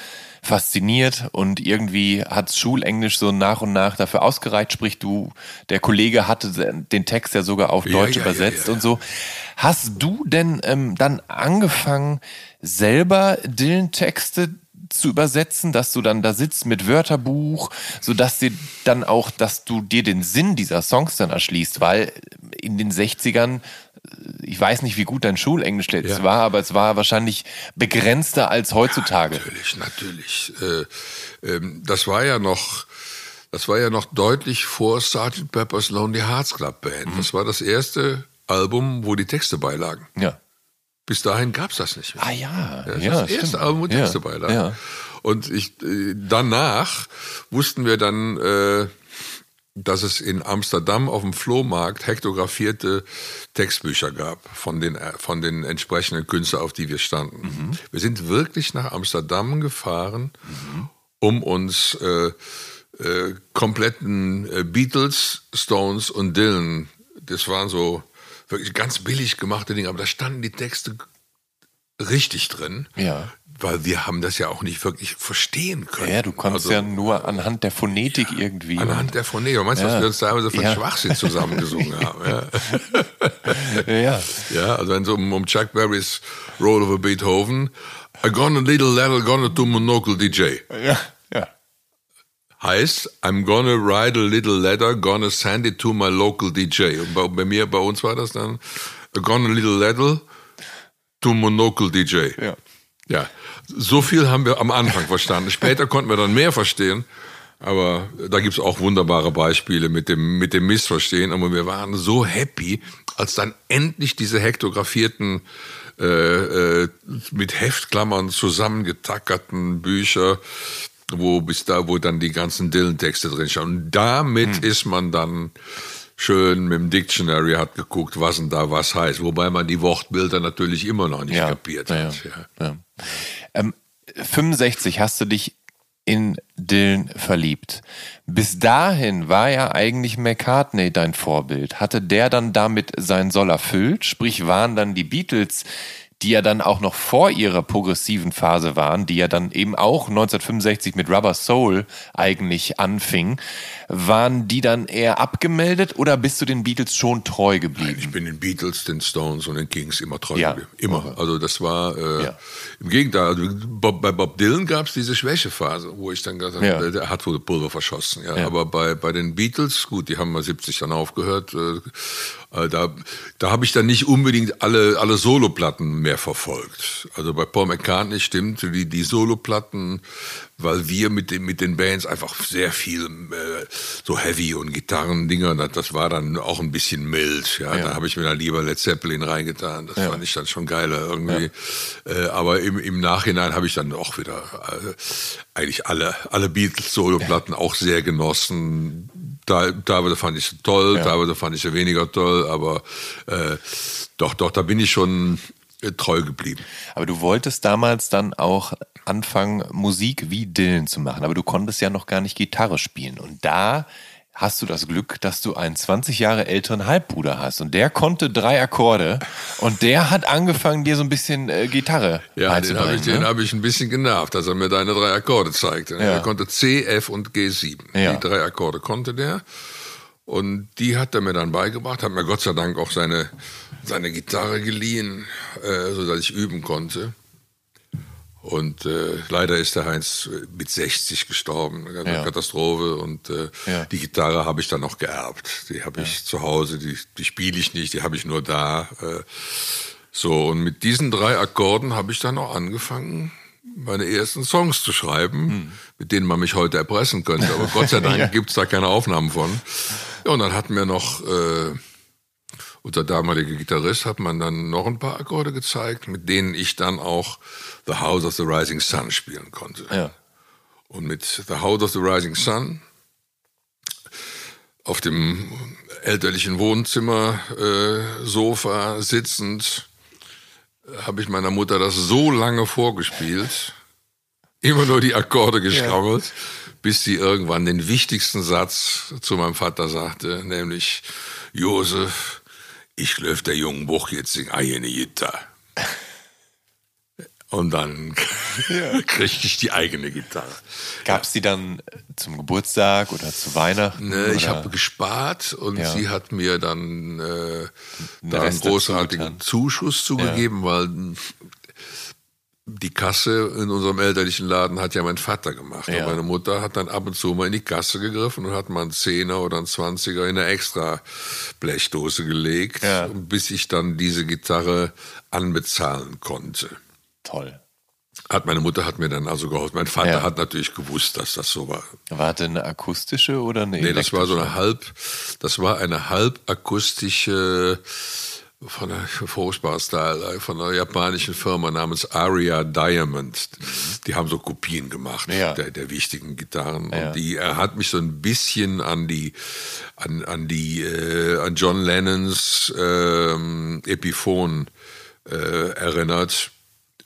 Speaker 2: fasziniert und irgendwie hat Schulenglisch so nach und nach dafür ausgereicht, sprich du, der Kollege hatte den Text ja sogar auf Deutsch ja, ja, übersetzt ja, und so. Hast du denn ähm, dann angefangen, selber Dylan-Texte zu übersetzen, dass du dann da sitzt mit Wörterbuch, so dass dir dann auch, dass du dir den Sinn dieser Songs dann erschließt, weil in den 60ern ich weiß nicht, wie gut dein Schulenglisch jetzt ja. war, aber es war wahrscheinlich begrenzter als heutzutage.
Speaker 1: Ja, natürlich, natürlich. Äh, ähm, das war ja noch, Das war ja noch deutlich vor Sgt. Pepper's Lonely Hearts Club Band. Mhm. Das war das erste Album, wo die Texte beilagen.
Speaker 2: Ja.
Speaker 1: Bis dahin gab es das nicht
Speaker 2: mehr. Ah ja,
Speaker 1: das,
Speaker 2: ja,
Speaker 1: das erste Album, wo Texte ja. beilagen. Ja. Und ich, äh, danach wussten wir dann, äh, dass es in Amsterdam auf dem Flohmarkt hektografierte Textbücher gab von den, äh, von den entsprechenden Künstlern, auf die wir standen. Mhm. Wir sind wirklich nach Amsterdam gefahren, mhm. um uns äh, äh, kompletten äh, Beatles, Stones und Dylan, das waren so wirklich ganz billig gemachte Dinge, aber da standen die Texte richtig drin.
Speaker 2: Ja
Speaker 1: weil wir haben das ja auch nicht wirklich verstehen können.
Speaker 2: Ja, du konntest also, ja nur anhand der Phonetik ja, irgendwie.
Speaker 1: Anhand der Phonetik. Meinst du, ja. was wir uns teilweise von ja. Schwachsinn zusammengesungen <laughs> haben?
Speaker 2: Ja. ja.
Speaker 1: Ja, also wenn es um, um Chuck Berrys Roll of a Beethoven, I gone a little letter, gonna to monocle DJ.
Speaker 2: Ja, ja.
Speaker 1: Heißt, I'm gonna write a little letter, gonna send it to my local DJ. Und bei, bei mir, bei uns war das dann, I gone a little letter to monocle DJ.
Speaker 2: Ja.
Speaker 1: Ja, so viel haben wir am Anfang verstanden. Später konnten wir dann mehr verstehen. Aber da gibt's auch wunderbare Beispiele mit dem, mit dem Missverstehen. Aber wir waren so happy, als dann endlich diese hektografierten, äh, äh, mit Heftklammern zusammengetackerten Bücher, wo bis da, wo dann die ganzen Dylan-Texte drin stehen. Und damit hm. ist man dann schön mit dem Dictionary hat geguckt, was denn da was heißt. Wobei man die Wortbilder natürlich immer noch nicht ja, kapiert hat. Ja, ja.
Speaker 2: Ähm, 65 hast du dich in Dylan verliebt. Bis dahin war ja eigentlich McCartney dein Vorbild. Hatte der dann damit sein Soll erfüllt? Sprich, waren dann die Beatles die ja dann auch noch vor ihrer progressiven Phase waren, die ja dann eben auch 1965 mit Rubber Soul eigentlich anfing, waren die dann eher abgemeldet oder bist du den Beatles schon treu geblieben? Nein,
Speaker 1: ich bin den Beatles, den Stones und den Kings immer treu ja. geblieben. Immer. Also das war äh, ja. im Gegenteil. Also Bob, bei Bob Dylan gab es diese Schwächephase, wo ich dann gesagt habe, ja. der hat wohl Pulver verschossen. Ja. Aber bei, bei den Beatles, gut, die haben mal 70 dann aufgehört, äh, äh, da, da habe ich dann nicht unbedingt alle, alle Soloplatten mehr verfolgt. Also bei Paul McCartney stimmt, die, die Soloplatten, weil wir mit den, mit den Bands einfach sehr viel äh, so Heavy und Gitarrendinger, das, das war dann auch ein bisschen mild. Ja, ja. da habe ich mir dann lieber Led Zeppelin reingetan. Das ja. fand ich dann schon geiler irgendwie. Ja. Äh, aber im, im Nachhinein habe ich dann auch wieder äh, eigentlich alle, alle Beatles-Soloplatten auch sehr genossen da, teilweise fand ich toll, ja. teilweise fand ich sie weniger toll, aber äh, doch, doch, da bin ich schon äh, treu geblieben.
Speaker 2: Aber du wolltest damals dann auch anfangen, Musik wie Dylan zu machen, aber du konntest ja noch gar nicht Gitarre spielen. Und da hast du das Glück, dass du einen 20 Jahre älteren Halbbruder hast. Und der konnte drei Akkorde und der hat angefangen, dir so ein bisschen äh, Gitarre
Speaker 1: Ja, den habe ich, ne? hab ich ein bisschen genervt, dass er mir deine drei Akkorde zeigte. Ja. Er konnte C, F und G7. Ja. Die drei Akkorde konnte der. Und die hat er mir dann beigebracht, hat mir Gott sei Dank auch seine, seine Gitarre geliehen, äh, sodass ich üben konnte. Und äh, leider ist der Heinz äh, mit 60 gestorben, eine ja. Katastrophe. Und äh, ja. die Gitarre habe ich dann noch geerbt. Die habe ich ja. zu Hause, die, die spiele ich nicht, die habe ich nur da. Äh, so, und mit diesen drei Akkorden habe ich dann auch angefangen, meine ersten Songs zu schreiben, hm. mit denen man mich heute erpressen könnte. Aber Gott sei <laughs> Dank ja. gibt es da keine Aufnahmen von. Ja, und dann hatten wir noch... Äh, unser damaliger Gitarrist hat man dann noch ein paar Akkorde gezeigt, mit denen ich dann auch The House of the Rising Sun spielen konnte.
Speaker 2: Ja.
Speaker 1: Und mit The House of the Rising Sun auf dem elterlichen Wohnzimmer äh, Sofa sitzend habe ich meiner Mutter das so lange vorgespielt, immer nur die Akkorde geschrammelt, ja. bis sie irgendwann den wichtigsten Satz zu meinem Vater sagte, nämlich Josef, ich löf der jungen Buch jetzt sing eine Gitarre. Und dann <laughs> ja. kriegte ich die eigene Gitarre.
Speaker 2: Gab es die dann zum Geburtstag oder zu Weihnachten?
Speaker 1: Ne, ich habe gespart und ja. sie hat mir dann äh, da einen großartigen Zuschuss zugegeben, ja. weil die Kasse in unserem elterlichen Laden hat ja mein Vater gemacht. Ja. Und meine Mutter hat dann ab und zu mal in die Kasse gegriffen und hat mal einen Zehner oder einen Zwanziger in eine extra Blechdose gelegt, ja. bis ich dann diese Gitarre anbezahlen konnte.
Speaker 2: Toll.
Speaker 1: hat meine Mutter hat mir dann also geholfen. Mein Vater
Speaker 2: Ja.
Speaker 1: hat natürlich gewusst, dass das so war.
Speaker 2: War das eine akustische oder eine
Speaker 1: Nee, das war so
Speaker 2: elektrische?
Speaker 1: eine halb, das war eine halbakustische von der furchtbar Style von einer japanischen Firma namens Aria Diamond. Die haben so Kopien gemacht
Speaker 2: Ja.
Speaker 1: der, der wichtigen Gitarren
Speaker 2: Ja.
Speaker 1: und die er hat mich so ein bisschen an die an, an die äh, an John Lennons ähm, Epiphon äh, erinnert.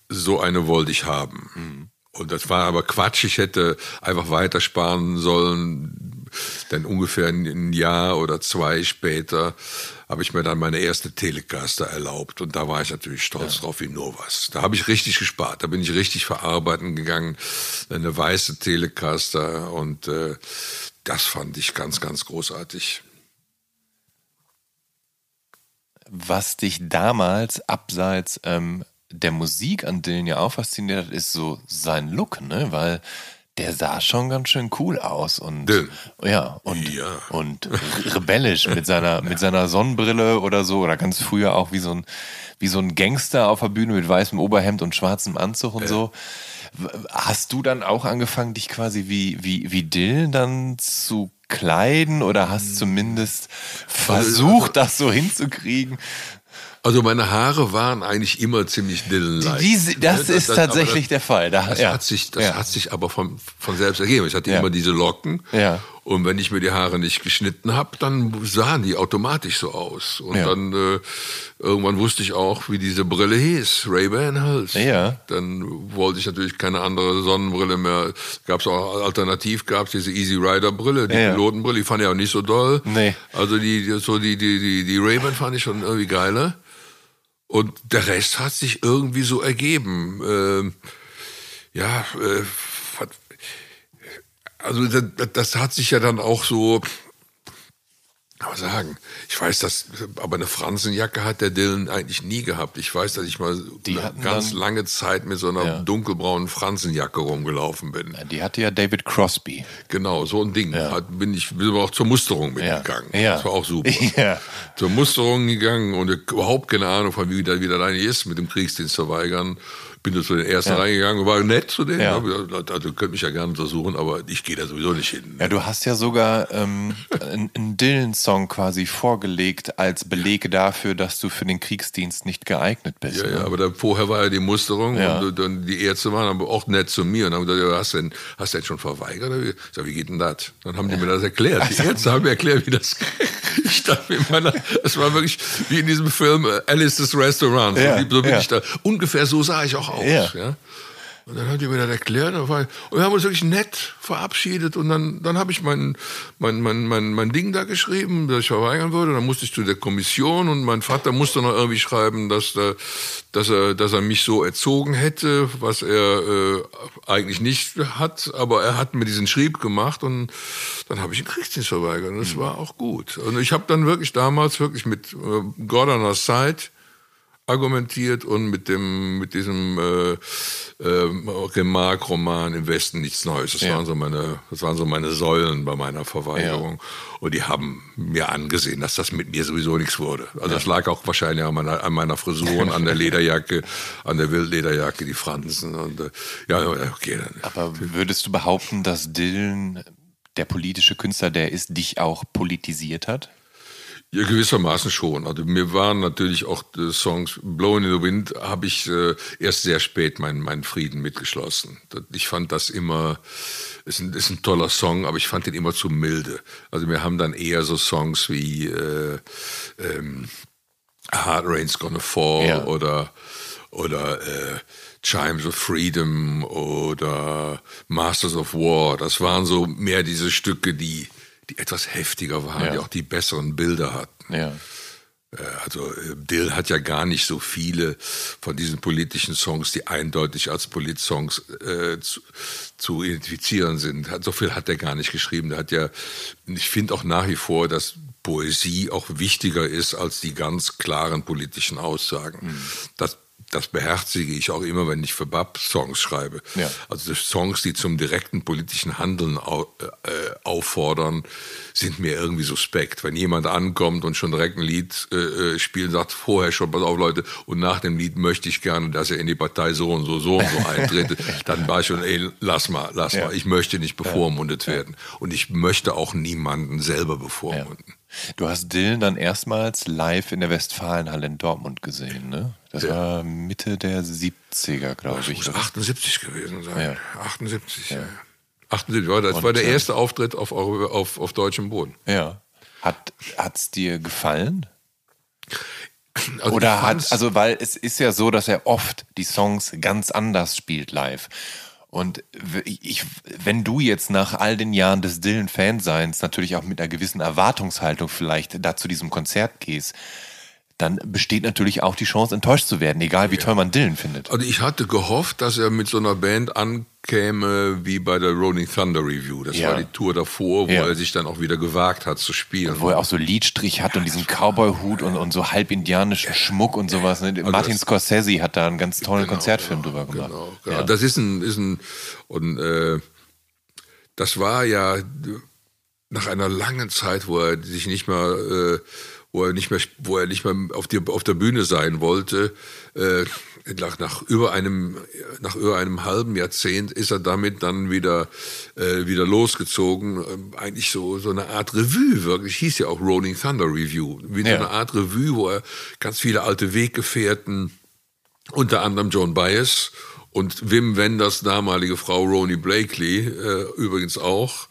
Speaker 1: So eine wollte ich haben. Und das war aber Quatsch. Ich hätte einfach weitersparen sollen. Denn ungefähr ein Jahr oder zwei später habe ich mir dann meine erste Telecaster erlaubt. Und da war ich natürlich stolz drauf wie nur was. Da habe ich richtig gespart. Da bin ich richtig verarbeiten gegangen. Eine weiße Telecaster. Und äh, das fand ich ganz, ganz großartig.
Speaker 2: Was dich damals abseits ähm, der Musik an Dylan ja auch fasziniert hat, ist so sein Look, ne? Weil der sah schon ganz schön cool aus und
Speaker 1: Dylan.
Speaker 2: ja und
Speaker 1: Ja.
Speaker 2: und rebellisch mit seiner <laughs> mit seiner Sonnenbrille oder so oder ganz früher auch wie so ein wie so ein Gangster auf der Bühne mit weißem Oberhemd und schwarzem Anzug und so. W- Hast du dann auch angefangen, dich quasi wie wie wie Dylan dann zu kleiden oder
Speaker 1: Hm.
Speaker 2: hast zumindest versucht, das so hinzukriegen?
Speaker 1: Also meine Haare waren eigentlich immer ziemlich Dylan-like.
Speaker 2: Diese, das
Speaker 1: Ne,
Speaker 2: ist
Speaker 1: aber
Speaker 2: tatsächlich der Fall. Da,
Speaker 1: Das,
Speaker 2: ja.
Speaker 1: hat sich, das
Speaker 2: ja.
Speaker 1: hat sich aber von, von selbst ergeben. Ich hatte
Speaker 2: Ja.
Speaker 1: immer diese Locken.
Speaker 2: Ja.
Speaker 1: Und wenn ich mir die Haare nicht geschnitten habe, dann sahen die automatisch so aus. Und
Speaker 2: Ja.
Speaker 1: dann äh, irgendwann wusste ich auch, wie diese Brille hieß. Ray-Ban halt.
Speaker 2: Ja.
Speaker 1: Dann wollte ich natürlich keine andere Sonnenbrille mehr. Gab es auch alternativ, gab es diese Easy Rider Brille, die
Speaker 2: Ja.
Speaker 1: Pilotenbrille, die fand ich auch nicht so doll.
Speaker 2: Nee.
Speaker 1: Also die, die- so die, die, die, die Ray-Ban fand ich schon irgendwie geiler. Und der Rest hat sich irgendwie so ergeben. Ähm, ja, äh, also das, das hat sich ja dann auch so, man sagen, ich weiß, dass, aber eine Fransenjacke hat der Dylan eigentlich nie gehabt. Ich weiß, dass ich mal ganz
Speaker 2: dann-
Speaker 1: lange Zeit mit so einer
Speaker 2: Ja.
Speaker 1: dunkelbraunen Fransenjacke rumgelaufen bin.
Speaker 2: Die hatte ja David Crosby.
Speaker 1: Genau, so ein Ding. Hat, bin ich bin aber auch zur Musterung mitgegangen.
Speaker 2: Ja.
Speaker 1: Das war auch super. <laughs>
Speaker 2: Ja.
Speaker 1: Zur Musterung gegangen und überhaupt keine Ahnung von wie das wieder eigentlich ist, mit dem Kriegsdienst verweigern. Bin da zu den ersten
Speaker 2: Ja.
Speaker 1: reingegangen, war nett zu denen.
Speaker 2: Ja.
Speaker 1: Gesagt, Also, könnt mich ja gerne untersuchen, aber ich gehe da sowieso nicht hin.
Speaker 2: Ja, du hast ja sogar ähm, einen Dylan-Song quasi vorgelegt als Beleg dafür, dass du für den Kriegsdienst nicht geeignet bist.
Speaker 1: Ja,
Speaker 2: ne?
Speaker 1: ja, aber da, vorher war ja die Musterung
Speaker 2: Ja.
Speaker 1: und dann die Ärzte waren aber auch nett zu mir und haben gesagt, ja, hast du denn, hast denn schon verweigert? Ich sag, wie geht denn das? Dann haben die mir das erklärt. Die Ärzte haben mir erklärt, wie das <laughs> Ich dachte mir, meiner, es war wirklich wie in diesem Film äh, Alice's Restaurant. So, bin ich da. Ungefähr so sah ich auch aus.
Speaker 2: Ja.
Speaker 1: Ja. Und dann hat die mir das erklärt und und wir haben uns wirklich nett verabschiedet und dann, dann habe ich mein, mein, mein, mein, mein Ding da geschrieben, dass ich verweigern würde. Dann musste ich zu der Kommission und mein Vater musste noch irgendwie schreiben, dass, da, dass, er, dass er mich so erzogen hätte, was er äh, eigentlich nicht hat, aber er hat mir diesen Schrieb gemacht und dann habe ich den Kriegsdienst verweigert und das war auch gut. Und ich habe dann wirklich damals wirklich mit äh, our side argumentiert und mit dem mit diesem äh, äh, Remarque-Roman im Westen nichts Neues. Das
Speaker 2: Ja.
Speaker 1: waren so meine, das waren so meine Säulen bei meiner Verweigerung. Und die haben mir angesehen, dass das mit mir sowieso nichts wurde. Also das lag auch wahrscheinlich an meiner, an meiner Frisur und an der <laughs> Lederjacke, an der Wildlederjacke, die Fransen und äh, ja, okay, dann.
Speaker 2: Aber würdest du behaupten, dass Dylan, der politische Künstler, der ist, dich auch politisiert hat?
Speaker 1: Ja, gewissermaßen schon. Also mir waren natürlich auch die Songs Blowing in the Wind habe ich äh, erst sehr spät meinen meinen Frieden mitgeschlossen. Ich fand das immer ist ein, ist ein toller Song, aber ich fand den immer zu milde. Also wir haben dann eher so Songs wie äh, ähm, Hard Rain's Gonna Fall
Speaker 2: Ja.
Speaker 1: oder oder äh, Chimes of Freedom oder Masters of War. Das waren so mehr diese Stücke, die die etwas heftiger waren,
Speaker 2: Ja.
Speaker 1: die auch die besseren Bilder hatten.
Speaker 2: Ja.
Speaker 1: Äh, Also äh, Dill hat ja gar nicht so viele von diesen politischen Songs, die eindeutig als Politsongs äh, zu, zu identifizieren sind. So viel hat er gar nicht geschrieben. Der hat ja, ich finde auch nach wie vor, dass Poesie auch wichtiger ist als die ganz klaren politischen Aussagen. Das das beherzige ich auch immer, wenn ich für BAP Songs schreibe.
Speaker 2: Ja.
Speaker 1: Also Songs, die zum direkten politischen Handeln au, äh, auffordern, sind mir irgendwie suspekt. Wenn jemand ankommt und schon direkt ein Lied äh, äh spielt, sagt vorher schon, pass auf Leute, und nach dem Lied möchte ich gerne, dass er in die Partei so und so, so und so <laughs> eintritt, dann war ich schon, ey, lass mal, lass ja. mal, ich möchte nicht bevormundet ja. werden. Und ich möchte auch niemanden selber bevormunden.
Speaker 2: Du hast Dylan dann erstmals live in der Westfalenhalle in Dortmund gesehen, ne? Das ja. war Mitte der 70er, glaube ich.
Speaker 1: Das muss 78 gewesen sein. Ja. 78, ja. 78 war das. Und, war der äh, erste Auftritt auf, auf, auf deutschem Boden.
Speaker 2: Ja. Hat es dir gefallen? Also Oder hat, also weil es ist ja so, dass er oft die Songs ganz anders spielt live. Und ich, wenn du jetzt nach all den Jahren des Dylan-Fanseins natürlich auch mit einer gewissen Erwartungshaltung vielleicht da zu diesem Konzert gehst, dann besteht natürlich auch die Chance, enttäuscht zu werden, egal wie ja. toll man Dylan findet.
Speaker 1: Also ich hatte gehofft, dass er mit so einer Band ankäme wie bei der Rolling Thunder Review. Das ja. war die Tour davor, wo ja. er sich dann auch wieder gewagt hat zu spielen.
Speaker 2: Und wo er auch so Liedstrich hat und diesen Cowboy-Hut und, und so halb indianischen Schmuck und sowas. Ne? Also Martin Scorsese hat da einen ganz tollen genau, Konzertfilm
Speaker 1: genau,
Speaker 2: drüber gemacht.
Speaker 1: Genau, genau. Das ist ein, ist ein und äh, das war ja nach einer langen Zeit, wo er sich nicht mal äh, wo er nicht mehr, wo er nicht mehr auf, die, auf der Bühne sein wollte. Äh, nach, nach, über einem, nach über einem halben Jahrzehnt ist er damit dann wieder, äh, wieder losgezogen. Ähm, eigentlich so, so eine Art Revue, wirklich. Hieß ja auch Rolling Thunder Review. Wie ja. so eine Art Revue, wo er ganz viele alte Weggefährten, unter anderem John Bias und Wim Wenders damalige Frau Ronnie Blakely, äh, übrigens auch,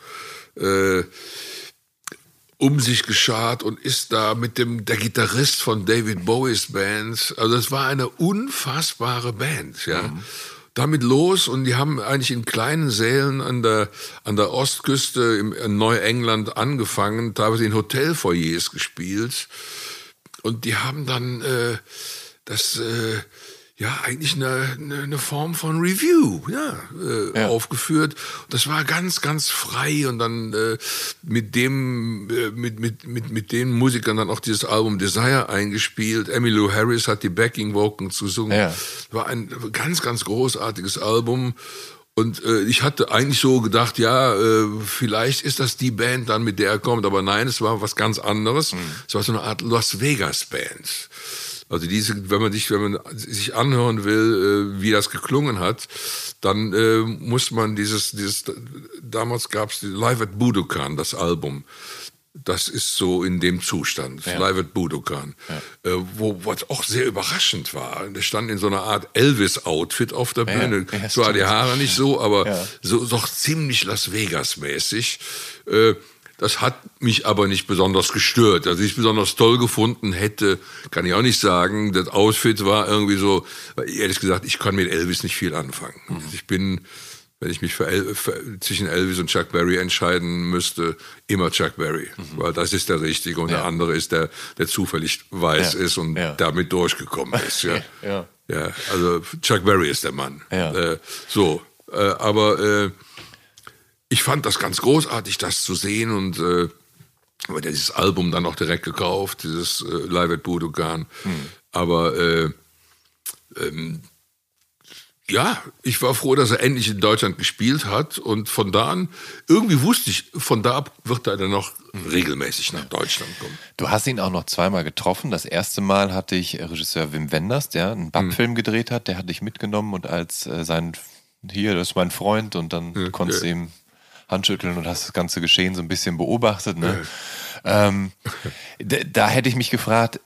Speaker 1: äh, um sich geschart und ist da mit dem der Gitarrist von David Bowies Band. Also es war eine unfassbare Band, ja. Mhm. Damit los und die haben eigentlich in kleinen Sälen an der an der Ostküste im, in Neuengland angefangen, teilweise in Hotelfoyers gespielt und die haben dann äh, das äh, ja eigentlich eine, eine, eine Form von Review ja, äh, ja, aufgeführt. Das war ganz ganz frei und dann äh, mit dem äh, mit mit mit mit den Musikern dann auch dieses Album Desire eingespielt. Emmylou Harris hat die Backing Vocals gesungen. Ja. War ein ganz ganz großartiges Album. Und äh, ich hatte eigentlich so gedacht, ja, äh, vielleicht ist das die Band dann, mit der er kommt. Aber nein, es war was ganz anderes. Mhm. Es war so eine Art Las Vegas Band. Also diese, wenn man sich, wenn man sich anhören will, äh, wie das geklungen hat, dann äh, muss man dieses, dieses, damals gab es Live at Budokan, das Album. Das ist so in dem Zustand, ja. Live at Budokan. Ja. Äh, wo was auch sehr überraschend war. Der stand in so einer Art Elvis-Outfit auf der Bühne. Ja, Zwar die Haare nicht so, aber so doch ziemlich Las Vegas-mäßig. Das hat mich aber nicht besonders gestört. Also ich besonders toll gefunden hätte, kann ich auch nicht sagen. Das Outfit war irgendwie so, ehrlich gesagt, ich kann mit Elvis nicht viel anfangen. Mhm. Ich bin, wenn ich mich für, El für, zwischen Elvis und Chuck Berry entscheiden müsste, immer Chuck Berry. Mhm. Weil das ist der Richtige und ja. der andere ist der, der zufällig weiß ja. ist und ja. damit durchgekommen ist. Ja. <laughs> ja. ja. also Chuck Berry ist der Mann. Äh, so, äh, aber äh, ich fand das ganz großartig, das zu sehen und äh, aber dieses Album dann auch direkt gekauft, dieses äh, Live at Budokan. Hm. Aber äh, ähm, ja, ich war froh, dass er endlich in Deutschland gespielt hat und von da an, irgendwie wusste ich, von da ab wird er dann noch regelmäßig nach Deutschland kommen.
Speaker 2: Du hast ihn auch noch zweimal getroffen. Das erste Mal hatte ich Regisseur Wim Wenders, der einen Backfilm hm. gedreht hat, der hat dich mitgenommen und als äh, sein, hier, das ist mein Freund und dann ja, konntest du ja. ihm Handschütteln und hast das ganze Geschehen so ein bisschen beobachtet. Ne? ähm, da hätte ich mich gefragt,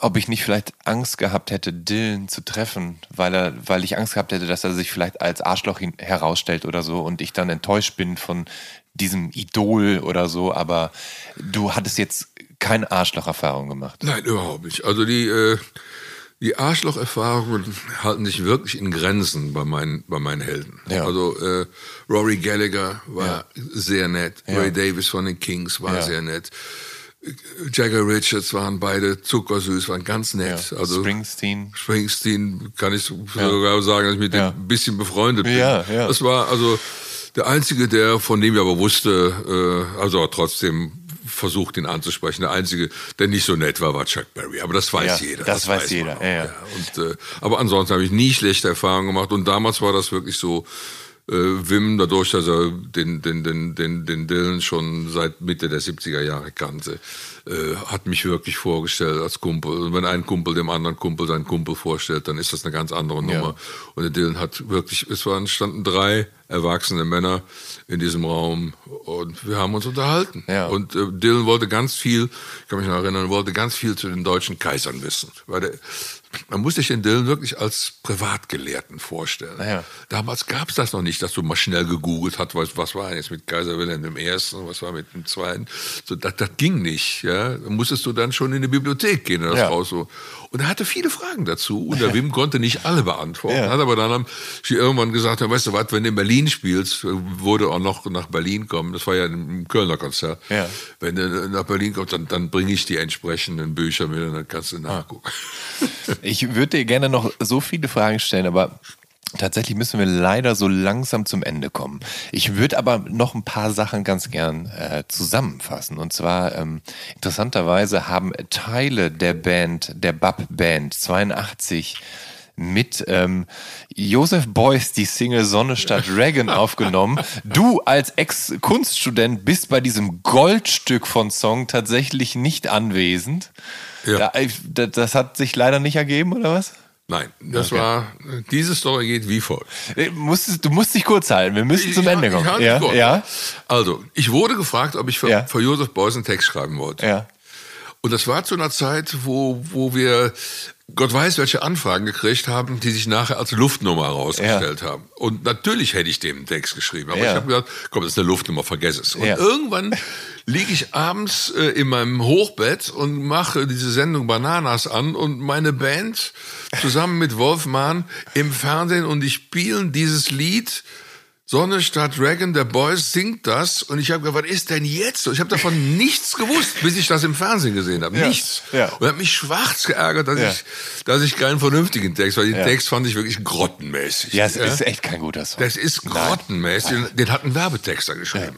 Speaker 2: ob ich nicht vielleicht Angst gehabt hätte, Dylan zu treffen, weil er, weil ich Angst gehabt hätte, dass er sich vielleicht als Arschloch herausstellt oder so und ich dann enttäuscht bin von diesem Idol oder so. Aber du hattest jetzt keine Arschlocherfahrung gemacht.
Speaker 1: Nein, überhaupt nicht. Also die äh, die Arschlocherfahrungen halten sich wirklich in Grenzen bei meinen, bei meinen Helden. Ja. Also äh, Rory Gallagher war ja. sehr nett, ja. Ray Davis von den Kings war sehr nett. Jagger Richards waren beide zuckersüß, waren ganz nett.
Speaker 2: Also Springsteen.
Speaker 1: Springsteen kann ich sogar sagen, dass ich mit dem ein bisschen befreundet bin. Ja, ja. Das war also der einzige, der von dem ich aber wusste, äh, also trotzdem versucht, ihn anzusprechen. Der Einzige, der nicht so nett war, war Chuck Berry. Aber das weiß
Speaker 2: Ja,
Speaker 1: jeder.
Speaker 2: das weiß jeder, ja. ja.
Speaker 1: Und, äh, aber ansonsten habe ich nie schlechte Erfahrungen gemacht. Und damals war das wirklich so, äh, Wim, dadurch, dass er den, den, den, den, den Dylan schon seit Mitte der 70er Jahre kannte, äh, hat mich wirklich vorgestellt als Kumpel. Und wenn ein Kumpel dem anderen Kumpel seinen Kumpel vorstellt, dann ist das eine ganz andere Nummer. Und der Dylan hat wirklich, es waren, standen drei erwachsene Männer in diesem Raum und wir haben uns unterhalten.
Speaker 2: Ja.
Speaker 1: Und äh, Dylan wollte ganz viel, ich kann mich noch erinnern, wollte ganz viel zu den deutschen Kaisern wissen. Weil der, man muss sich den Dylan wirklich als Privatgelehrten vorstellen.
Speaker 2: Ja.
Speaker 1: Damals gab es das noch nicht, dass du mal schnell gegoogelt hast, was, was war jetzt mit Kaiser Wilhelm I., was war mit dem Zweiten. So, das, das ging nicht. Ja? Da musstest du dann schon in die Bibliothek gehen, das
Speaker 2: Ja.
Speaker 1: raus so. Und er hatte viele Fragen dazu. Und der <laughs> Wim konnte nicht alle beantworten.
Speaker 2: Ja.
Speaker 1: Hat aber dann haben sie irgendwann gesagt, weißt du was, wenn du in Berlin spielst, wurde auch noch nach Berlin kommen. Das war ja ein Kölner Konzert.
Speaker 2: Ja.
Speaker 1: Wenn du nach Berlin kommst, dann, dann bringe ich die entsprechenden Bücher mit und dann kannst du nachgucken.
Speaker 2: Ich würde dir gerne noch so viele Fragen stellen, aber tatsächlich müssen wir leider so langsam zum Ende kommen. Ich würde aber noch ein paar Sachen ganz gern äh, zusammenfassen. Und zwar ähm, interessanterweise haben Teile der Band, der Bub Band 82 mit ähm, Joseph Beuys die Single Sonne statt Reagan <laughs> aufgenommen. Du als Ex-Kunststudent bist bei diesem Goldstück von Song tatsächlich nicht anwesend.
Speaker 1: Ja.
Speaker 2: Da, da- das hat sich leider nicht ergeben, oder was?
Speaker 1: Nein, das war, diese Story geht wie folgt.
Speaker 2: Äh, du musst dich kurz halten, wir müssen zum
Speaker 1: Ich-
Speaker 2: Ende
Speaker 1: ich
Speaker 2: kommen. ja, ja,
Speaker 1: Also, ich wurde gefragt, ob ich für,
Speaker 2: Ja.
Speaker 1: für Josef Beuys einen Text schreiben wollte.
Speaker 2: ja.
Speaker 1: Und das war zu einer Zeit, wo, wo wir Gott weiß, welche Anfragen gekriegt haben, die sich nachher als Luftnummer herausgestellt haben. Und natürlich hätte ich dem einen Text geschrieben. Aber
Speaker 2: Ja.
Speaker 1: ich habe gesagt, komm, das ist eine Luftnummer, vergess es. Und
Speaker 2: Ja.
Speaker 1: irgendwann liege ich abends äh, in meinem Hochbett und mache diese Sendung Bananas an und meine Band zusammen mit Wolf Mahn im Fernsehen und die spielen dieses Lied Sonne statt Dragon, der Boys singt das und ich habe gesagt, was ist denn jetzt? so? Ich habe davon <laughs> nichts gewusst, bis ich das im Fernsehen gesehen habe.
Speaker 2: Ja.
Speaker 1: Nichts.
Speaker 2: Ja.
Speaker 1: Und habe mich schwarz geärgert, dass,
Speaker 2: Ja.
Speaker 1: ich, dass ich keinen vernünftigen Text, weil den
Speaker 2: Ja.
Speaker 1: Text fand ich wirklich grottenmäßig.
Speaker 2: Ja, es ist echt kein guter Song.
Speaker 1: Das ist grottenmäßig. Den, den hat ein Werbetexter geschrieben.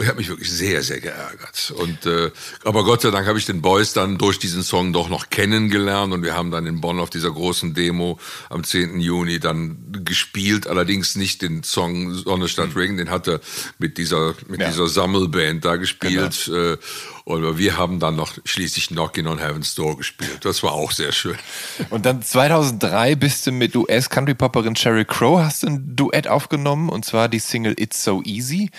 Speaker 1: Ich habe mich wirklich sehr, sehr geärgert. Und äh, aber Gott sei Dank habe ich den Boys dann durch diesen Song doch noch kennengelernt und wir haben dann in Bonn auf dieser großen Demo am 10. Juni dann gespielt. Allerdings nicht den Song Sonne statt Regen, den hat er mit dieser mit
Speaker 2: Ja.
Speaker 1: dieser Sammelband da gespielt. Äh, und wir haben dann noch schließlich Knockin' on Heaven's Door gespielt. Das war auch sehr schön. <laughs>
Speaker 2: Und dann 2003 bist du mit US-Country-Popperin Sheryl Crow, hast ein Duett aufgenommen und zwar die Single It's So Easy.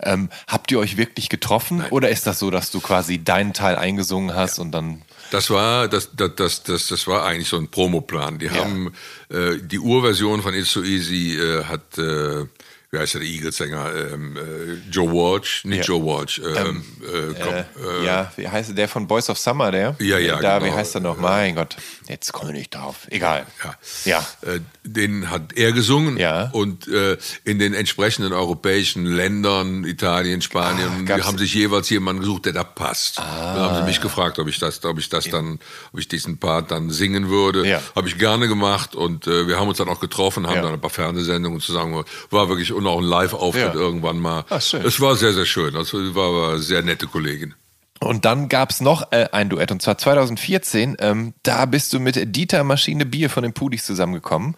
Speaker 2: Ähm, habt ihr euch wirklich getroffen oder ist das so, dass du quasi deinen Teil eingesungen hast und dann...
Speaker 1: Das war das, das, das, das, das war eigentlich so ein Promoplan. Die haben äh, die Urversion von It's So Easy äh, hat äh, wie heißt der, Eagles-Sänger ähm, äh, Joe Walsh, nicht
Speaker 2: Ja.
Speaker 1: Joe Walsh. Ähm, äh, komm, äh,
Speaker 2: ja, wie heißt der? Von Boys of Summer, der?
Speaker 1: Ja, ja,
Speaker 2: Da,
Speaker 1: genau.
Speaker 2: wie heißt er noch? Mein Gott, jetzt komme ich nicht drauf. Egal.
Speaker 1: Ja.
Speaker 2: Ja.
Speaker 1: Äh, den hat er gesungen
Speaker 2: Ja.
Speaker 1: und äh, in den entsprechenden europäischen Ländern, Italien, Spanien,
Speaker 2: Ah,
Speaker 1: haben sich jeweils jemanden gesucht, der da passt. Dann haben sie mich gefragt, ob ich das, ob ich das dann, ob ich diesen Part dann singen würde.
Speaker 2: Ja.
Speaker 1: Habe ich gerne gemacht und äh, wir haben uns dann auch getroffen, haben dann ein paar Fernsehsendungen zusammen. War wirklich und auch ein Live-Auftritt
Speaker 2: Ja.
Speaker 1: irgendwann mal.
Speaker 2: Ah, schön.
Speaker 1: Es war sehr, sehr schön. Also war aber eine sehr nette Kollegin.
Speaker 2: Und dann gab's noch äh, ein Duett, und zwar 2014. Ähm, da bist du mit Dieter Maschine Bier von den Pudis zusammengekommen.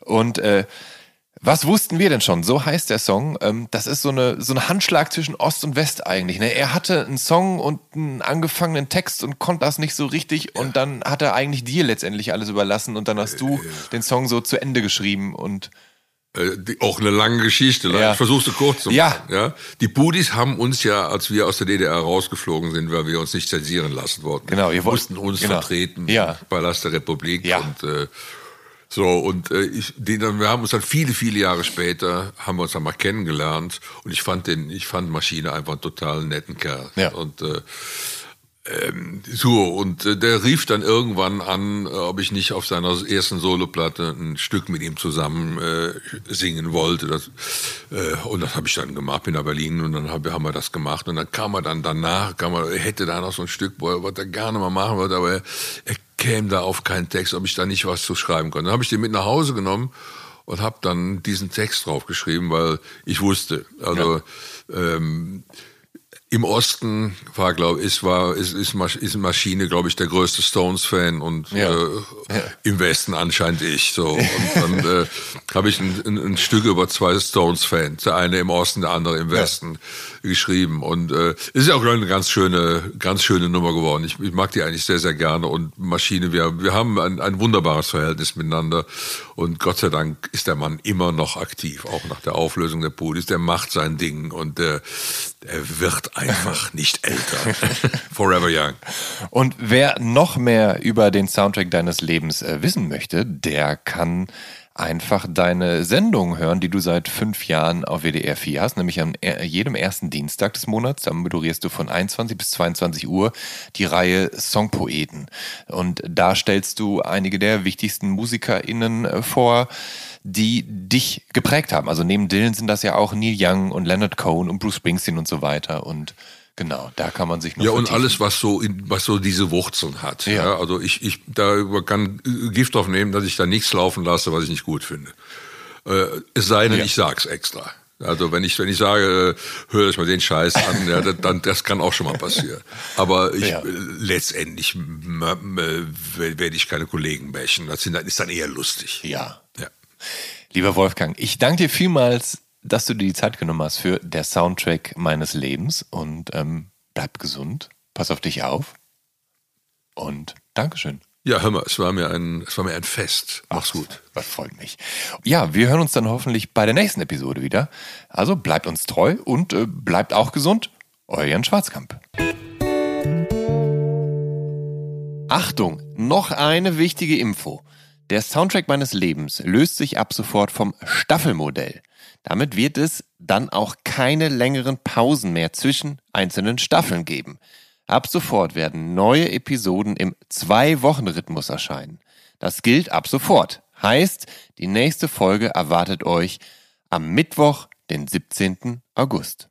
Speaker 2: Und äh, was wussten wir denn schon? So heißt der Song. Ähm, das ist so eine so ein Handschlag zwischen Ost und West eigentlich. Ne? Er hatte einen Song und einen angefangenen Text und konnte das nicht so richtig. Und dann hat er eigentlich dir letztendlich alles überlassen. Und dann hast du den Song so zu Ende geschrieben und
Speaker 1: Äh, die, auch eine lange Geschichte.
Speaker 2: Ja.
Speaker 1: Ich versuche es kurz zu machen.
Speaker 2: Ja.
Speaker 1: Ja. Die Budis haben uns ja, als wir aus der DDR rausgeflogen sind, weil wir uns nicht zensieren lassen wollten,
Speaker 2: Genau, wollt-
Speaker 1: mussten uns
Speaker 2: genau.
Speaker 1: vertreten
Speaker 2: Ja.
Speaker 1: im Palast der Republik.
Speaker 2: Ja.
Speaker 1: Und äh, so, und äh, ich, den, wir haben uns dann viele, viele Jahre später, haben wir uns dann mal kennengelernt und ich fand den, ich fand Maschine einfach einen total netten Kerl.
Speaker 2: Ja.
Speaker 1: Und äh, ähm, so, und äh, der rief dann irgendwann an, äh, ob ich nicht auf seiner ersten Soloplatte ein Stück mit ihm zusammen äh, singen wollte. Das, äh, und das habe ich dann gemacht, bin nach Berlin und dann hab, haben wir das gemacht. Und dann kam er dann danach, kam er, hätte da noch so ein Stück, er, was er gerne mal machen wollte, aber er, er käme da auf keinen Text, ob ich da nicht was zu schreiben konnte. Dann habe ich den mit nach Hause genommen und habe dann diesen Text draufgeschrieben, weil ich wusste, also ähm, im Osten war, glaube ich, war ist, ist, ist Maschine, glaube ich, der größte Stones-Fan und ja. Äh, ja. im Westen anscheinend ich. So und dann äh, <laughs> habe ich ein, ein, ein, Stück über zwei Stones-Fans, der eine im Osten, der andere im Westen, ja. geschrieben und äh, ist ja auch eine ganz schöne, ganz schöne Nummer geworden. Ich, ich mag die eigentlich sehr, sehr gerne und Maschine, wir wir haben ein, ein wunderbares Verhältnis miteinander und Gott sei Dank ist der Mann immer noch aktiv, auch nach der Auflösung der Pudis. Der macht sein Ding und äh, er wird einfach <laughs> nicht älter. Forever young.
Speaker 2: Und wer noch mehr über den Soundtrack deines Lebens äh, wissen möchte, der kann einfach deine Sendung hören, die du seit fünf Jahren auf WDR 4 hast, nämlich an jedem ersten Dienstag des Monats. Da moderierst du von 21 bis 22 Uhr die Reihe Songpoeten. Und da stellst du einige der wichtigsten MusikerInnen äh, vor, die dich geprägt haben. Also neben Dylan sind das ja auch Neil Young und Leonard Cohen und Bruce Springsteen und so weiter. Und Genau, da kann man sich noch
Speaker 1: Ja, und alles, was so, in, was so diese Wurzeln hat. Ja. ja. Also ich, ich da kann Gift aufnehmen, dass ich da nichts laufen lasse, was ich nicht gut finde. Äh, es sei denn, ja. ich sag's extra. Also wenn ich wenn ich sage, äh, hör euch mal den Scheiß an, ja, dann das kann auch schon mal passieren. Aber ich, ja. letztendlich werde ich keine Kollegen bächen. Das ist dann eher lustig.
Speaker 2: Ja. Lieber Wolfgang, ich danke dir vielmals, dass du dir die Zeit genommen hast für der Soundtrack meines Lebens und ähm, bleib gesund, pass auf dich auf und Dankeschön.
Speaker 1: Ja, hör mal, es war mir ein, es war mir ein Fest.
Speaker 2: Mach's Ach, gut. Das freut mich. Ja, wir hören uns dann hoffentlich bei der nächsten Episode wieder. Also bleibt uns treu und äh, bleibt auch gesund. Euer Jan Schwarzkamp. Achtung, noch eine wichtige Info. Der Soundtrack meines Lebens löst sich ab sofort vom Staffelmodell. Damit wird es dann auch keine längeren Pausen mehr zwischen einzelnen Staffeln geben. Ab sofort werden neue Episoden im Zwei-Wochen-Rhythmus erscheinen. Das gilt ab sofort. Heißt, die nächste Folge erwartet euch am Mittwoch, den 17. August.